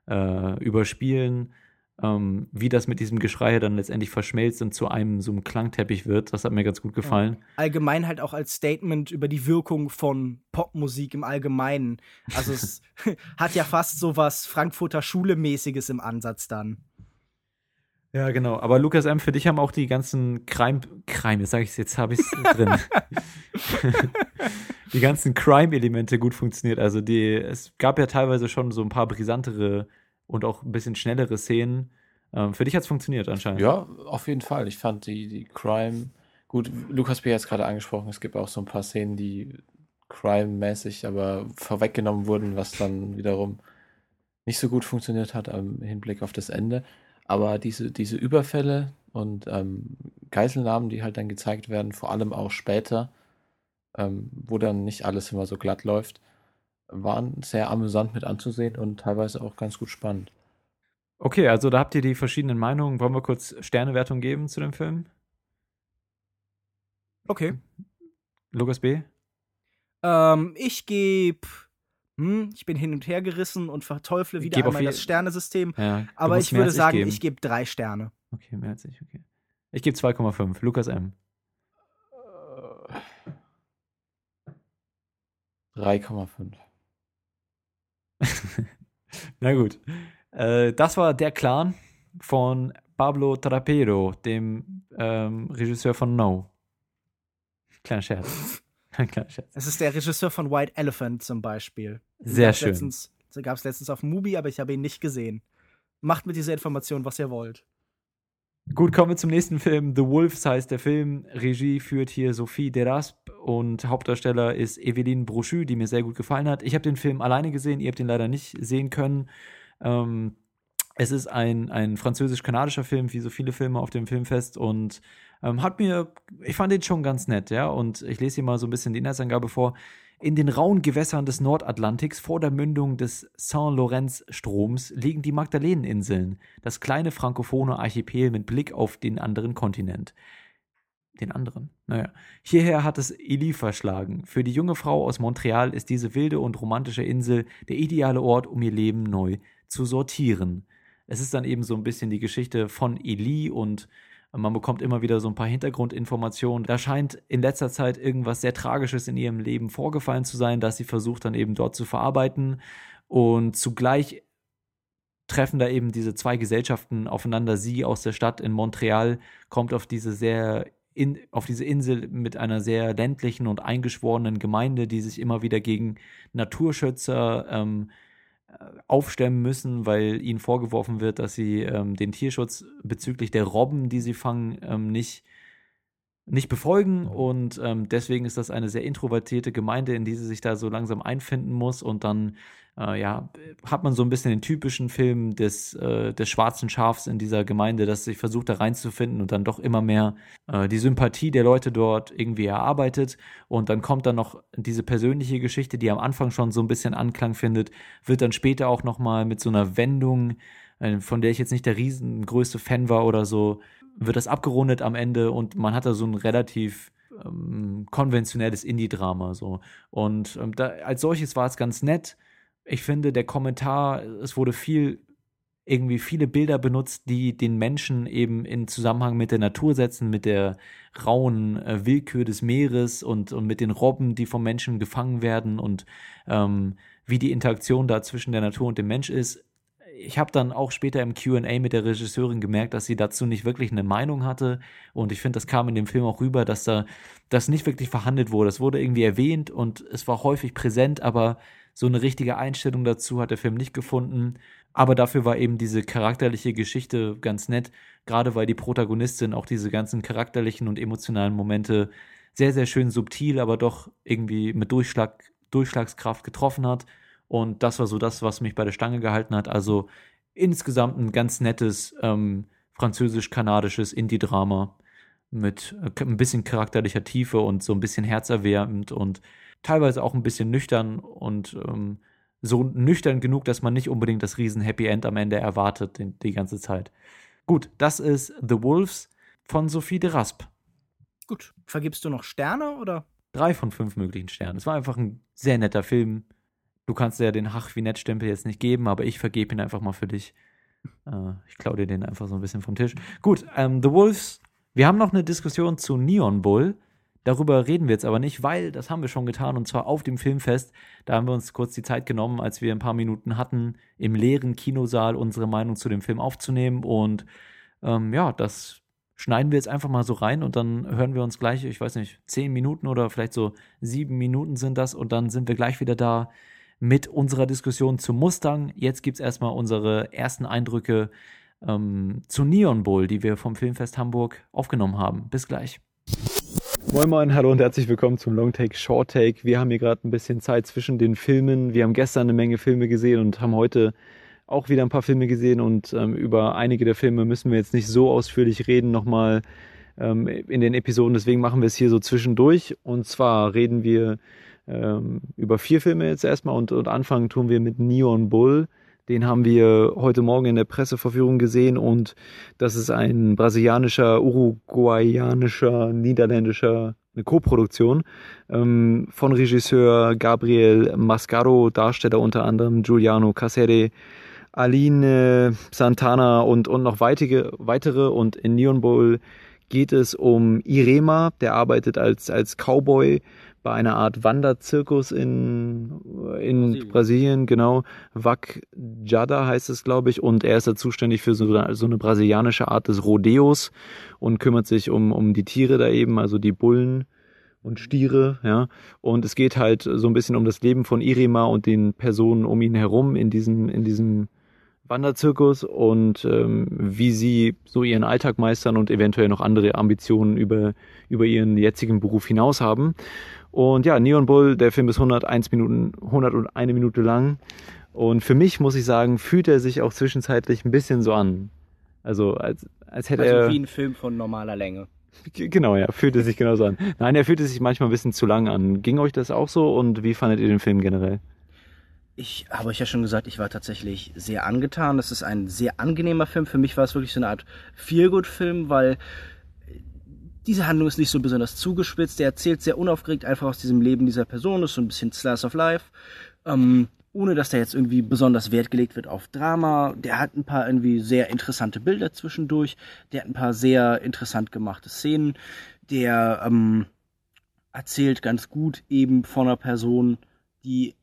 äh, überspielen ähm, wie das mit diesem Geschrei dann letztendlich verschmelzt und zu einem so einem Klangteppich wird. Das hat mir ganz gut gefallen. Allgemein halt auch als Statement über die Wirkung von Popmusik im Allgemeinen. Also es *laughs* hat ja fast so was Frankfurter Schule-mäßiges im Ansatz dann. Ja, genau. Aber Lukas M., für dich haben auch die ganzen Crime, Crime, jetzt sage ich jetzt habe ich es *laughs* drin. die ganzen Crime-Elemente gut funktioniert. Also die, es gab ja teilweise schon so ein paar brisantere und auch ein bisschen schnellere Szenen. Ähm, für dich hat es funktioniert anscheinend. Ja, auf jeden Fall. Ich fand die, die Crime, gut, Lukas B. hat es gerade angesprochen, es gibt auch so ein paar Szenen, die Crime-mäßig aber vorweggenommen wurden, was dann wiederum nicht so gut funktioniert hat im Hinblick auf das Ende. Aber diese, diese Überfälle und ähm, Geiselnahmen, die halt dann gezeigt werden, vor allem auch später, ähm, wo dann nicht alles immer so glatt läuft, waren sehr amüsant mit anzusehen und teilweise auch ganz gut spannend. Okay, also da habt ihr die verschiedenen Meinungen. Wollen wir kurz Sternewertung geben zu dem Film? Okay. Lukas B.? Ähm, ich gebe. Hm, ich bin hin und her gerissen und verteufle wieder einmal das Sternesystem. Ja, aber ich würde sagen, geben. ich gebe drei Sterne. Okay, mehr als ich, okay. Ich gebe 2,5. Lukas M. 3,5. *laughs* Na gut. Äh, das war der Clan von Pablo Trapero, dem ähm, Regisseur von No. Kleiner Scherz. Ein *laughs* kleiner Scherz. Es ist der Regisseur von White Elephant zum Beispiel. Sehr schön. Letztens, gab es letztens auf Mubi, aber ich habe ihn nicht gesehen. Macht mit dieser Information, was ihr wollt. Gut, kommen wir zum nächsten Film. The Wolves heißt der Film. Regie führt hier Sophie Derasp und Hauptdarsteller ist Eveline Brochu, die mir sehr gut gefallen hat. Ich habe den Film alleine gesehen, ihr habt ihn leider nicht sehen können. Ähm, es ist ein, ein französisch-kanadischer Film, wie so viele Filme auf dem Filmfest und ähm, hat mir, ich fand den schon ganz nett, ja. Und ich lese hier mal so ein bisschen die Inhaltsangabe vor. In den rauen Gewässern des Nordatlantiks vor der Mündung des Saint-Laurens-Stroms liegen die Magdaleneninseln, das kleine frankophone Archipel mit Blick auf den anderen Kontinent. Den anderen. Naja. Hierher hat es Eli verschlagen. Für die junge Frau aus Montreal ist diese wilde und romantische Insel der ideale Ort, um ihr Leben neu zu sortieren. Es ist dann eben so ein bisschen die Geschichte von Eli und man bekommt immer wieder so ein paar Hintergrundinformationen. Da scheint in letzter Zeit irgendwas sehr Tragisches in ihrem Leben vorgefallen zu sein, das sie versucht dann eben dort zu verarbeiten. Und zugleich treffen da eben diese zwei Gesellschaften aufeinander. Sie aus der Stadt in Montreal kommt auf diese sehr in, auf diese Insel mit einer sehr ländlichen und eingeschworenen Gemeinde, die sich immer wieder gegen Naturschützer ähm, aufstemmen müssen, weil ihnen vorgeworfen wird, dass sie ähm, den Tierschutz bezüglich der Robben, die sie fangen, ähm, nicht, nicht befolgen. Und ähm, deswegen ist das eine sehr introvertierte Gemeinde, in die sie sich da so langsam einfinden muss. Und dann äh, ja, hat man so ein bisschen den typischen Film des, äh, des schwarzen Schafs in dieser Gemeinde, das sich versucht, da reinzufinden und dann doch immer mehr äh, die Sympathie der Leute dort irgendwie erarbeitet. Und dann kommt dann noch diese persönliche Geschichte, die am Anfang schon so ein bisschen Anklang findet, wird dann später auch nochmal mit so einer Wendung, äh, von der ich jetzt nicht der riesengrößte Fan war oder so, wird das abgerundet am Ende und man hat da so ein relativ ähm, konventionelles Indie-Drama so. Und ähm, da, als solches war es ganz nett. Ich finde, der Kommentar, es wurde viel, irgendwie viele Bilder benutzt, die den Menschen eben in Zusammenhang mit der Natur setzen, mit der rauen äh, Willkür des Meeres und, und mit den Robben, die vom Menschen gefangen werden und ähm, wie die Interaktion da zwischen der Natur und dem Mensch ist. ich habe dann auch später im QA mit der Regisseurin gemerkt, dass sie dazu nicht wirklich eine Meinung hatte. Und ich finde, das kam in dem Film auch rüber, dass da das nicht wirklich verhandelt wurde. Es wurde irgendwie erwähnt und es war häufig präsent, aber so eine richtige Einstellung dazu hat der Film nicht gefunden. Aber dafür war eben diese charakterliche Geschichte ganz nett, gerade weil die Protagonistin auch diese ganzen charakterlichen und emotionalen Momente sehr, sehr schön subtil, aber doch irgendwie mit Durchschlag, Durchschlagskraft getroffen hat. Und das war so das, was mich bei der Stange gehalten hat. Also insgesamt ein ganz nettes ähm, französisch-kanadisches Indie-Drama mit äh, ein bisschen charakterlicher Tiefe und so ein bisschen herzerwärmend und teilweise auch ein bisschen nüchtern und ähm, so nüchtern genug, dass man nicht unbedingt das riesen Happy End am Ende erwartet die, die ganze Zeit. Gut, das ist The Wolves von Sophie de Rasp. Gut, vergibst du noch Sterne oder? Drei von fünf möglichen Sternen. Es war einfach ein sehr netter Film. Du kannst ja den Hach wie nett Stempel jetzt nicht geben, aber ich vergebe ihn einfach mal für dich. Äh, ich klaue dir den einfach so ein bisschen vom Tisch. Gut, ähm, The Wolves. Wir haben noch eine Diskussion zu Neon Bull. Darüber reden wir jetzt aber nicht, weil das haben wir schon getan und zwar auf dem Filmfest. Da haben wir uns kurz die Zeit genommen, als wir ein paar Minuten hatten, im leeren Kinosaal unsere Meinung zu dem Film aufzunehmen. Und ähm, ja, das schneiden wir jetzt einfach mal so rein und dann hören wir uns gleich, ich weiß nicht, zehn Minuten oder vielleicht so sieben Minuten sind das und dann sind wir gleich wieder da mit unserer Diskussion zu Mustang. Jetzt gibt es erstmal unsere ersten Eindrücke ähm, zu Neon Bull, die wir vom Filmfest Hamburg aufgenommen haben. Bis gleich. Moin Moin, hallo und herzlich willkommen zum Long Take Short Take. Wir haben hier gerade ein bisschen Zeit zwischen den Filmen. Wir haben gestern eine Menge Filme gesehen und haben heute auch wieder ein paar Filme gesehen und ähm, über einige der Filme müssen wir jetzt nicht so ausführlich reden nochmal ähm, in den Episoden. Deswegen machen wir es hier so zwischendurch. Und zwar reden wir ähm, über vier Filme jetzt erstmal und, und anfangen tun wir mit Neon Bull. Den haben wir heute Morgen in der Presseverführung gesehen und das ist ein brasilianischer, uruguayanischer, niederländischer eine Co-Produktion ähm, von Regisseur Gabriel Mascaro, Darsteller unter anderem Giuliano Cassere, Aline Santana und, und noch weitere, weitere. Und in Neon Bowl geht es um Irema, der arbeitet als, als Cowboy bei einer Art Wanderzirkus in, in Brasilien. Brasilien, genau. Wak Jada heißt es, glaube ich. Und er ist da zuständig für so, so eine brasilianische Art des Rodeos und kümmert sich um, um die Tiere da eben, also die Bullen und Stiere, ja. Und es geht halt so ein bisschen um das Leben von Irima und den Personen um ihn herum in diesem, in diesem Wanderzirkus und ähm, wie sie so ihren Alltag meistern und eventuell noch andere Ambitionen über, über ihren jetzigen Beruf hinaus haben. Und ja, Neon Bull, der Film ist 101 Minuten, 101 Minute lang. Und für mich muss ich sagen, fühlt er sich auch zwischenzeitlich ein bisschen so an. Also als, als hätte also er. wie ein Film von normaler Länge. Genau, ja, fühlte sich genauso an. Nein, er fühlte sich manchmal ein bisschen zu lang an. Ging euch das auch so und wie fandet ihr den Film generell? Ich habe euch ja schon gesagt, ich war tatsächlich sehr angetan. Das ist ein sehr angenehmer Film. Für mich war es wirklich so eine Art Feelgood-Film, weil diese Handlung ist nicht so besonders zugespitzt. Der erzählt sehr unaufgeregt einfach aus diesem Leben dieser Person. Das ist so ein bisschen Slice of Life. Ähm, ohne dass da jetzt irgendwie besonders Wert gelegt wird auf Drama. Der hat ein paar irgendwie sehr interessante Bilder zwischendurch. Der hat ein paar sehr interessant gemachte Szenen. Der ähm, erzählt ganz gut eben von einer Person, die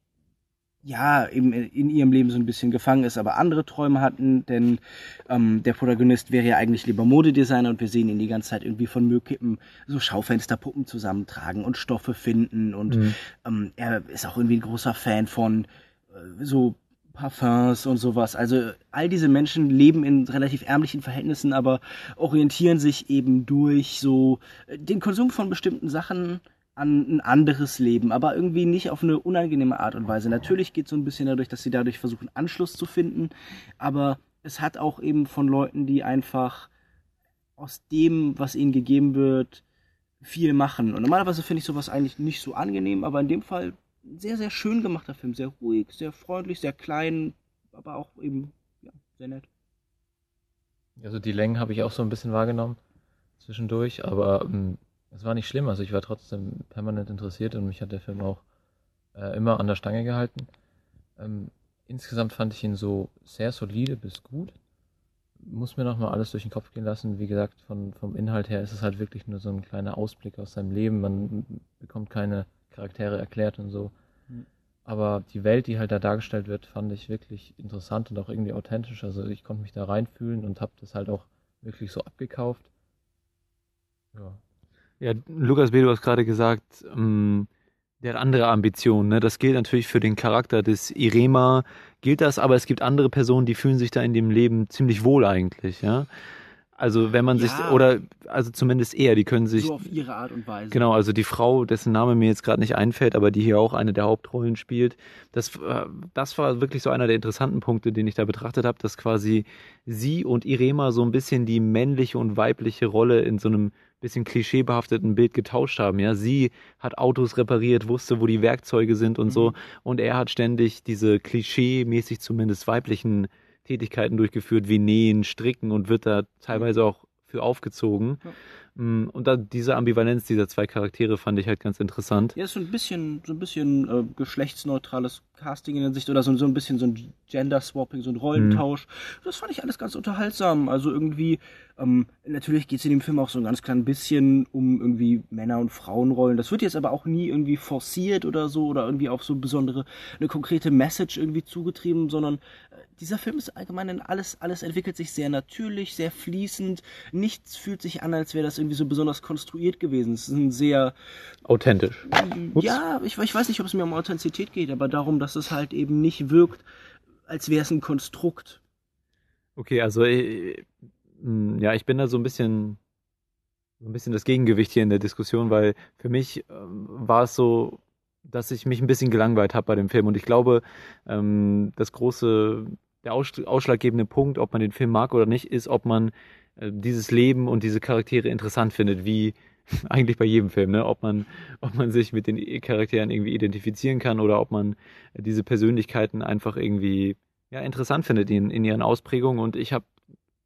ja, eben in ihrem Leben so ein bisschen gefangen ist, aber andere Träume hatten, denn ähm, der Protagonist wäre ja eigentlich lieber Modedesigner und wir sehen ihn die ganze Zeit irgendwie von Müllkippen so Schaufensterpuppen zusammentragen und Stoffe finden und mhm. ähm, er ist auch irgendwie ein großer Fan von äh, so Parfums und sowas. Also all diese Menschen leben in relativ ärmlichen Verhältnissen, aber orientieren sich eben durch so äh, den Konsum von bestimmten Sachen an ein anderes Leben, aber irgendwie nicht auf eine unangenehme Art und Weise. Natürlich geht es so ein bisschen dadurch, dass sie dadurch versuchen, Anschluss zu finden, aber es hat auch eben von Leuten, die einfach aus dem, was ihnen gegeben wird, viel machen. Und normalerweise finde ich sowas eigentlich nicht so angenehm, aber in dem Fall sehr, sehr schön gemachter Film. Sehr ruhig, sehr freundlich, sehr klein, aber auch eben ja, sehr nett. Also die Längen habe ich auch so ein bisschen wahrgenommen zwischendurch, aber ähm, es war nicht schlimm, also ich war trotzdem permanent interessiert und mich hat der Film auch äh, immer an der Stange gehalten. Ähm, insgesamt fand ich ihn so sehr solide bis gut. Muss mir nochmal alles durch den Kopf gehen lassen. Wie gesagt, von, vom Inhalt her ist es halt wirklich nur so ein kleiner Ausblick aus seinem Leben. Man bekommt keine Charaktere erklärt und so. Mhm. Aber die Welt, die halt da dargestellt wird, fand ich wirklich interessant und auch irgendwie authentisch. Also ich konnte mich da reinfühlen und habe das halt auch wirklich so abgekauft. Ja. Ja, Lukas B., du hast gerade gesagt, ähm, der hat andere Ambitionen. Ne? Das gilt natürlich für den Charakter des Irema, gilt das, aber es gibt andere Personen, die fühlen sich da in dem Leben ziemlich wohl eigentlich, ja. Also wenn man sich, Ja. oder also zumindest eher, die können sich so auf ihre Art und Weise. Genau, also die Frau, dessen Name mir jetzt gerade nicht einfällt, aber die hier auch eine der Hauptrollen spielt, das, äh, das war wirklich so einer der interessanten Punkte, den ich da betrachtet habe, dass quasi sie und Irema so ein bisschen die männliche und weibliche Rolle in so einem bisschen klischeebehafteten Bild getauscht haben. Ja, sie hat Autos repariert, wusste, wo die Werkzeuge sind und so, und er hat ständig diese klischee-mäßig zumindest weiblichen Tätigkeiten durchgeführt, wie Nähen, Stricken und wird da teilweise auch für aufgezogen. Mm, Und da diese Ambivalenz dieser zwei Charaktere fand ich halt ganz interessant. Ja, ist so ein bisschen, so ein bisschen äh, geschlechtsneutrales Casting in der Sicht oder so, so ein bisschen so ein Gender-Swapping, so ein Rollentausch. Das fand ich alles ganz unterhaltsam. Also irgendwie, ähm, natürlich geht es in dem Film auch so ein ganz klein bisschen um irgendwie Männer- und Frauenrollen. Das wird jetzt aber auch nie irgendwie forciert oder so oder irgendwie auf so besondere, eine konkrete Message irgendwie zugetrieben, sondern äh, dieser Film ist allgemein in alles, alles entwickelt sich sehr natürlich, sehr fließend. Nichts fühlt sich an, als wäre das irgendwie so besonders konstruiert gewesen. Es ist ein sehr, Authentisch. Ups. ja, ich, ich weiß nicht, ob es mir um Authentizität geht, aber darum, dass es halt eben nicht wirkt, als wäre es ein Konstrukt. Okay, also äh, mh, ja, ich bin da so ein bisschen so ein bisschen das Gegengewicht hier in der Diskussion, weil für mich ähm, war es so, dass ich mich ein bisschen gelangweilt habe bei dem Film und ich glaube, ähm, das große, der aus, ausschlaggebende Punkt, ob man den Film mag oder nicht, ist, ob man äh, dieses Leben und diese Charaktere interessant findet, wie *laughs* eigentlich bei jedem Film, ne? Ob man, ob man sich mit den Charakteren irgendwie identifizieren kann oder ob man diese Persönlichkeiten einfach irgendwie ja, interessant findet in, in ihren Ausprägungen. Und ich habe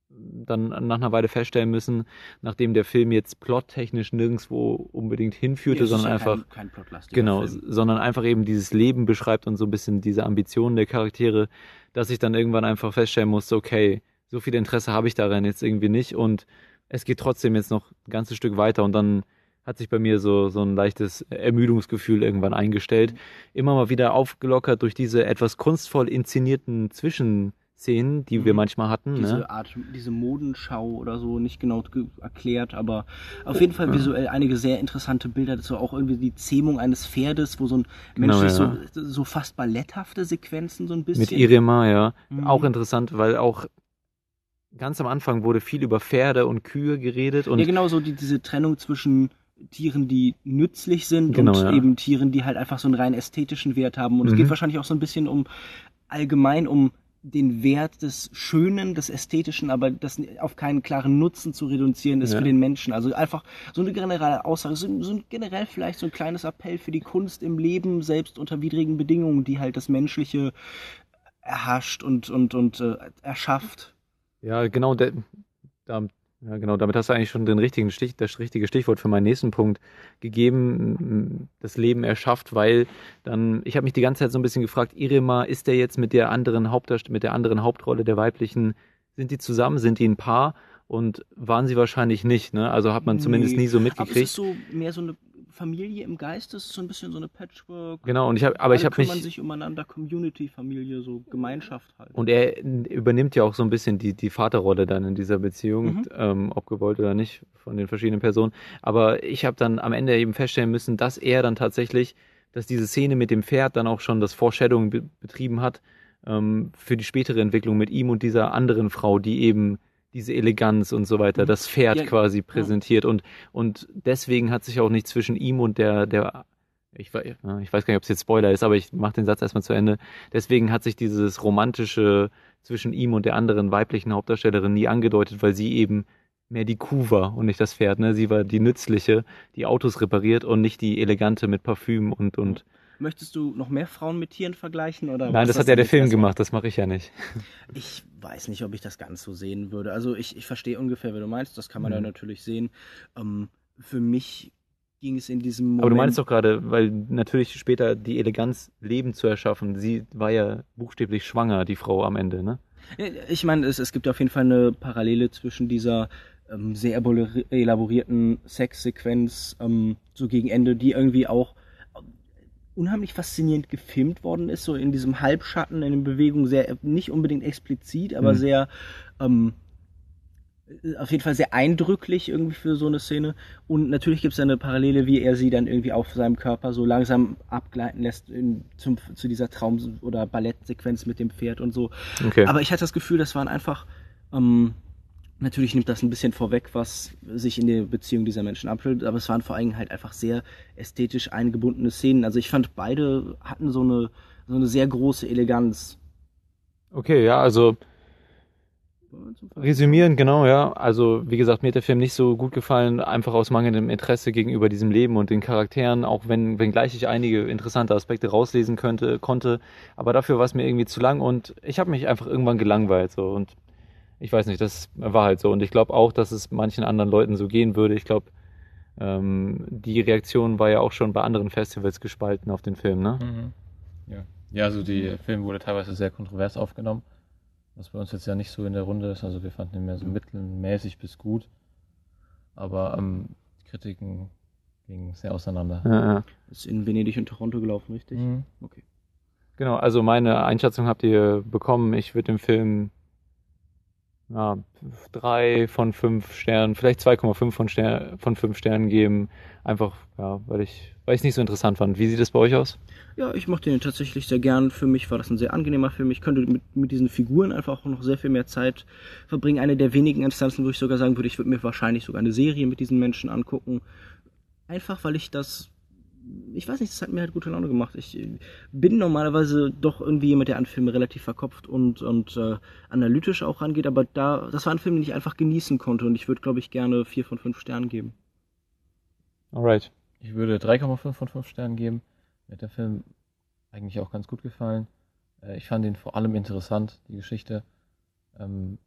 dann nach einer Weile feststellen müssen, nachdem der Film jetzt plottechnisch nirgendwo unbedingt hinführte, Ja, sondern ja einfach kein, kein Genau, Film. sondern einfach eben dieses Leben beschreibt und so ein bisschen diese Ambitionen der Charaktere, dass ich dann irgendwann einfach feststellen musste, okay, so viel Interesse habe ich daran jetzt irgendwie nicht und es geht trotzdem jetzt noch ein ganzes Stück weiter und dann hat sich bei mir so, so ein leichtes Ermüdungsgefühl irgendwann eingestellt. Immer mal wieder aufgelockert durch diese etwas kunstvoll inszenierten Zwischenszenen, die wir Mhm. manchmal hatten. Diese Ne? Art, diese Modenschau oder so, nicht genau ge- erklärt, aber auf jeden Fall visuell einige sehr interessante Bilder. Das war auch irgendwie die Zähmung eines Pferdes, wo so ein Genau, menschlich ja. so, so fast balletthafte Sequenzen so ein bisschen. Mit Irema, ja. Mhm. Auch interessant, weil auch ganz am Anfang wurde viel über Pferde und Kühe geredet und ja, genau so die, diese Trennung zwischen Tieren, die nützlich sind Genau, und ja. eben Tieren, die halt einfach so einen rein ästhetischen Wert haben. Und es Mhm. geht wahrscheinlich auch so ein bisschen um allgemein um den Wert des Schönen, des Ästhetischen, aber das auf keinen klaren Nutzen zu reduzieren ist Ja. für den Menschen. Also einfach so eine generelle Aussage, so, so ein generell vielleicht so ein kleines Appell für die Kunst im Leben, selbst unter widrigen Bedingungen, die halt das Menschliche erhascht und, und, und äh, erschafft. Ja, genau, der, da, ja, genau, damit hast du eigentlich schon den richtigen Stich, das richtige Stichwort für meinen nächsten Punkt gegeben. Das Leben erschafft, weil dann, ich habe mich die ganze Zeit so ein bisschen gefragt, Irema, ist der jetzt mit der anderen Hauptdarst mit der anderen Hauptrolle der weiblichen, sind die zusammen, sind die ein Paar? Und waren sie wahrscheinlich nicht, ne? Also hat man zumindest Nee. nie so Aber es mitgekriegt. ist so mehr so eine Familie im Geist, ist so ein bisschen so eine Patchwork. Genau, und ich habe, aber ich habe mich. kümmern sich umeinander, Community-Familie, so Gemeinschaft halt. Und er übernimmt ja auch so ein bisschen die, die Vaterrolle dann in dieser Beziehung, Mhm. ähm, ob gewollt oder nicht, von den verschiedenen Personen. Aber ich habe dann am Ende eben feststellen müssen, dass er dann tatsächlich, dass diese Szene mit dem Pferd dann auch schon das Foreshadowing be betrieben hat ähm, für die spätere Entwicklung mit ihm und dieser anderen Frau, die eben diese Eleganz und so weiter, Mhm. das Pferd Ja, quasi präsentiert. Und, und deswegen hat sich auch nicht zwischen ihm und der, der ich, ja, ich weiß gar nicht, ob es jetzt Spoiler ist, aber ich mache den Satz erstmal zu Ende. Deswegen hat sich dieses romantische zwischen ihm und der anderen weiblichen Hauptdarstellerin nie angedeutet, weil sie eben mehr die Kuh war und nicht das Pferd. Ne? Sie war die nützliche, die Autos repariert und nicht die elegante mit Parfüm und und. Möchtest du noch mehr Frauen mit Tieren vergleichen? Oder Nein, das hat ja der Film erstmal? gemacht, das mache ich ja nicht. *laughs* Ich weiß nicht, ob ich das ganz so sehen würde. Also ich, ich verstehe ungefähr, wie du meinst. Das kann man Mhm. ja natürlich sehen. Ähm, für mich ging es in diesem Moment. Aber du meinst doch gerade, weil natürlich später die Eleganz, Leben zu erschaffen, sie war ja buchstäblich schwanger, die Frau am Ende, ne? Ich meine, es, es gibt auf jeden Fall eine Parallele zwischen dieser ähm, sehr elabori- elaborierten Sexsequenz ähm, so gegen Ende, die irgendwie auch unheimlich faszinierend gefilmt worden ist, so in diesem Halbschatten, in den Bewegungen sehr, nicht unbedingt explizit, aber Mhm. sehr, ähm, auf jeden Fall sehr eindrücklich irgendwie für so eine Szene. Und natürlich gibt es eine Parallele, wie er sie dann irgendwie auf seinem Körper so langsam abgleiten lässt in, zum, zu dieser Traum- oder Ballettsequenz mit dem Pferd und so. Okay. Aber ich hatte das Gefühl, das waren einfach, ähm, natürlich nimmt das ein bisschen vorweg, was sich in der Beziehung dieser Menschen abspielt, aber es waren vor allem halt einfach sehr ästhetisch eingebundene Szenen. Also ich fand, beide hatten so eine, so eine sehr große Eleganz. Okay, ja, also resümieren, genau, ja. Also, wie gesagt, mir hat der Film nicht so gut gefallen, einfach aus mangelndem Interesse gegenüber diesem Leben und den Charakteren, auch wenn, wenngleich ich einige interessante Aspekte rauslesen könnte, konnte. Aber dafür war es mir irgendwie zu lang und ich habe mich einfach irgendwann gelangweilt, so. Und ich weiß nicht, das war halt so. Und ich glaube auch, dass es manchen anderen Leuten so gehen würde. Ich glaube, ähm, die Reaktion war ja auch schon bei anderen Festivals gespalten auf den Film, ne? Mhm. Ja. ja, also der Film wurde teilweise sehr kontrovers aufgenommen, was bei uns jetzt ja nicht so in der Runde ist. Also wir fanden ihn mehr so mittelmäßig bis gut. Aber ähm, die Kritiken gingen sehr auseinander. Ja, ja. Ist in Venedig und Toronto gelaufen, richtig? Mhm. Okay. Genau, also meine Einschätzung habt ihr bekommen. Ich würde dem Film ja, drei von fünf Sternen, vielleicht 2,5 von, Ster von fünf Sternen geben. Einfach, ja, weil ich weil es nicht so interessant fand. Wie sieht es bei euch aus? Ja, ich mochte den tatsächlich sehr gern. Für mich war das ein sehr angenehmer Film. Ich könnte mit, mit diesen Figuren einfach auch noch sehr viel mehr Zeit verbringen. Eine der wenigen Instanzen, wo ich sogar sagen würde, ich würde mir wahrscheinlich sogar eine Serie mit diesen Menschen angucken. Einfach weil ich das, ich weiß nicht, das hat mir halt gute Laune gemacht. Ich äh, bin normalerweise doch irgendwie jemand, der an Filme relativ verkopft und, und äh, analytisch auch rangeht, aber da, das war ein Film, den ich einfach genießen konnte und ich würde, glaube ich, gerne vier von fünf Sternen geben. Alright. Ich würde 3,5 von 5 Sternen geben. Mir hat der Film eigentlich auch ganz gut gefallen. Äh, Ich fand ihn vor allem interessant, die Geschichte. Ähm,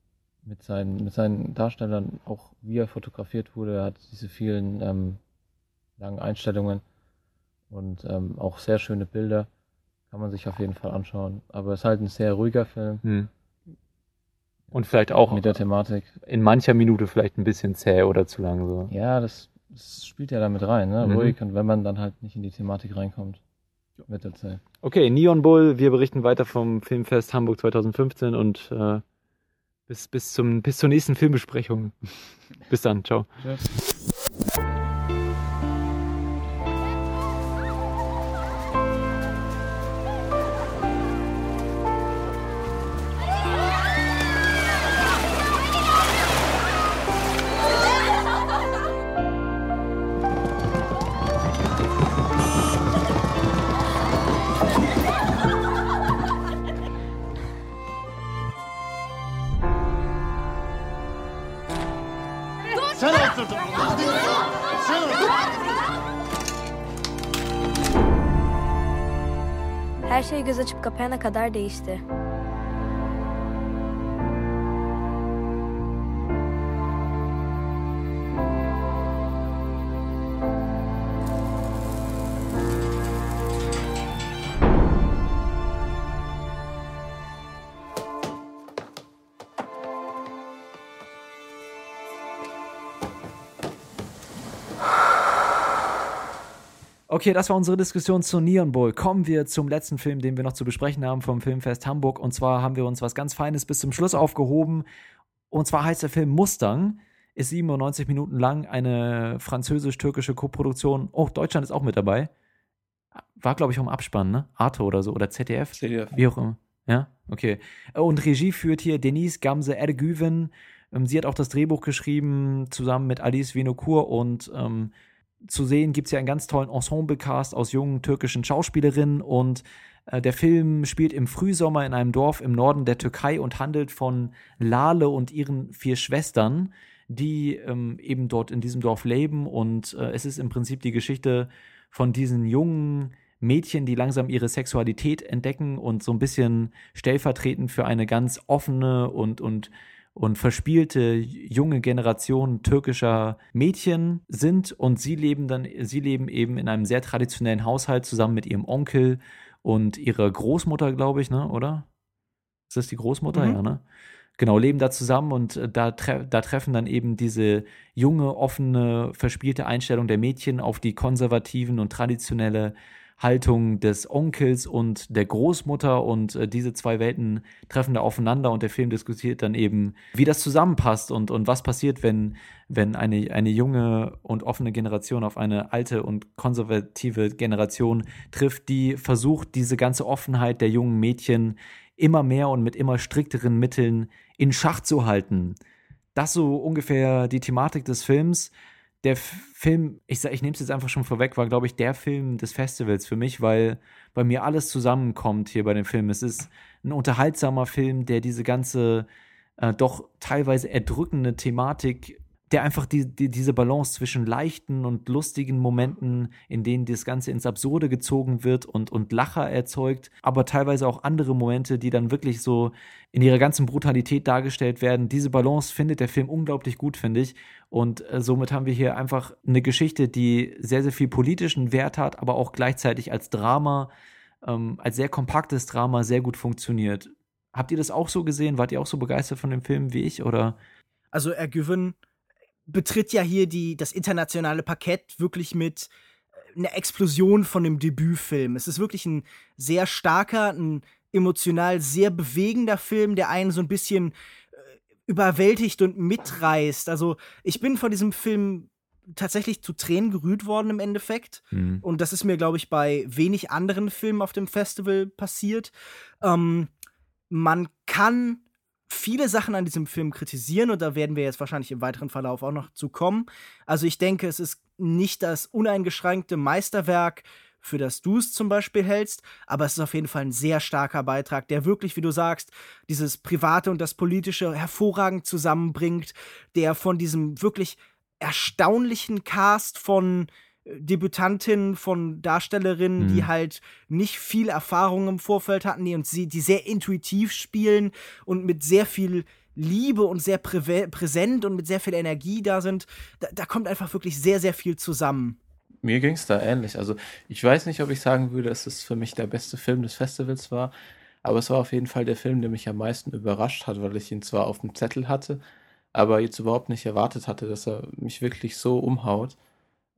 mit, seinen, mit seinen Darstellern, auch wie er fotografiert wurde. Er hat diese vielen ähm, langen Einstellungen und ähm, auch sehr schöne Bilder. Kann man sich auf jeden Fall anschauen. Aber es ist halt ein sehr ruhiger Film Hm. Und vielleicht auch mit der Thematik. in mancher Minute vielleicht ein bisschen zäh oder zu lang so. Ja, das, das spielt ja damit rein, ne? Mhm. ruhig. Und wenn man dann halt nicht in die Thematik reinkommt, mit der Zeit. Okay, Neon Bull, wir berichten weiter vom Filmfest Hamburg 2015 und äh, bis, bis, zum, bis zur nächsten Filmbesprechung. *laughs* bis dann, ciao. Her göz açıp kapayana kadar değişti. Okay, das war unsere Diskussion zu Neon Bull. Kommen wir zum letzten Film, den wir noch zu besprechen haben vom Filmfest Hamburg. Und zwar haben wir uns was ganz Feines bis zum Schluss aufgehoben. Und zwar heißt der Film Mustang. Ist 97 Minuten lang, eine französisch-türkische Koproduktion. Oh, Deutschland ist auch mit dabei. War, glaube ich, um Abspann, ne? Arte oder so. Oder ZDF. CDF. Wie auch immer. Ja, okay. Und Regie führt hier Denise Gamse Ergüven. Ähm, Sie hat auch das Drehbuch geschrieben, zusammen mit Alice Vinokur. Und ähm, zu sehen gibt es ja einen ganz tollen Ensemble-Cast aus jungen türkischen Schauspielerinnen. Und äh, der Film spielt im Frühsommer in einem Dorf im Norden der Türkei und handelt von Lale und ihren vier Schwestern, die ähm, eben dort in diesem Dorf leben. Und äh, es ist im Prinzip die Geschichte von diesen jungen Mädchen, die langsam ihre Sexualität entdecken und so ein bisschen stellvertretend für eine ganz offene und, und, und verspielte junge Generation türkischer Mädchen sind. Und sie leben dann, sie leben eben in einem sehr traditionellen Haushalt zusammen mit ihrem Onkel und ihrer Großmutter, glaube ich, ne, oder? Ist das die Großmutter? Mhm. Ja, ne? Genau, leben da zusammen und äh, da, tre da treffen dann eben diese junge, offene, verspielte Einstellung der Mädchen auf die konservativen und traditionelle Haltung des Onkels und der Großmutter und äh, diese zwei Welten treffen da aufeinander und der Film diskutiert dann eben, wie das zusammenpasst und, und was passiert, wenn, wenn eine, eine junge und offene Generation auf eine alte und konservative Generation trifft, die versucht, diese ganze Offenheit der jungen Mädchen immer mehr und mit immer strikteren Mitteln in Schach zu halten. Das so ungefähr die Thematik des Films der Film, ich, ich nehme es jetzt einfach schon vorweg, war, glaube ich, der Film des Festivals für mich, weil bei mir alles zusammenkommt hier bei dem Film. Es ist ein unterhaltsamer Film, der diese ganze äh, doch teilweise erdrückende Thematik der einfach die, die, diese Balance zwischen leichten und lustigen Momenten, in denen das Ganze ins Absurde gezogen wird und, und Lacher erzeugt, aber teilweise auch andere Momente, die dann wirklich so in ihrer ganzen Brutalität dargestellt werden. Diese Balance findet der Film unglaublich gut, finde ich. Und äh, somit haben wir hier einfach eine Geschichte, die sehr, sehr viel politischen Wert hat, aber auch gleichzeitig als Drama, ähm, als sehr kompaktes Drama sehr gut funktioniert. Habt ihr das auch so gesehen? Wart ihr auch so begeistert von dem Film wie ich? Oder? Also, er Given betritt ja hier die, das internationale Parkett wirklich mit äh, einer Explosion von dem Debütfilm. Es ist wirklich ein sehr starker, ein emotional sehr bewegender Film, der einen so ein bisschen äh, überwältigt und mitreißt. Also ich bin von diesem Film tatsächlich zu Tränen gerührt worden im Endeffekt. Mhm. Und das ist mir, glaube ich, bei wenig anderen Filmen auf dem Festival passiert. Ähm, man kann viele Sachen an diesem Film kritisieren und da werden wir jetzt wahrscheinlich im weiteren Verlauf auch noch zu kommen. Also ich denke, es ist nicht das uneingeschränkte Meisterwerk, für das du es zum Beispiel hältst, aber es ist auf jeden Fall ein sehr starker Beitrag, der wirklich, wie du sagst, dieses Private und das Politische hervorragend zusammenbringt, der von diesem wirklich erstaunlichen Cast von Debütantinnen, von Darstellerinnen, mhm. die halt nicht viel Erfahrung im Vorfeld hatten, die, und sie, die sehr intuitiv spielen und mit sehr viel Liebe und sehr prä präsent und mit sehr viel Energie da sind. Da, da kommt einfach wirklich sehr, sehr viel zusammen. Mir ging es da ähnlich. Also ich weiß nicht, ob ich sagen würde, dass es für mich der beste Film des Festivals war, aber es war auf jeden Fall der Film, der mich am meisten überrascht hat, weil ich ihn zwar auf dem Zettel hatte, aber jetzt überhaupt nicht erwartet hatte, dass er mich wirklich so umhaut.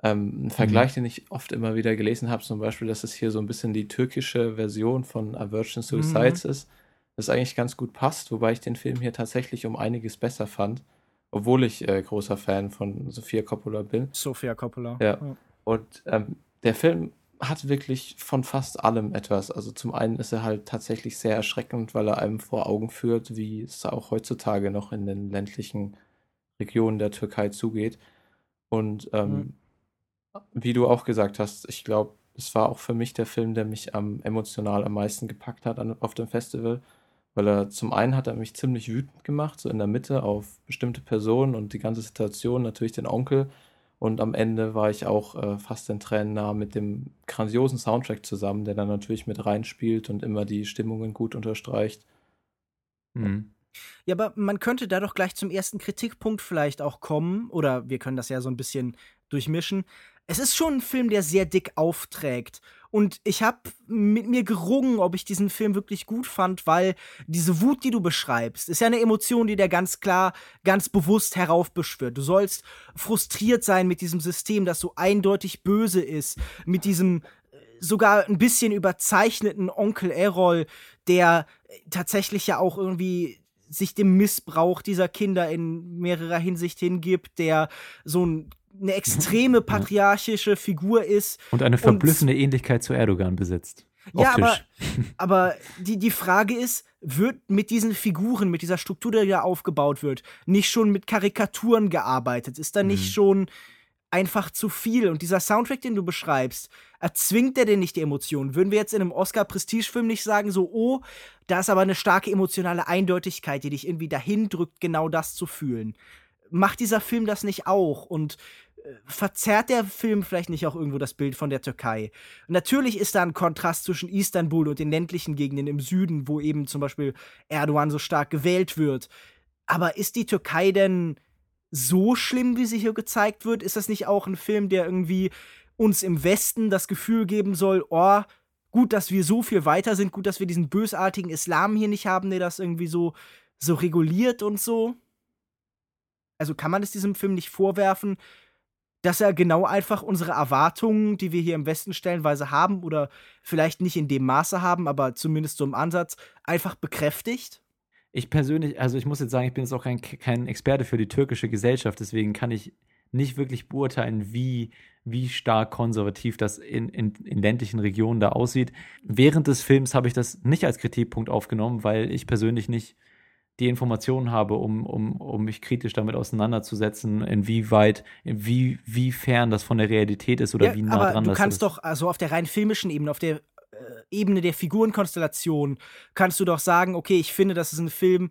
Ähm, ein Vergleich, mhm. den ich oft immer wieder gelesen habe, zum Beispiel, dass es hier so ein bisschen die türkische Version von A Virgin Suicides mhm. ist, das eigentlich ganz gut passt, wobei ich den Film hier tatsächlich um einiges besser fand, obwohl ich äh, großer Fan von Sofia Coppola bin. Sofia Coppola. Ja. ja. Und ähm, der Film hat wirklich von fast allem etwas. Also zum einen ist er halt tatsächlich sehr erschreckend, weil er einem vor Augen führt, wie es auch heutzutage noch in den ländlichen Regionen der Türkei zugeht. Und ähm, mhm wie du auch gesagt hast, ich glaube, es war auch für mich der Film, der mich am emotional am meisten gepackt hat an, auf dem Festival, weil er zum einen hat er mich ziemlich wütend gemacht, so in der Mitte auf bestimmte Personen und die ganze Situation, natürlich den Onkel. Und am Ende war ich auch äh, fast in Tränen nah mit dem grandiosen Soundtrack zusammen, der dann natürlich mit reinspielt und immer die Stimmungen gut unterstreicht. Mhm. Ja, aber man könnte da doch gleich zum ersten Kritikpunkt vielleicht auch kommen, oder wir können das ja so ein bisschen durchmischen es ist schon ein Film, der sehr dick aufträgt. Und ich habe mit mir gerungen, ob ich diesen Film wirklich gut fand, weil diese Wut, die du beschreibst, ist ja eine Emotion, die der ganz klar, ganz bewusst heraufbeschwört. Du sollst frustriert sein mit diesem System, das so eindeutig böse ist, mit diesem äh, sogar ein bisschen überzeichneten Onkel Errol, der tatsächlich ja auch irgendwie sich dem Missbrauch dieser Kinder in mehrerer Hinsicht hingibt, der so ein eine extreme patriarchische Figur ist. Und eine verblüffende und, Ähnlichkeit zu Erdogan besitzt. Ja, aber, *laughs* aber die, die Frage ist, wird mit diesen Figuren, mit dieser Struktur, die da aufgebaut wird, nicht schon mit Karikaturen gearbeitet? Ist da nicht mhm. schon einfach zu viel? Und dieser Soundtrack, den du beschreibst, erzwingt der denn nicht die Emotionen? Würden wir jetzt in einem Oscar-Prestigefilm nicht sagen, so, oh, da ist aber eine starke emotionale Eindeutigkeit, die dich irgendwie dahin drückt, genau das zu fühlen? Macht dieser Film das nicht auch? Und verzerrt der Film vielleicht nicht auch irgendwo das Bild von der Türkei? Natürlich ist da ein Kontrast zwischen Istanbul und den ländlichen Gegenden im Süden, wo eben zum Beispiel Erdogan so stark gewählt wird. Aber ist die Türkei denn so schlimm, wie sie hier gezeigt wird? Ist das nicht auch ein Film, der irgendwie uns im Westen das Gefühl geben soll, oh, gut, dass wir so viel weiter sind, gut, dass wir diesen bösartigen Islam hier nicht haben, der das irgendwie so, so reguliert und so? Also kann man es diesem Film nicht vorwerfen, dass er genau einfach unsere Erwartungen, die wir hier im Westen stellenweise haben oder vielleicht nicht in dem Maße haben, aber zumindest so im Ansatz, einfach bekräftigt? Ich persönlich, also ich muss jetzt sagen, ich bin jetzt auch kein, kein Experte für die türkische Gesellschaft, deswegen kann ich nicht wirklich beurteilen, wie, wie stark konservativ das in, in, in ländlichen Regionen da aussieht. Während des Films habe ich das nicht als Kritikpunkt aufgenommen, weil ich persönlich nicht die Informationen habe, um, um, um mich kritisch damit auseinanderzusetzen, inwieweit, inwiefern das von der Realität ist oder ja, wie nah aber dran du das kannst ist. doch, also auf der rein filmischen Ebene, auf der äh, Ebene der Figurenkonstellation, kannst du doch sagen, okay, ich finde, das ist ein Film,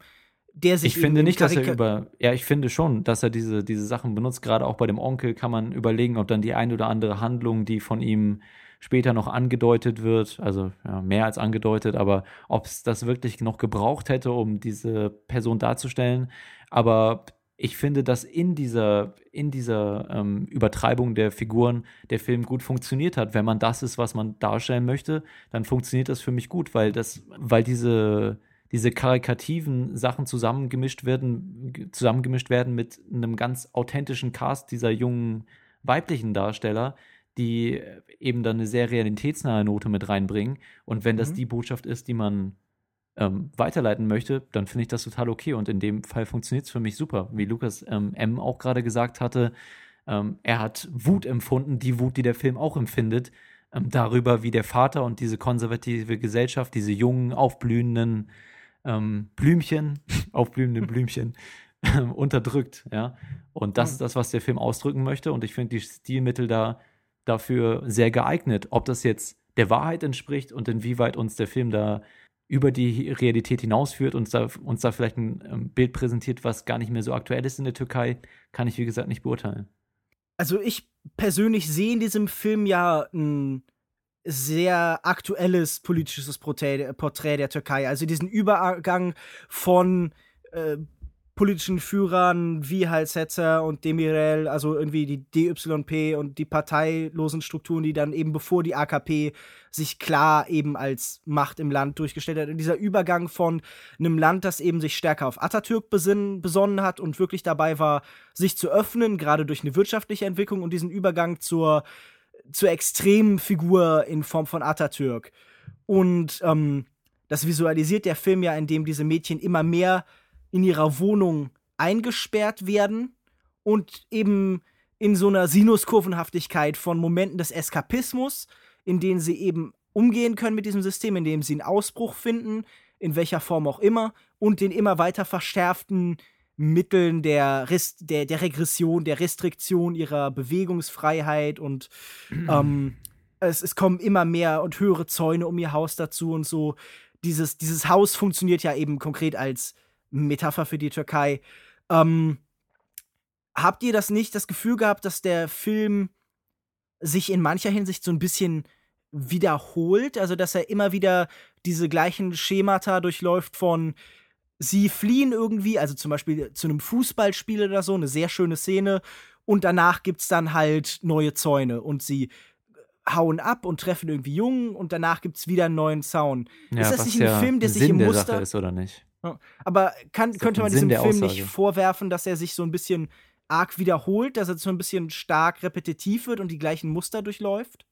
der sich Ich finde nicht, dass er über, ja, ich finde schon, dass er diese, diese Sachen benutzt. Gerade auch bei dem Onkel kann man überlegen, ob dann die ein oder andere Handlung, die von ihm später noch angedeutet wird, also ja, mehr als angedeutet, aber ob es das wirklich noch gebraucht hätte, um diese Person darzustellen. Aber ich finde, dass in dieser, in dieser ähm, Übertreibung der Figuren der Film gut funktioniert hat. Wenn man das ist, was man darstellen möchte, dann funktioniert das für mich gut, weil das, weil diese, diese karikativen Sachen zusammengemischt werden, zusammengemischt werden mit einem ganz authentischen Cast dieser jungen weiblichen Darsteller, die äh, eben dann eine sehr realitätsnahe Note mit reinbringen. Und wenn das Mhm. die Botschaft ist, die man ähm, weiterleiten möchte, dann finde ich das total okay. Und in dem Fall funktioniert es für mich super. Wie Lukas ähm, M. auch gerade gesagt hatte, ähm, er hat Wut empfunden, die Wut, die der Film auch empfindet, ähm, darüber, wie der Vater und diese konservative Gesellschaft, diese jungen, aufblühenden ähm, Blümchen, *laughs* aufblühenden Blümchen, *laughs* unterdrückt, ja. Und das ist das, was der Film ausdrücken möchte. Und ich finde die Stilmittel da dafür sehr geeignet. Ob das jetzt der Wahrheit entspricht und inwieweit uns der Film da über die Realität hinausführt und uns da, uns da vielleicht ein ähm, Bild präsentiert, was gar nicht mehr so aktuell ist in der Türkei, kann ich, wie gesagt, nicht beurteilen. Also ich persönlich sehe in diesem Film ja ein sehr aktuelles politisches Porträt, Porträt der Türkei. Also diesen Übergang von äh, politischen Führern wie halt Setzer und Demirel, also irgendwie die DYP und die parteilosen Strukturen, die dann eben bevor die AKP sich klar eben als Macht im Land durchgestellt hat. Und dieser Übergang von einem Land, das eben sich stärker auf Atatürk besinn, besonnen hat und wirklich dabei war, sich zu öffnen, gerade durch eine wirtschaftliche Entwicklung und diesen Übergang zur, zur extremen Figur in Form von Atatürk. Und ähm, das visualisiert der Film ja, indem diese Mädchen immer mehr in ihrer Wohnung eingesperrt werden und eben in so einer Sinuskurvenhaftigkeit von Momenten des Eskapismus, in denen sie eben umgehen können mit diesem System, in dem sie einen Ausbruch finden, in welcher Form auch immer, und den immer weiter verschärften Mitteln der, Rest, der, der Regression, der Restriktion ihrer Bewegungsfreiheit und *clears throat* ähm, es, es kommen immer mehr und höhere Zäune um ihr Haus dazu und so. Dieses, dieses Haus funktioniert ja eben konkret als Metapher für die Türkei. Ähm, habt ihr das nicht das Gefühl gehabt, dass der Film sich in mancher Hinsicht so ein bisschen wiederholt? Also, dass er immer wieder diese gleichen Schemata durchläuft von sie fliehen irgendwie, also zum Beispiel zu einem Fußballspiel oder so, eine sehr schöne Szene, und danach gibt's dann halt neue Zäune und sie hauen ab und treffen irgendwie Jungen und danach gibt's wieder einen neuen Zaun. Ja, ist das nicht ein ja Film, der sich Sinn im der Muster Sache ist oder nicht? Aber kann, könnte man diesem Film nicht vorwerfen, dass er sich so ein bisschen arg wiederholt, dass er so ein bisschen stark repetitiv wird und die gleichen Muster durchläuft?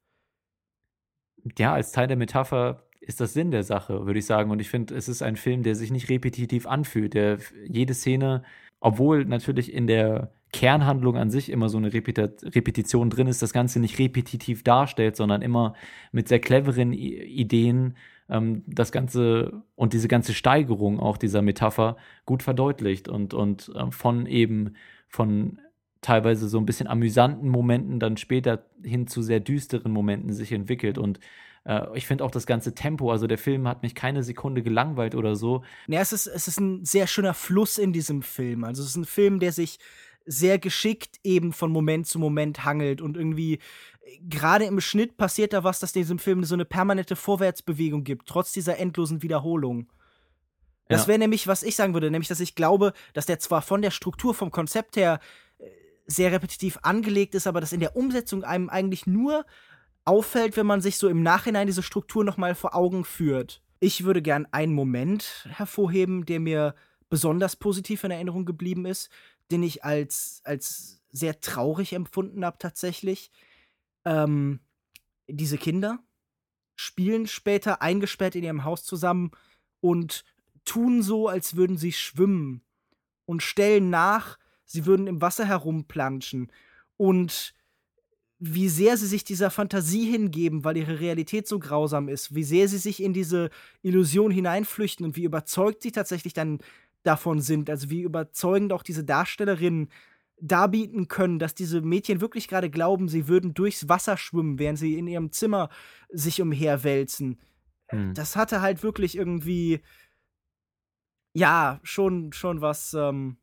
ja, als Teil der Metapher ist das Sinn der Sache, würde ich sagen. Und ich finde, es ist ein Film, der sich nicht repetitiv anfühlt. Der jede Szene, obwohl natürlich in der Kernhandlung an sich immer so eine Repeti Repetition drin ist, das Ganze nicht repetitiv darstellt, sondern immer mit sehr cleveren Ideen ähm, das Ganze und diese ganze Steigerung auch dieser Metapher gut verdeutlicht und, und äh, von eben von teilweise so ein bisschen amüsanten Momenten dann später hin zu sehr düsteren Momenten sich entwickelt. Und äh, ich finde auch das ganze Tempo, also der Film hat mich keine Sekunde gelangweilt oder so. Ja, es ist, es ist ein sehr schöner Fluss in diesem Film. Also es ist ein Film, der sich sehr geschickt eben von Moment zu Moment hangelt und irgendwie gerade im Schnitt passiert da was, dass diesem Film so eine permanente Vorwärtsbewegung gibt, trotz dieser endlosen Wiederholung. Das Ja. wäre nämlich, was ich sagen würde, nämlich, dass ich glaube, dass der zwar von der Struktur, vom Konzept her äh, sehr repetitiv angelegt ist, aber dass in der Umsetzung einem eigentlich nur auffällt, wenn man sich so im Nachhinein diese Struktur nochmal vor Augen führt. Ich würde gern einen Moment hervorheben, der mir besonders positiv in Erinnerung geblieben ist, den ich als, als sehr traurig empfunden habe tatsächlich. Ähm, diese Kinder spielen später eingesperrt in ihrem Haus zusammen und tun so, als würden sie schwimmen und stellen nach, sie würden im Wasser herumplanschen. Und wie sehr sie sich dieser Fantasie hingeben, weil ihre Realität so grausam ist, wie sehr sie sich in diese Illusion hineinflüchten und wie überzeugt sie tatsächlich dann davon sind, also wie überzeugend auch diese Darstellerinnen darbieten können, dass diese Mädchen wirklich gerade glauben, sie würden durchs Wasser schwimmen, während sie in ihrem Zimmer sich umherwälzen. Hm. Das hatte halt wirklich irgendwie, ja, schon, schon was, ähm,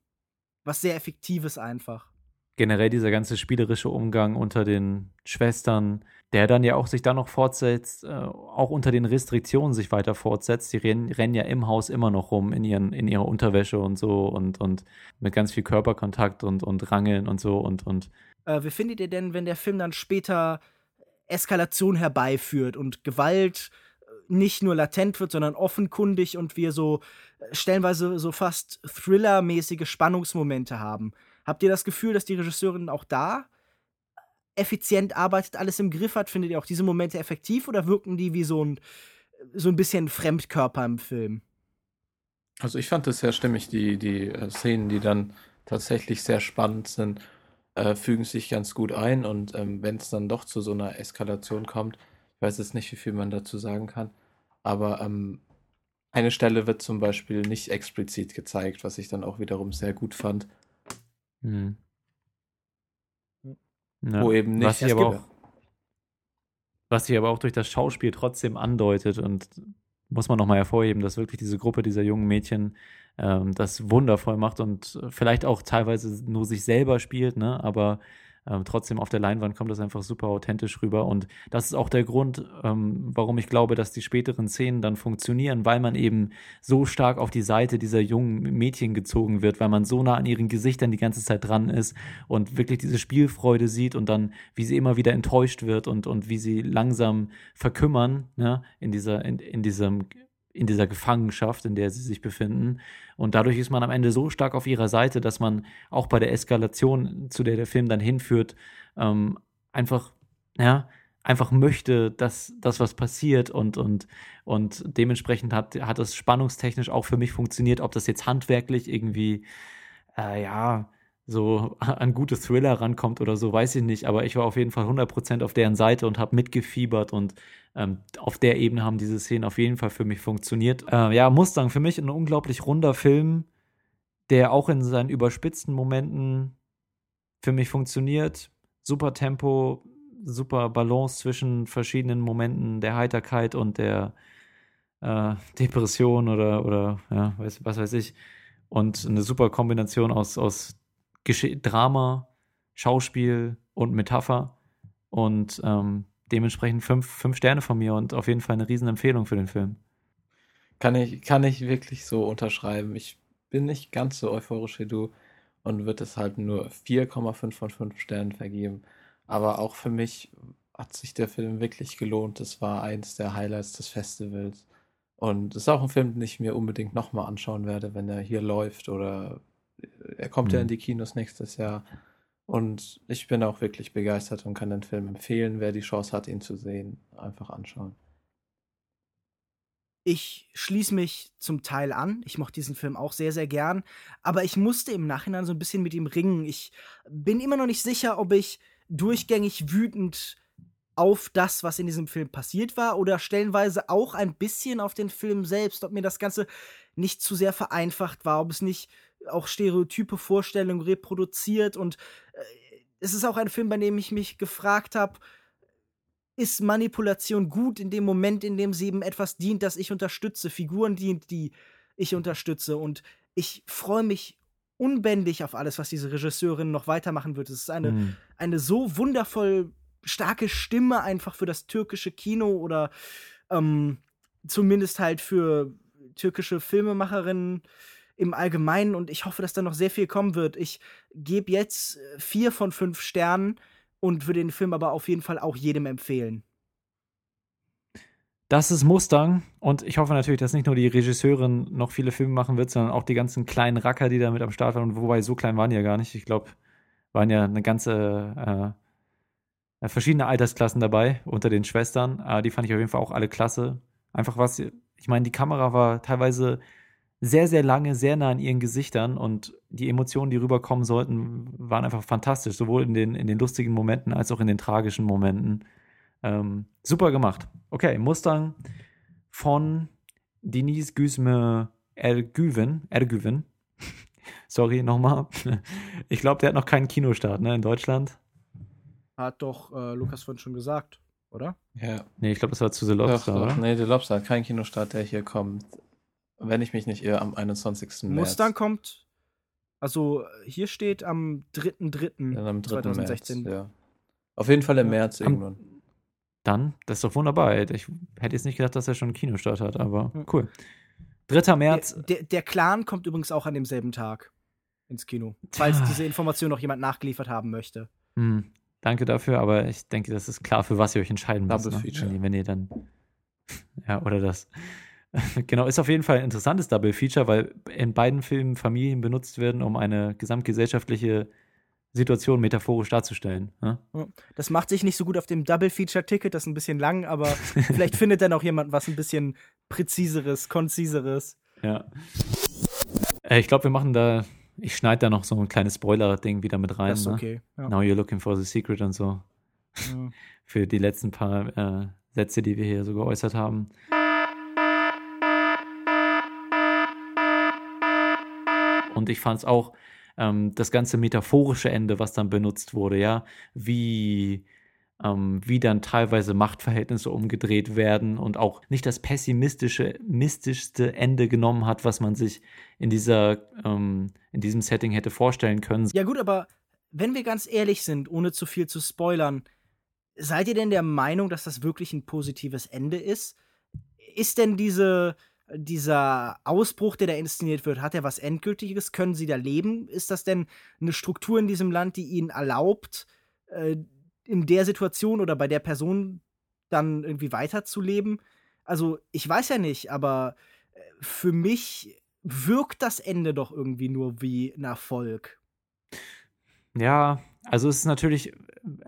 was sehr Effektives einfach generell dieser ganze spielerische Umgang unter den Schwestern, der dann ja auch sich dann noch fortsetzt, äh, auch unter den Restriktionen sich weiter fortsetzt. Die rennen, rennen ja im Haus immer noch rum in, ihren, in ihrer Unterwäsche und so und, und mit ganz viel Körperkontakt und, und Rangeln und so und. und äh, wie findet ihr denn, wenn der Film dann später Eskalation herbeiführt und Gewalt äh, nicht nur latent wird, sondern offenkundig und wir so äh, stellenweise so fast Thriller-mäßige Spannungsmomente haben? Habt ihr das Gefühl, dass die Regisseurin auch da effizient arbeitet, alles im Griff hat? Findet ihr auch diese Momente effektiv oder wirken die wie so ein, so ein bisschen Fremdkörper im Film? Also ich fand es sehr stimmig, die, die äh, Szenen, die dann tatsächlich sehr spannend sind, äh, fügen sich ganz gut ein und ähm, wenn es dann doch zu so einer Eskalation kommt, ich weiß jetzt nicht, wie viel man dazu sagen kann, aber ähm, eine Stelle wird zum Beispiel nicht explizit gezeigt, was ich dann auch wiederum sehr gut fand. Hm. Ja. Wo eben nicht. Was sich, aber auch, was sich aber auch durch das Schauspiel trotzdem andeutet und muss man nochmal hervorheben, dass wirklich diese Gruppe dieser jungen Mädchen ähm, das wundervoll macht und vielleicht auch teilweise nur sich selber spielt, ne? aber ähm, trotzdem auf der Leinwand kommt das einfach super authentisch rüber. Und das ist auch der Grund, ähm, warum ich glaube, dass die späteren Szenen dann funktionieren, weil man eben so stark auf die Seite dieser jungen Mädchen gezogen wird, weil man so nah an ihren Gesichtern die ganze Zeit dran ist und wirklich diese Spielfreude sieht und dann, wie sie immer wieder enttäuscht wird und, und wie sie langsam verkümmern, ne, in dieser, in, in diesem in dieser Gefangenschaft, in der sie sich befinden. Und dadurch ist man am Ende so stark auf ihrer Seite, dass man auch bei der Eskalation, zu der der Film dann hinführt, ähm, einfach, ja, einfach möchte, dass das was passiert und, und, und dementsprechend hat, hat das spannungstechnisch auch für mich funktioniert, ob das jetzt handwerklich irgendwie, äh, ja, so *laughs* an gute Thriller rankommt oder so, weiß ich nicht. Aber ich war auf jeden Fall 100% auf deren Seite und habe mitgefiebert und ähm, auf der Ebene haben diese Szenen auf jeden Fall für mich funktioniert. Äh, ja, Mustang für mich ein unglaublich runder Film, der auch in seinen überspitzten Momenten für mich funktioniert. Super Tempo, super Balance zwischen verschiedenen Momenten der Heiterkeit und der äh, Depression oder, oder ja, weiß, was weiß ich. Und eine super Kombination aus, aus Gesch Drama, Schauspiel und Metapher. Und ähm, dementsprechend fünf, fünf Sterne von mir und auf jeden Fall eine Riesenempfehlung für den Film. Kann ich, kann ich wirklich so unterschreiben. Ich bin nicht ganz so euphorisch wie du und würde es halt nur 4,5 von 5 Sternen vergeben. Aber auch für mich hat sich der Film wirklich gelohnt. Es war eins der Highlights des Festivals. Und es ist auch ein Film, den ich mir unbedingt nochmal anschauen werde, wenn er hier läuft oder er kommt mhm. ja in die Kinos nächstes Jahr. Und ich bin auch wirklich begeistert und kann den Film empfehlen. Wer die Chance hat, ihn zu sehen, einfach anschauen. Ich schließe mich zum Teil an. Ich mochte diesen Film auch sehr, sehr gern. Aber ich musste im Nachhinein so ein bisschen mit ihm ringen. Ich bin immer noch nicht sicher, ob ich durchgängig wütend auf das, was in diesem Film passiert war, oder stellenweise auch ein bisschen auf den Film selbst, ob mir das Ganze nicht zu sehr vereinfacht war, ob es nicht auch stereotype Vorstellungen reproduziert. Und äh, es ist auch ein Film, bei dem ich mich gefragt habe, ist Manipulation gut in dem Moment, in dem sie eben etwas dient, das ich unterstütze, Figuren dient, die ich unterstütze. Und ich freue mich unbändig auf alles, was diese Regisseurin noch weitermachen wird. Es ist eine, mhm. eine so wundervoll starke Stimme einfach für das türkische Kino oder ähm, zumindest halt für türkische Filmemacherinnen im Allgemeinen und ich hoffe, dass da noch sehr viel kommen wird. Ich gebe jetzt äh, vier von fünf Sternen und würde den Film aber auf jeden Fall auch jedem empfehlen. Das ist Mustang und ich hoffe natürlich, dass nicht nur die Regisseurin noch viele Filme machen wird, sondern auch die ganzen kleinen Racker, die da mit am Start waren. Wobei so klein waren die ja gar nicht. Ich glaube, Waren ja eine ganze äh, verschiedene Altersklassen dabei unter den Schwestern. Äh, die fand ich auf jeden Fall auch alle klasse. Einfach was, ich meine, die Kamera war teilweise sehr, sehr lange, sehr nah an ihren Gesichtern und die Emotionen, die rüberkommen sollten, waren einfach fantastisch, sowohl in den, in den lustigen Momenten als auch in den tragischen Momenten. Ähm, super gemacht. Okay, Mustang von Denise Güsme Ergüven. Ergüven. *laughs* Sorry, nochmal. *laughs* Ich glaube, der hat noch keinen Kinostart, ne, in Deutschland. Hat doch äh, Lukas vorhin schon gesagt, oder? Ja. Nee, ich glaube, das war zu The Lobster, doch, doch. oder? Nee, The Lobster hat keinen Kinostart, der hier kommt. Wenn ich mich nicht irre, am 21. März. Mustang kommt, also hier steht am 3.3. Ja, am 3. 2016. März, ja. Auf jeden Fall im Ja. März Am- irgendwann. Dann, das ist doch wunderbar. Ich hätte jetzt nicht gedacht, dass er schon einen Kinostart hat, aber cool. 3. März. Der, der, der Clan kommt übrigens auch an demselben Tag ins Kino. Falls diese Information noch jemand nachgeliefert haben möchte. Hm, danke dafür, aber ich denke, das ist klar, für was ihr euch entscheiden müsst. Double ne? Feature. Wenn ihr dann. *laughs* Ja, oder das. *laughs* genau, ist auf jeden Fall ein interessantes Double Feature, weil in beiden Filmen Familien benutzt werden, um eine gesamtgesellschaftliche Situation metaphorisch darzustellen. Ne? Das macht sich nicht so gut auf dem Double-Feature-Ticket, das ist ein bisschen lang, aber *laughs* vielleicht findet dann auch jemand was ein bisschen präziseres, konziseres. Ja. Äh, ich glaube, wir machen da. Ich schneide da noch so ein kleines Spoiler-Ding wieder mit rein. Das ist ne? okay. Ja. Now you're looking for the secret und so. Ja. *laughs* Für die letzten paar äh, Sätze, die wir hier so geäußert haben. Und ich fand es auch ähm, das ganze metaphorische Ende, was dann benutzt wurde, ja, wie, ähm, wie dann teilweise Machtverhältnisse umgedreht werden und auch nicht das pessimistische, mystischste Ende genommen hat, was man sich in dieser, ähm, in diesem Setting hätte vorstellen können. Ja, gut, aber wenn wir ganz ehrlich sind, ohne zu viel zu spoilern, seid ihr denn der Meinung, dass das wirklich ein positives Ende ist? Ist denn diese, dieser Ausbruch, der da inszeniert wird, hat er was Endgültiges? Können sie da leben? Ist das denn eine Struktur in diesem Land, die ihnen erlaubt, äh, in der Situation oder bei der Person dann irgendwie weiterzuleben? Also, ich weiß ja nicht, aber äh, für mich wirkt das Ende doch irgendwie nur wie ein Erfolg. Ja, also es ist natürlich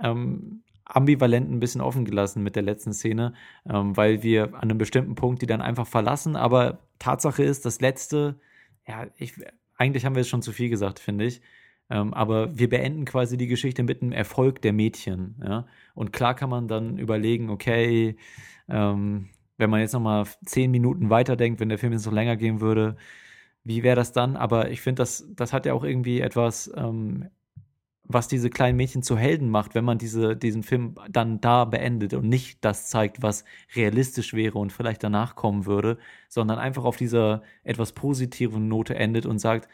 ähm, ambivalent ein bisschen offen gelassen mit der letzten Szene, ähm, weil wir an einem bestimmten Punkt die dann einfach verlassen. Aber Tatsache ist, das letzte, ja, ich, eigentlich haben wir jetzt schon zu viel gesagt, finde ich. Ähm, aber wir beenden quasi die Geschichte mit einem Erfolg der Mädchen. Ja? Und klar kann man dann überlegen, okay, ähm, wenn man jetzt noch mal zehn Minuten weiterdenkt, wenn der Film jetzt noch länger gehen würde, wie wäre das dann? Aber ich finde, das, das hat ja auch irgendwie etwas ähm, was diese kleinen Mädchen zu Helden macht, wenn man diese, diesen Film dann da beendet und nicht das zeigt, was realistisch wäre und vielleicht danach kommen würde, sondern einfach auf dieser etwas positiven Note endet und sagt,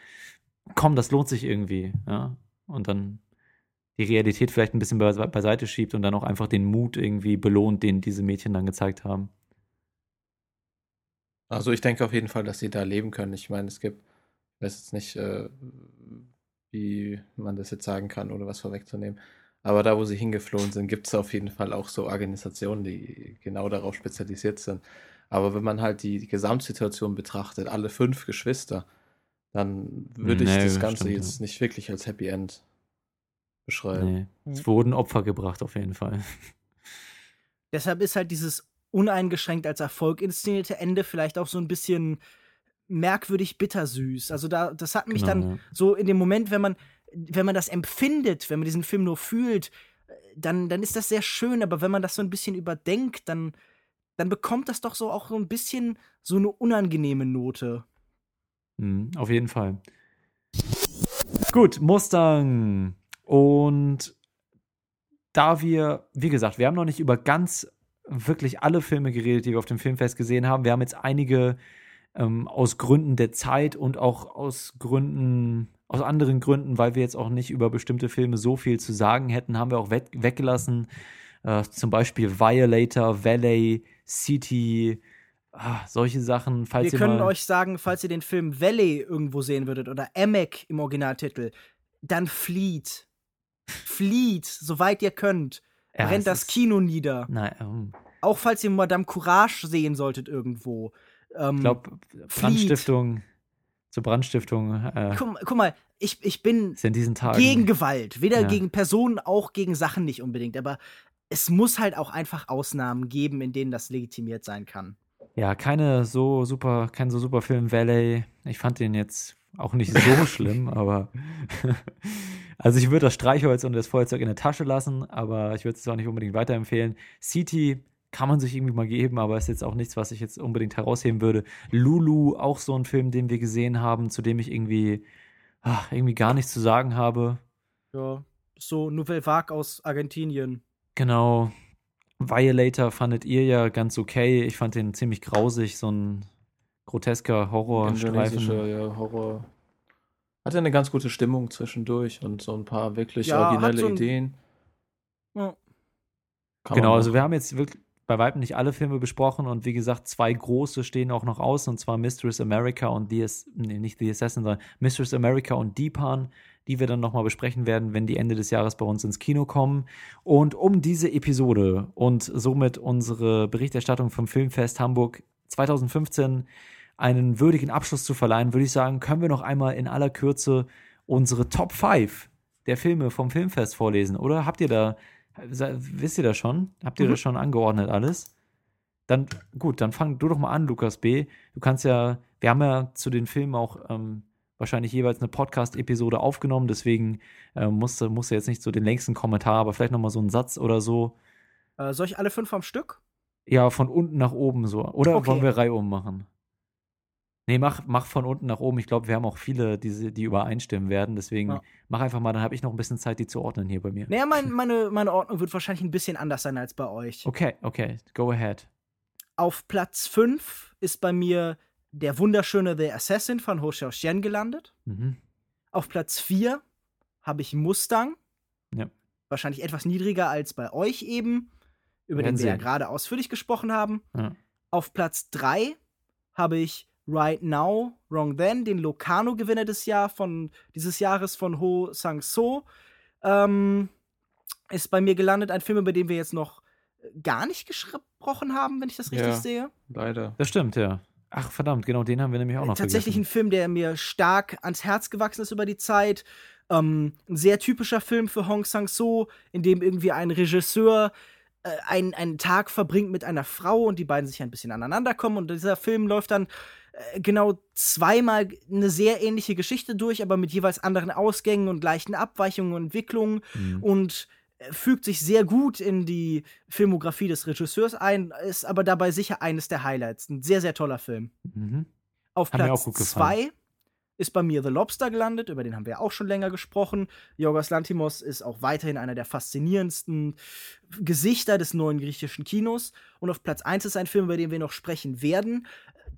komm, das lohnt sich irgendwie, ja, und dann die Realität vielleicht ein bisschen beise beiseite schiebt und dann auch einfach den Mut irgendwie belohnt, den diese Mädchen dann gezeigt haben. Also ich denke auf jeden Fall, dass sie da leben können. Ich meine, es gibt, ich weiß jetzt nicht, äh, wie man das jetzt sagen kann, ohne was vorwegzunehmen. Aber da, wo sie hingeflohen sind, gibt es auf jeden Fall auch so Organisationen, die genau darauf spezialisiert sind. Aber wenn man halt die, die Gesamtsituation betrachtet, alle fünf Geschwister, dann würde ich Nee, das Ganze stimmt, jetzt ja. nicht wirklich als Happy End beschreiben. Nee, es wurden Opfer gebracht auf jeden Fall. Deshalb ist halt dieses uneingeschränkt als Erfolg inszenierte Ende vielleicht auch so ein bisschen merkwürdig bittersüß. Also da, das hat mich Genau, dann ja. so in dem Moment, wenn man, wenn man das empfindet, wenn man diesen Film nur fühlt, dann, dann ist das sehr schön, aber wenn man das so ein bisschen überdenkt, dann, dann bekommt das doch so auch so ein bisschen so eine unangenehme Note. Mhm, auf jeden Fall. Gut, Mustang. Und da wir, wie gesagt, wir haben noch nicht über ganz wirklich alle Filme geredet, die wir auf dem Filmfest gesehen haben. Wir haben jetzt einige ähm, aus Gründen der Zeit und auch aus Gründen, aus anderen Gründen, weil wir jetzt auch nicht über bestimmte Filme so viel zu sagen hätten, haben wir auch weg, weggelassen. Äh, zum Beispiel Violator, Valet, City, ah, solche Sachen. Falls Wir können euch sagen, falls ihr den Film Valley irgendwo sehen würdet oder Emek im Originaltitel, dann flieht. Flieht, soweit ihr könnt. Ja, Rennt das Kino nieder. Nein, ähm, Auch falls ihr Madame Courage sehen solltet irgendwo. Ähm, Ich glaube, Brandstiftung zur Brandstiftung. Äh, Guck, guck mal, ich, ich bin gegen Gewalt. Weder Ja. gegen Personen, auch gegen Sachen nicht unbedingt. Aber es muss halt auch einfach Ausnahmen geben, in denen das legitimiert sein kann. Ja, keine so super, kein so super Film Valley. Ich fand den jetzt auch nicht so *laughs* schlimm, aber *laughs* also ich würde das Streichholz und das Feuerzeug in der Tasche lassen, aber ich würde es auch nicht unbedingt weiterempfehlen. City kann man sich irgendwie mal geben, aber ist jetzt auch nichts, was ich jetzt unbedingt herausheben würde. Lulu, auch so ein Film, den wir gesehen haben, zu dem ich irgendwie, ach, irgendwie gar nichts zu sagen habe. Ja, so Nouvelle Vague aus Argentinien. Genau. Violator fandet ihr ja ganz okay. Ich fand den ziemlich grausig, so ein grotesker Horrorstreifen. Ja, Horror. Hatte eine ganz gute Stimmung zwischendurch und so ein paar wirklich Ja, originelle so ein- Ideen. Ja. Kann Genau, also wir haben jetzt wirklich bei weitem nicht alle Filme besprochen und wie gesagt, zwei große stehen auch noch aus und zwar Mistress America und The, nee, nicht The Assassin, sondern Mistress America und Deepan, die wir dann nochmal besprechen werden, wenn die Ende des Jahres bei uns ins Kino kommen. Und um diese Episode und somit unsere Berichterstattung vom Filmfest Hamburg 2015 einen würdigen Abschluss zu verleihen, würde ich sagen, können wir noch einmal in aller Kürze unsere Top 5 der Filme vom Filmfest vorlesen, oder? Habt ihr da, wisst ihr das schon? Habt ihr Mhm. das schon angeordnet alles? Dann, gut, dann fang du doch mal an, Lukas B. Du kannst ja, wir haben ja zu den Filmen auch ähm, wahrscheinlich jeweils eine Podcast-Episode aufgenommen, deswegen äh, musst, du, musst du jetzt nicht so den längsten Kommentar, aber vielleicht nochmal so einen Satz oder so. Äh, soll ich alle fünf am Stück? Ja, von unten nach oben so. Oder Okay. wollen wir reihum machen? Nee, mach, mach von unten nach oben. Ich glaube, wir haben auch viele, die, die übereinstimmen werden. Deswegen Ja. mach einfach mal, dann habe ich noch ein bisschen Zeit, die zu ordnen hier bei mir. Naja, mein, *laughs* meine, meine Ordnung wird wahrscheinlich ein bisschen anders sein als bei euch. Okay, okay, go ahead. Auf Platz 5 ist bei mir der wunderschöne The Assassin von Ho Xiaoxian gelandet. Mhm. Auf Platz 4 habe ich Mustang. Ja. Wahrscheinlich etwas niedriger als bei euch eben, über Werden den wir ja gerade ausführlich gesprochen haben. Ja. Auf Platz 3 habe ich Right Now, Wrong Then, den Locarno-Gewinner des Jahr von, dieses Jahres von Ho Sang-so. Ähm, ist bei mir gelandet, ein Film, über den wir jetzt noch gar nicht gesprochen haben, wenn ich das richtig Ja. sehe. Leider. Das stimmt, ja. Ach, verdammt, genau, den haben wir nämlich auch noch Tatsächlich ein vergessen. Film, der mir stark ans Herz gewachsen ist über die Zeit. Ähm, ein sehr typischer Film für Hong Sang-so, in dem irgendwie ein Regisseur äh, einen, einen Tag verbringt mit einer Frau und die beiden sich ein bisschen aneinander kommen. Und dieser Film läuft dann äh, genau zweimal eine sehr ähnliche Geschichte durch, aber mit jeweils anderen Ausgängen und gleichen Abweichungen und Entwicklungen Mhm. und äh, fügt sich sehr gut in die Filmografie des Regisseurs ein, ist aber dabei sicher eines der Highlights. Ein sehr, sehr toller Film. Mhm. Auf Hat Platz auch gut gefallen. 2 ist bei mir The Lobster gelandet, über den haben wir auch schon länger gesprochen. Yorgos Lantimos ist auch weiterhin einer der faszinierendsten Gesichter des neuen griechischen Kinos. Und auf Platz 1 ist ein Film, über den wir noch sprechen werden,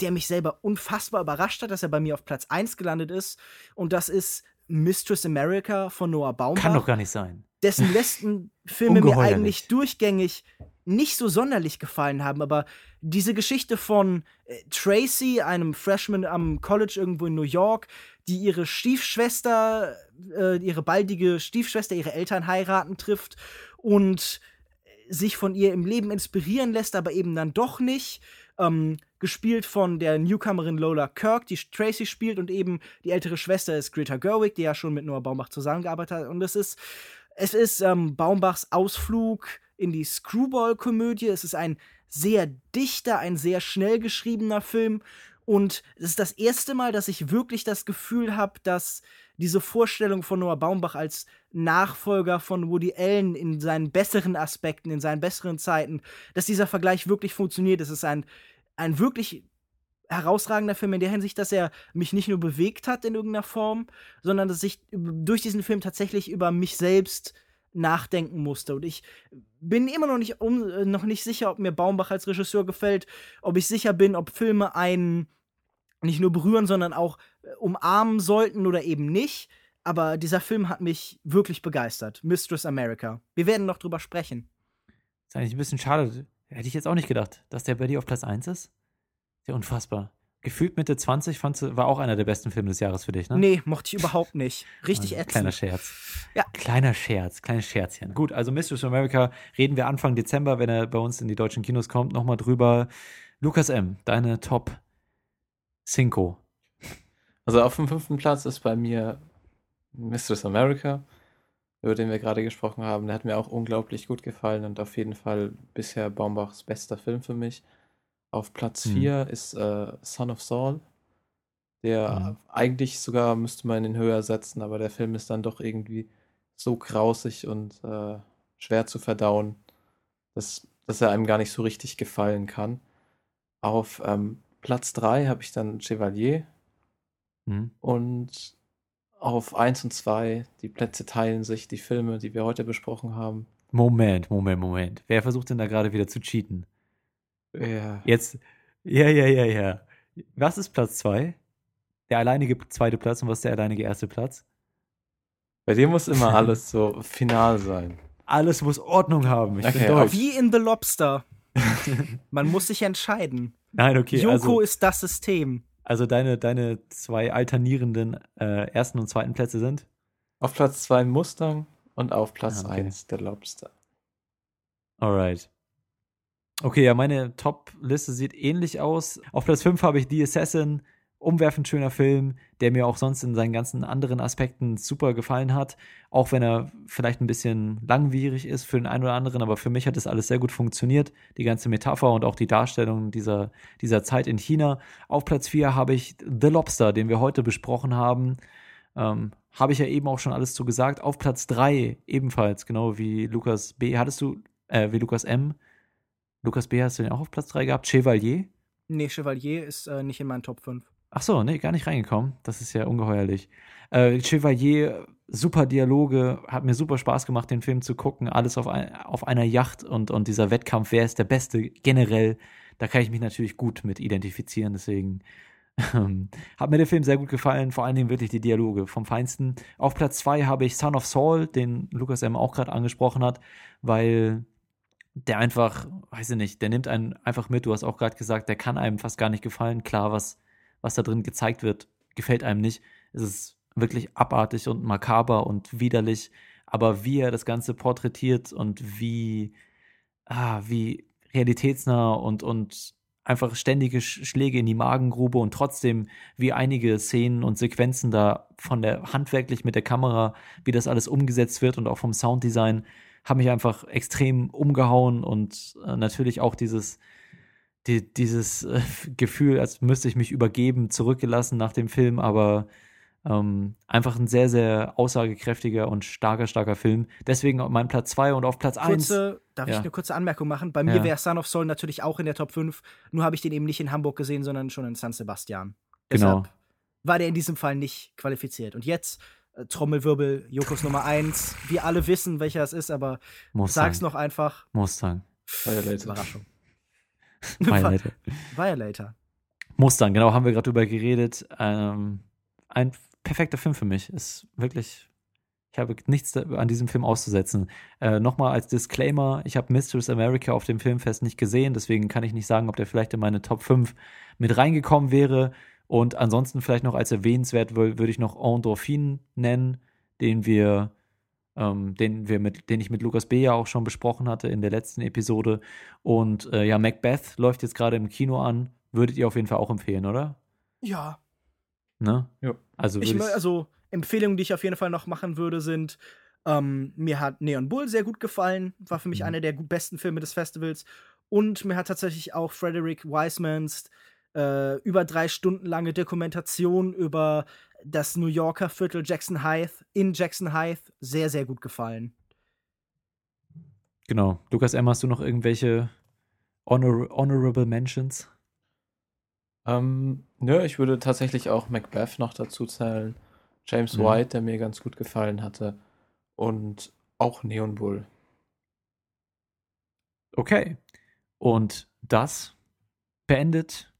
der mich selber unfassbar überrascht hat, dass er bei mir auf Platz 1 gelandet ist. Und das ist Mistress America von Noah Baumbach Kann doch gar nicht sein. dessen letzten *laughs* Filme mir eigentlich durchgängig nicht so sonderlich gefallen haben, aber diese Geschichte von äh, Tracy, einem Freshman am College irgendwo in New York, die ihre Stiefschwester, äh, ihre baldige Stiefschwester, ihre Eltern heiraten trifft und sich von ihr im Leben inspirieren lässt, aber eben dann doch nicht. Ähm, gespielt von der Newcomerin Lola Kirk, die Tracy spielt, und eben die ältere Schwester ist Greta Gerwig, die ja schon mit Noah Baumbach zusammengearbeitet hat. Und es ist, es ist ähm, Baumbachs Ausflug in die Screwball-Komödie. Es ist ein sehr dichter, ein sehr schnell geschriebener Film. Und es ist das erste Mal, dass ich wirklich das Gefühl habe, dass diese Vorstellung von Noah Baumbach als Nachfolger von Woody Allen in seinen besseren Aspekten, in seinen besseren Zeiten, dass dieser Vergleich wirklich funktioniert. Es ist ein, ein wirklich herausragender Film in der Hinsicht, dass er mich nicht nur bewegt hat in irgendeiner Form, sondern dass ich durch diesen Film tatsächlich über mich selbst nachdenken musste. Und ich bin immer noch nicht, um, noch nicht sicher, ob mir Baumbach als Regisseur gefällt, ob ich sicher bin, ob Filme einen nicht nur berühren, sondern auch äh, umarmen sollten oder eben nicht. Aber dieser Film hat mich wirklich begeistert. Mistress America. Wir werden noch drüber sprechen. Ist eigentlich ein bisschen schade. Hätte ich jetzt auch nicht gedacht, dass der bei dir auf Platz 1 ist. Ist ja unfassbar. Gefühlt Mitte 20 fandst du, war auch einer der besten Filme des Jahres für dich, ne? Nee, mochte ich überhaupt nicht. Richtig Also, ätzend. Kleiner Scherz. Ja. Kleiner Scherz, kleines Scherzchen. Gut, also Mistress America reden wir Anfang Dezember, wenn er bei uns in die deutschen Kinos kommt, nochmal drüber. Lukas M., deine Top Cinco. Also auf dem fünften Platz ist bei mir Mistress America, über den wir gerade gesprochen haben. Der hat mir auch unglaublich gut gefallen und auf jeden Fall bisher Baumbachs bester Film für mich. Auf Platz Mhm. 4 ist äh, Son of Saul. Der Mhm. eigentlich sogar müsste man ihn höher setzen, aber der Film ist dann doch irgendwie so grausig und äh, schwer zu verdauen, dass, dass er einem gar nicht so richtig gefallen kann. Auf ähm, Platz 3 habe ich dann Chevalier Mhm. und auf 1 und 2, die Plätze teilen sich, die Filme, die wir heute besprochen haben. Moment, Moment, Moment. Wer versucht denn da gerade wieder zu cheaten? Ja. Jetzt, ja, ja, ja, ja. Was ist Platz 2? Der alleinige zweite Platz und was ist der alleinige erste Platz? Bei dir muss immer *laughs* alles so final sein. Alles muss Ordnung haben. Ich Okay, bin deutsch. Wie in The Lobster. *laughs* Man muss sich entscheiden. Nein, okay. Yoko also, ist das System. also deine, deine zwei alternierenden äh, ersten und zweiten Plätze sind? Auf Platz 2 Mustang und auf Platz Ah, okay. 1 der Lobster. Alright. Okay, ja, meine Top-Liste sieht ähnlich aus. Auf Platz 5 habe ich The Assassin. Umwerfend schöner Film, der mir auch sonst in seinen ganzen anderen Aspekten super gefallen hat. Auch wenn er vielleicht ein bisschen langwierig ist für den einen oder anderen, aber für mich hat das alles sehr gut funktioniert. Die ganze Metapher und auch die Darstellung dieser, dieser Zeit in China. Auf Platz 4 habe ich The Lobster, den wir heute besprochen haben. Ähm, habe ich ja eben auch schon alles zu gesagt. Auf Platz 3 ebenfalls, genau wie Lukas B. Hattest du, äh, wie Lukas M. Lukas B. hast du den auch auf Platz 3 gehabt? Chevalier? Nee, Chevalier ist äh, nicht in meinen Top 5. Ach so, nee, gar nicht reingekommen. Das ist ja ungeheuerlich. Äh, Chevalier, super Dialoge, hat mir super Spaß gemacht, den Film zu gucken. Alles auf, ein, auf einer Yacht und, und dieser Wettkampf, wer ist der Beste generell, da kann ich mich natürlich gut mit identifizieren. Deswegen ähm, hat mir der Film sehr gut gefallen, vor allen Dingen wirklich die Dialoge vom Feinsten. Auf Platz 2 habe ich Son of Saul, den Lukas M. auch gerade angesprochen hat, weil der einfach, weiß ich nicht, der nimmt einen einfach mit. Du hast auch gerade gesagt, der kann einem fast gar nicht gefallen. Klar, was, was da drin gezeigt wird, gefällt einem nicht. Es ist wirklich abartig und makaber und widerlich. Aber wie er das Ganze porträtiert und wie, ah, wie realitätsnah und, und einfach ständige Sch- Schläge in die Magengrube und trotzdem wie einige Szenen und Sequenzen da von der handwerklich mit der Kamera, wie das alles umgesetzt wird und auch vom Sounddesign, haben mich einfach extrem umgehauen und äh, natürlich auch dieses die, dieses äh, Gefühl, als müsste ich mich übergeben, zurückgelassen nach dem Film, aber ähm, einfach ein sehr, sehr aussagekräftiger und starker, starker Film. Deswegen auf mein Platz 2 und auf Platz 1. Kurze, darf ich Ja. eine kurze Anmerkung machen? Bei mir Ja. wäre Son of Soul natürlich auch in der Top 5. Nur habe ich den eben nicht in Hamburg gesehen, sondern schon in San Sebastian. Genau. Deshalb war der in diesem Fall nicht qualifiziert. Und jetzt äh, Trommelwirbel, Jokos Nummer 1. Wir alle wissen, welcher es ist, aber Mustang. sag's noch einfach. Mustang. Überraschung. *laughs* Violator. Violator. Mustang, genau, haben wir gerade drüber geredet. Ähm, ein perfekter Film für mich. Ist wirklich. Ich habe nichts an diesem Film auszusetzen. Äh, Nochmal als Disclaimer: Ich habe Mistress America auf dem Filmfest nicht gesehen, deswegen kann ich nicht sagen, ob der vielleicht in meine Top 5 mit reingekommen wäre. Und ansonsten vielleicht noch als erwähnenswert wür- würde ich noch Endorphin nennen, den wir, ähm, den wir mit, den ich mit Lukas B. ja auch schon besprochen hatte in der letzten Episode. Und äh, ja, Macbeth läuft jetzt gerade im Kino an. Würdet ihr auf jeden Fall auch empfehlen, oder? Ja. Ne? Ja. Also, Ich, also Empfehlungen, die ich auf jeden Fall noch machen würde, sind ähm, mir hat Neon Bull sehr gut gefallen, war für mich Mhm. einer der besten Filme des Festivals und mir hat tatsächlich auch Frederick Wisemans äh, über drei Stunden lange Dokumentation über das New Yorker Viertel Jackson Heights in Jackson Heights sehr sehr gut gefallen. genau. Lukas M., hast du noch irgendwelche honor honorable Mentions? Ähm, nö, ich würde tatsächlich auch Macbeth noch dazu zählen. James Mhm. White, der mir ganz gut gefallen hatte. Und auch Neon Bull. Okay. Und das beendet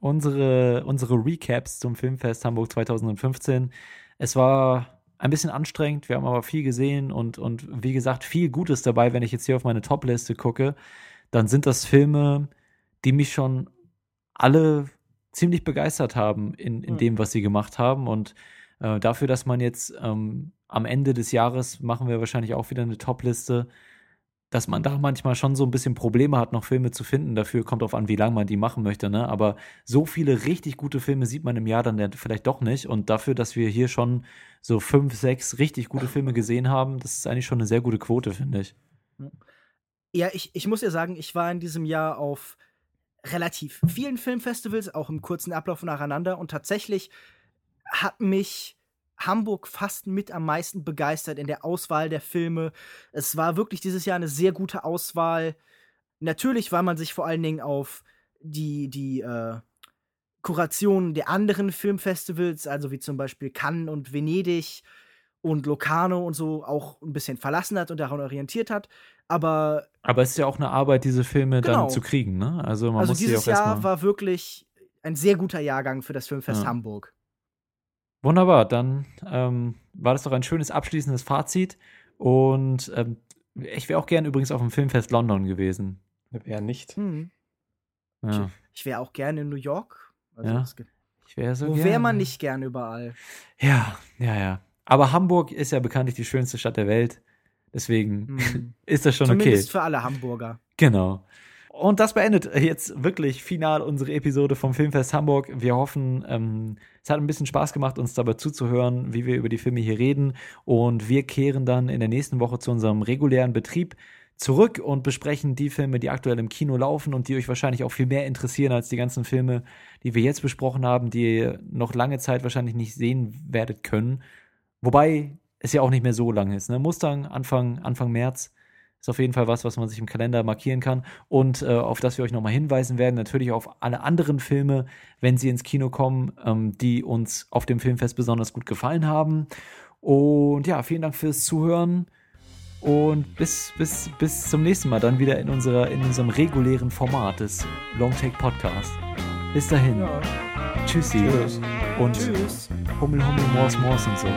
unsere, unsere Recaps zum Filmfest Hamburg 2015. Es war ein bisschen anstrengend, wir haben aber viel gesehen und, und wie gesagt, viel Gutes dabei. Wenn ich jetzt hier auf meine Top-Liste gucke, dann sind das Filme, die mich schon alle ziemlich begeistert haben in, in Mhm. dem, was sie gemacht haben. Und äh, dafür, dass man jetzt ähm, am Ende des Jahres machen wir wahrscheinlich auch wieder eine Top-Liste, dass man da manchmal schon so ein bisschen Probleme hat, noch Filme zu finden. Dafür kommt drauf an, wie lange man die machen möchte, ne? Aber so viele richtig gute Filme sieht man im Jahr dann vielleicht doch nicht. Und dafür, dass wir hier schon so fünf, sechs richtig gute Filme gesehen haben, das ist eigentlich schon eine sehr gute Quote, finde ich. Ja, ich, ich muss ja sagen, ich war in diesem Jahr auf relativ vielen Filmfestivals, auch im kurzen Ablauf nacheinander. Und tatsächlich hat mich Hamburg fast mit am meisten begeistert in der Auswahl der Filme. Es war wirklich dieses Jahr eine sehr gute Auswahl. Natürlich, weil man sich vor allen Dingen auf die, die äh, Kurationen der anderen Filmfestivals, also wie zum Beispiel Cannes und Venedig und Locarno und so, auch ein bisschen verlassen hat und daran orientiert hat. Aber. Aber es ist ja auch eine Arbeit, diese Filme Genau. dann zu kriegen, ne? Also man also muss sie dieses auch Jahr war wirklich ein sehr guter Jahrgang für das Filmfest Ja. Hamburg. Wunderbar, dann ähm, war das doch ein schönes abschließendes Fazit. Und ähm, ich wäre auch gern übrigens auf dem Filmfest London gewesen. Wer nicht? Hm. Ja, Ich wäre auch gerne in New York. Also Ja, ich wäre so Wo wäre man nicht gern überall? Ja, ja, ja. Aber Hamburg ist ja bekanntlich die schönste Stadt der Welt. Deswegen Hm. *laughs* ist das schon Zumindest okay. für alle Hamburger. Genau. Und das beendet jetzt wirklich final unsere Episode vom Filmfest Hamburg. Wir hoffen, ähm, es hat ein bisschen Spaß gemacht, uns dabei zuzuhören, wie wir über die Filme hier reden. Und wir kehren dann in der nächsten Woche zu unserem regulären Betrieb zurück und besprechen die Filme, die aktuell im Kino laufen und die euch wahrscheinlich auch viel mehr interessieren als die ganzen Filme, die wir jetzt besprochen haben, die ihr noch lange Zeit wahrscheinlich nicht sehen werdet können. Wobei es ja auch nicht mehr so lang ist. Ne? Mustang Anfang, Anfang März ist auf jeden Fall was, was man sich im Kalender markieren kann und äh, auf das wir euch nochmal hinweisen werden. Natürlich auf alle anderen Filme, wenn sie ins Kino kommen, ähm, die uns auf dem Filmfest besonders gut gefallen haben. Und ja, vielen Dank fürs Zuhören und bis, bis, bis zum nächsten Mal dann wieder in, unserer, in unserem regulären Format des Long Take Podcast. Bis dahin. Ja. Tschüssi. Tschüss. Und Tschüss. Hummel, Hummel, Mors, Mors und so.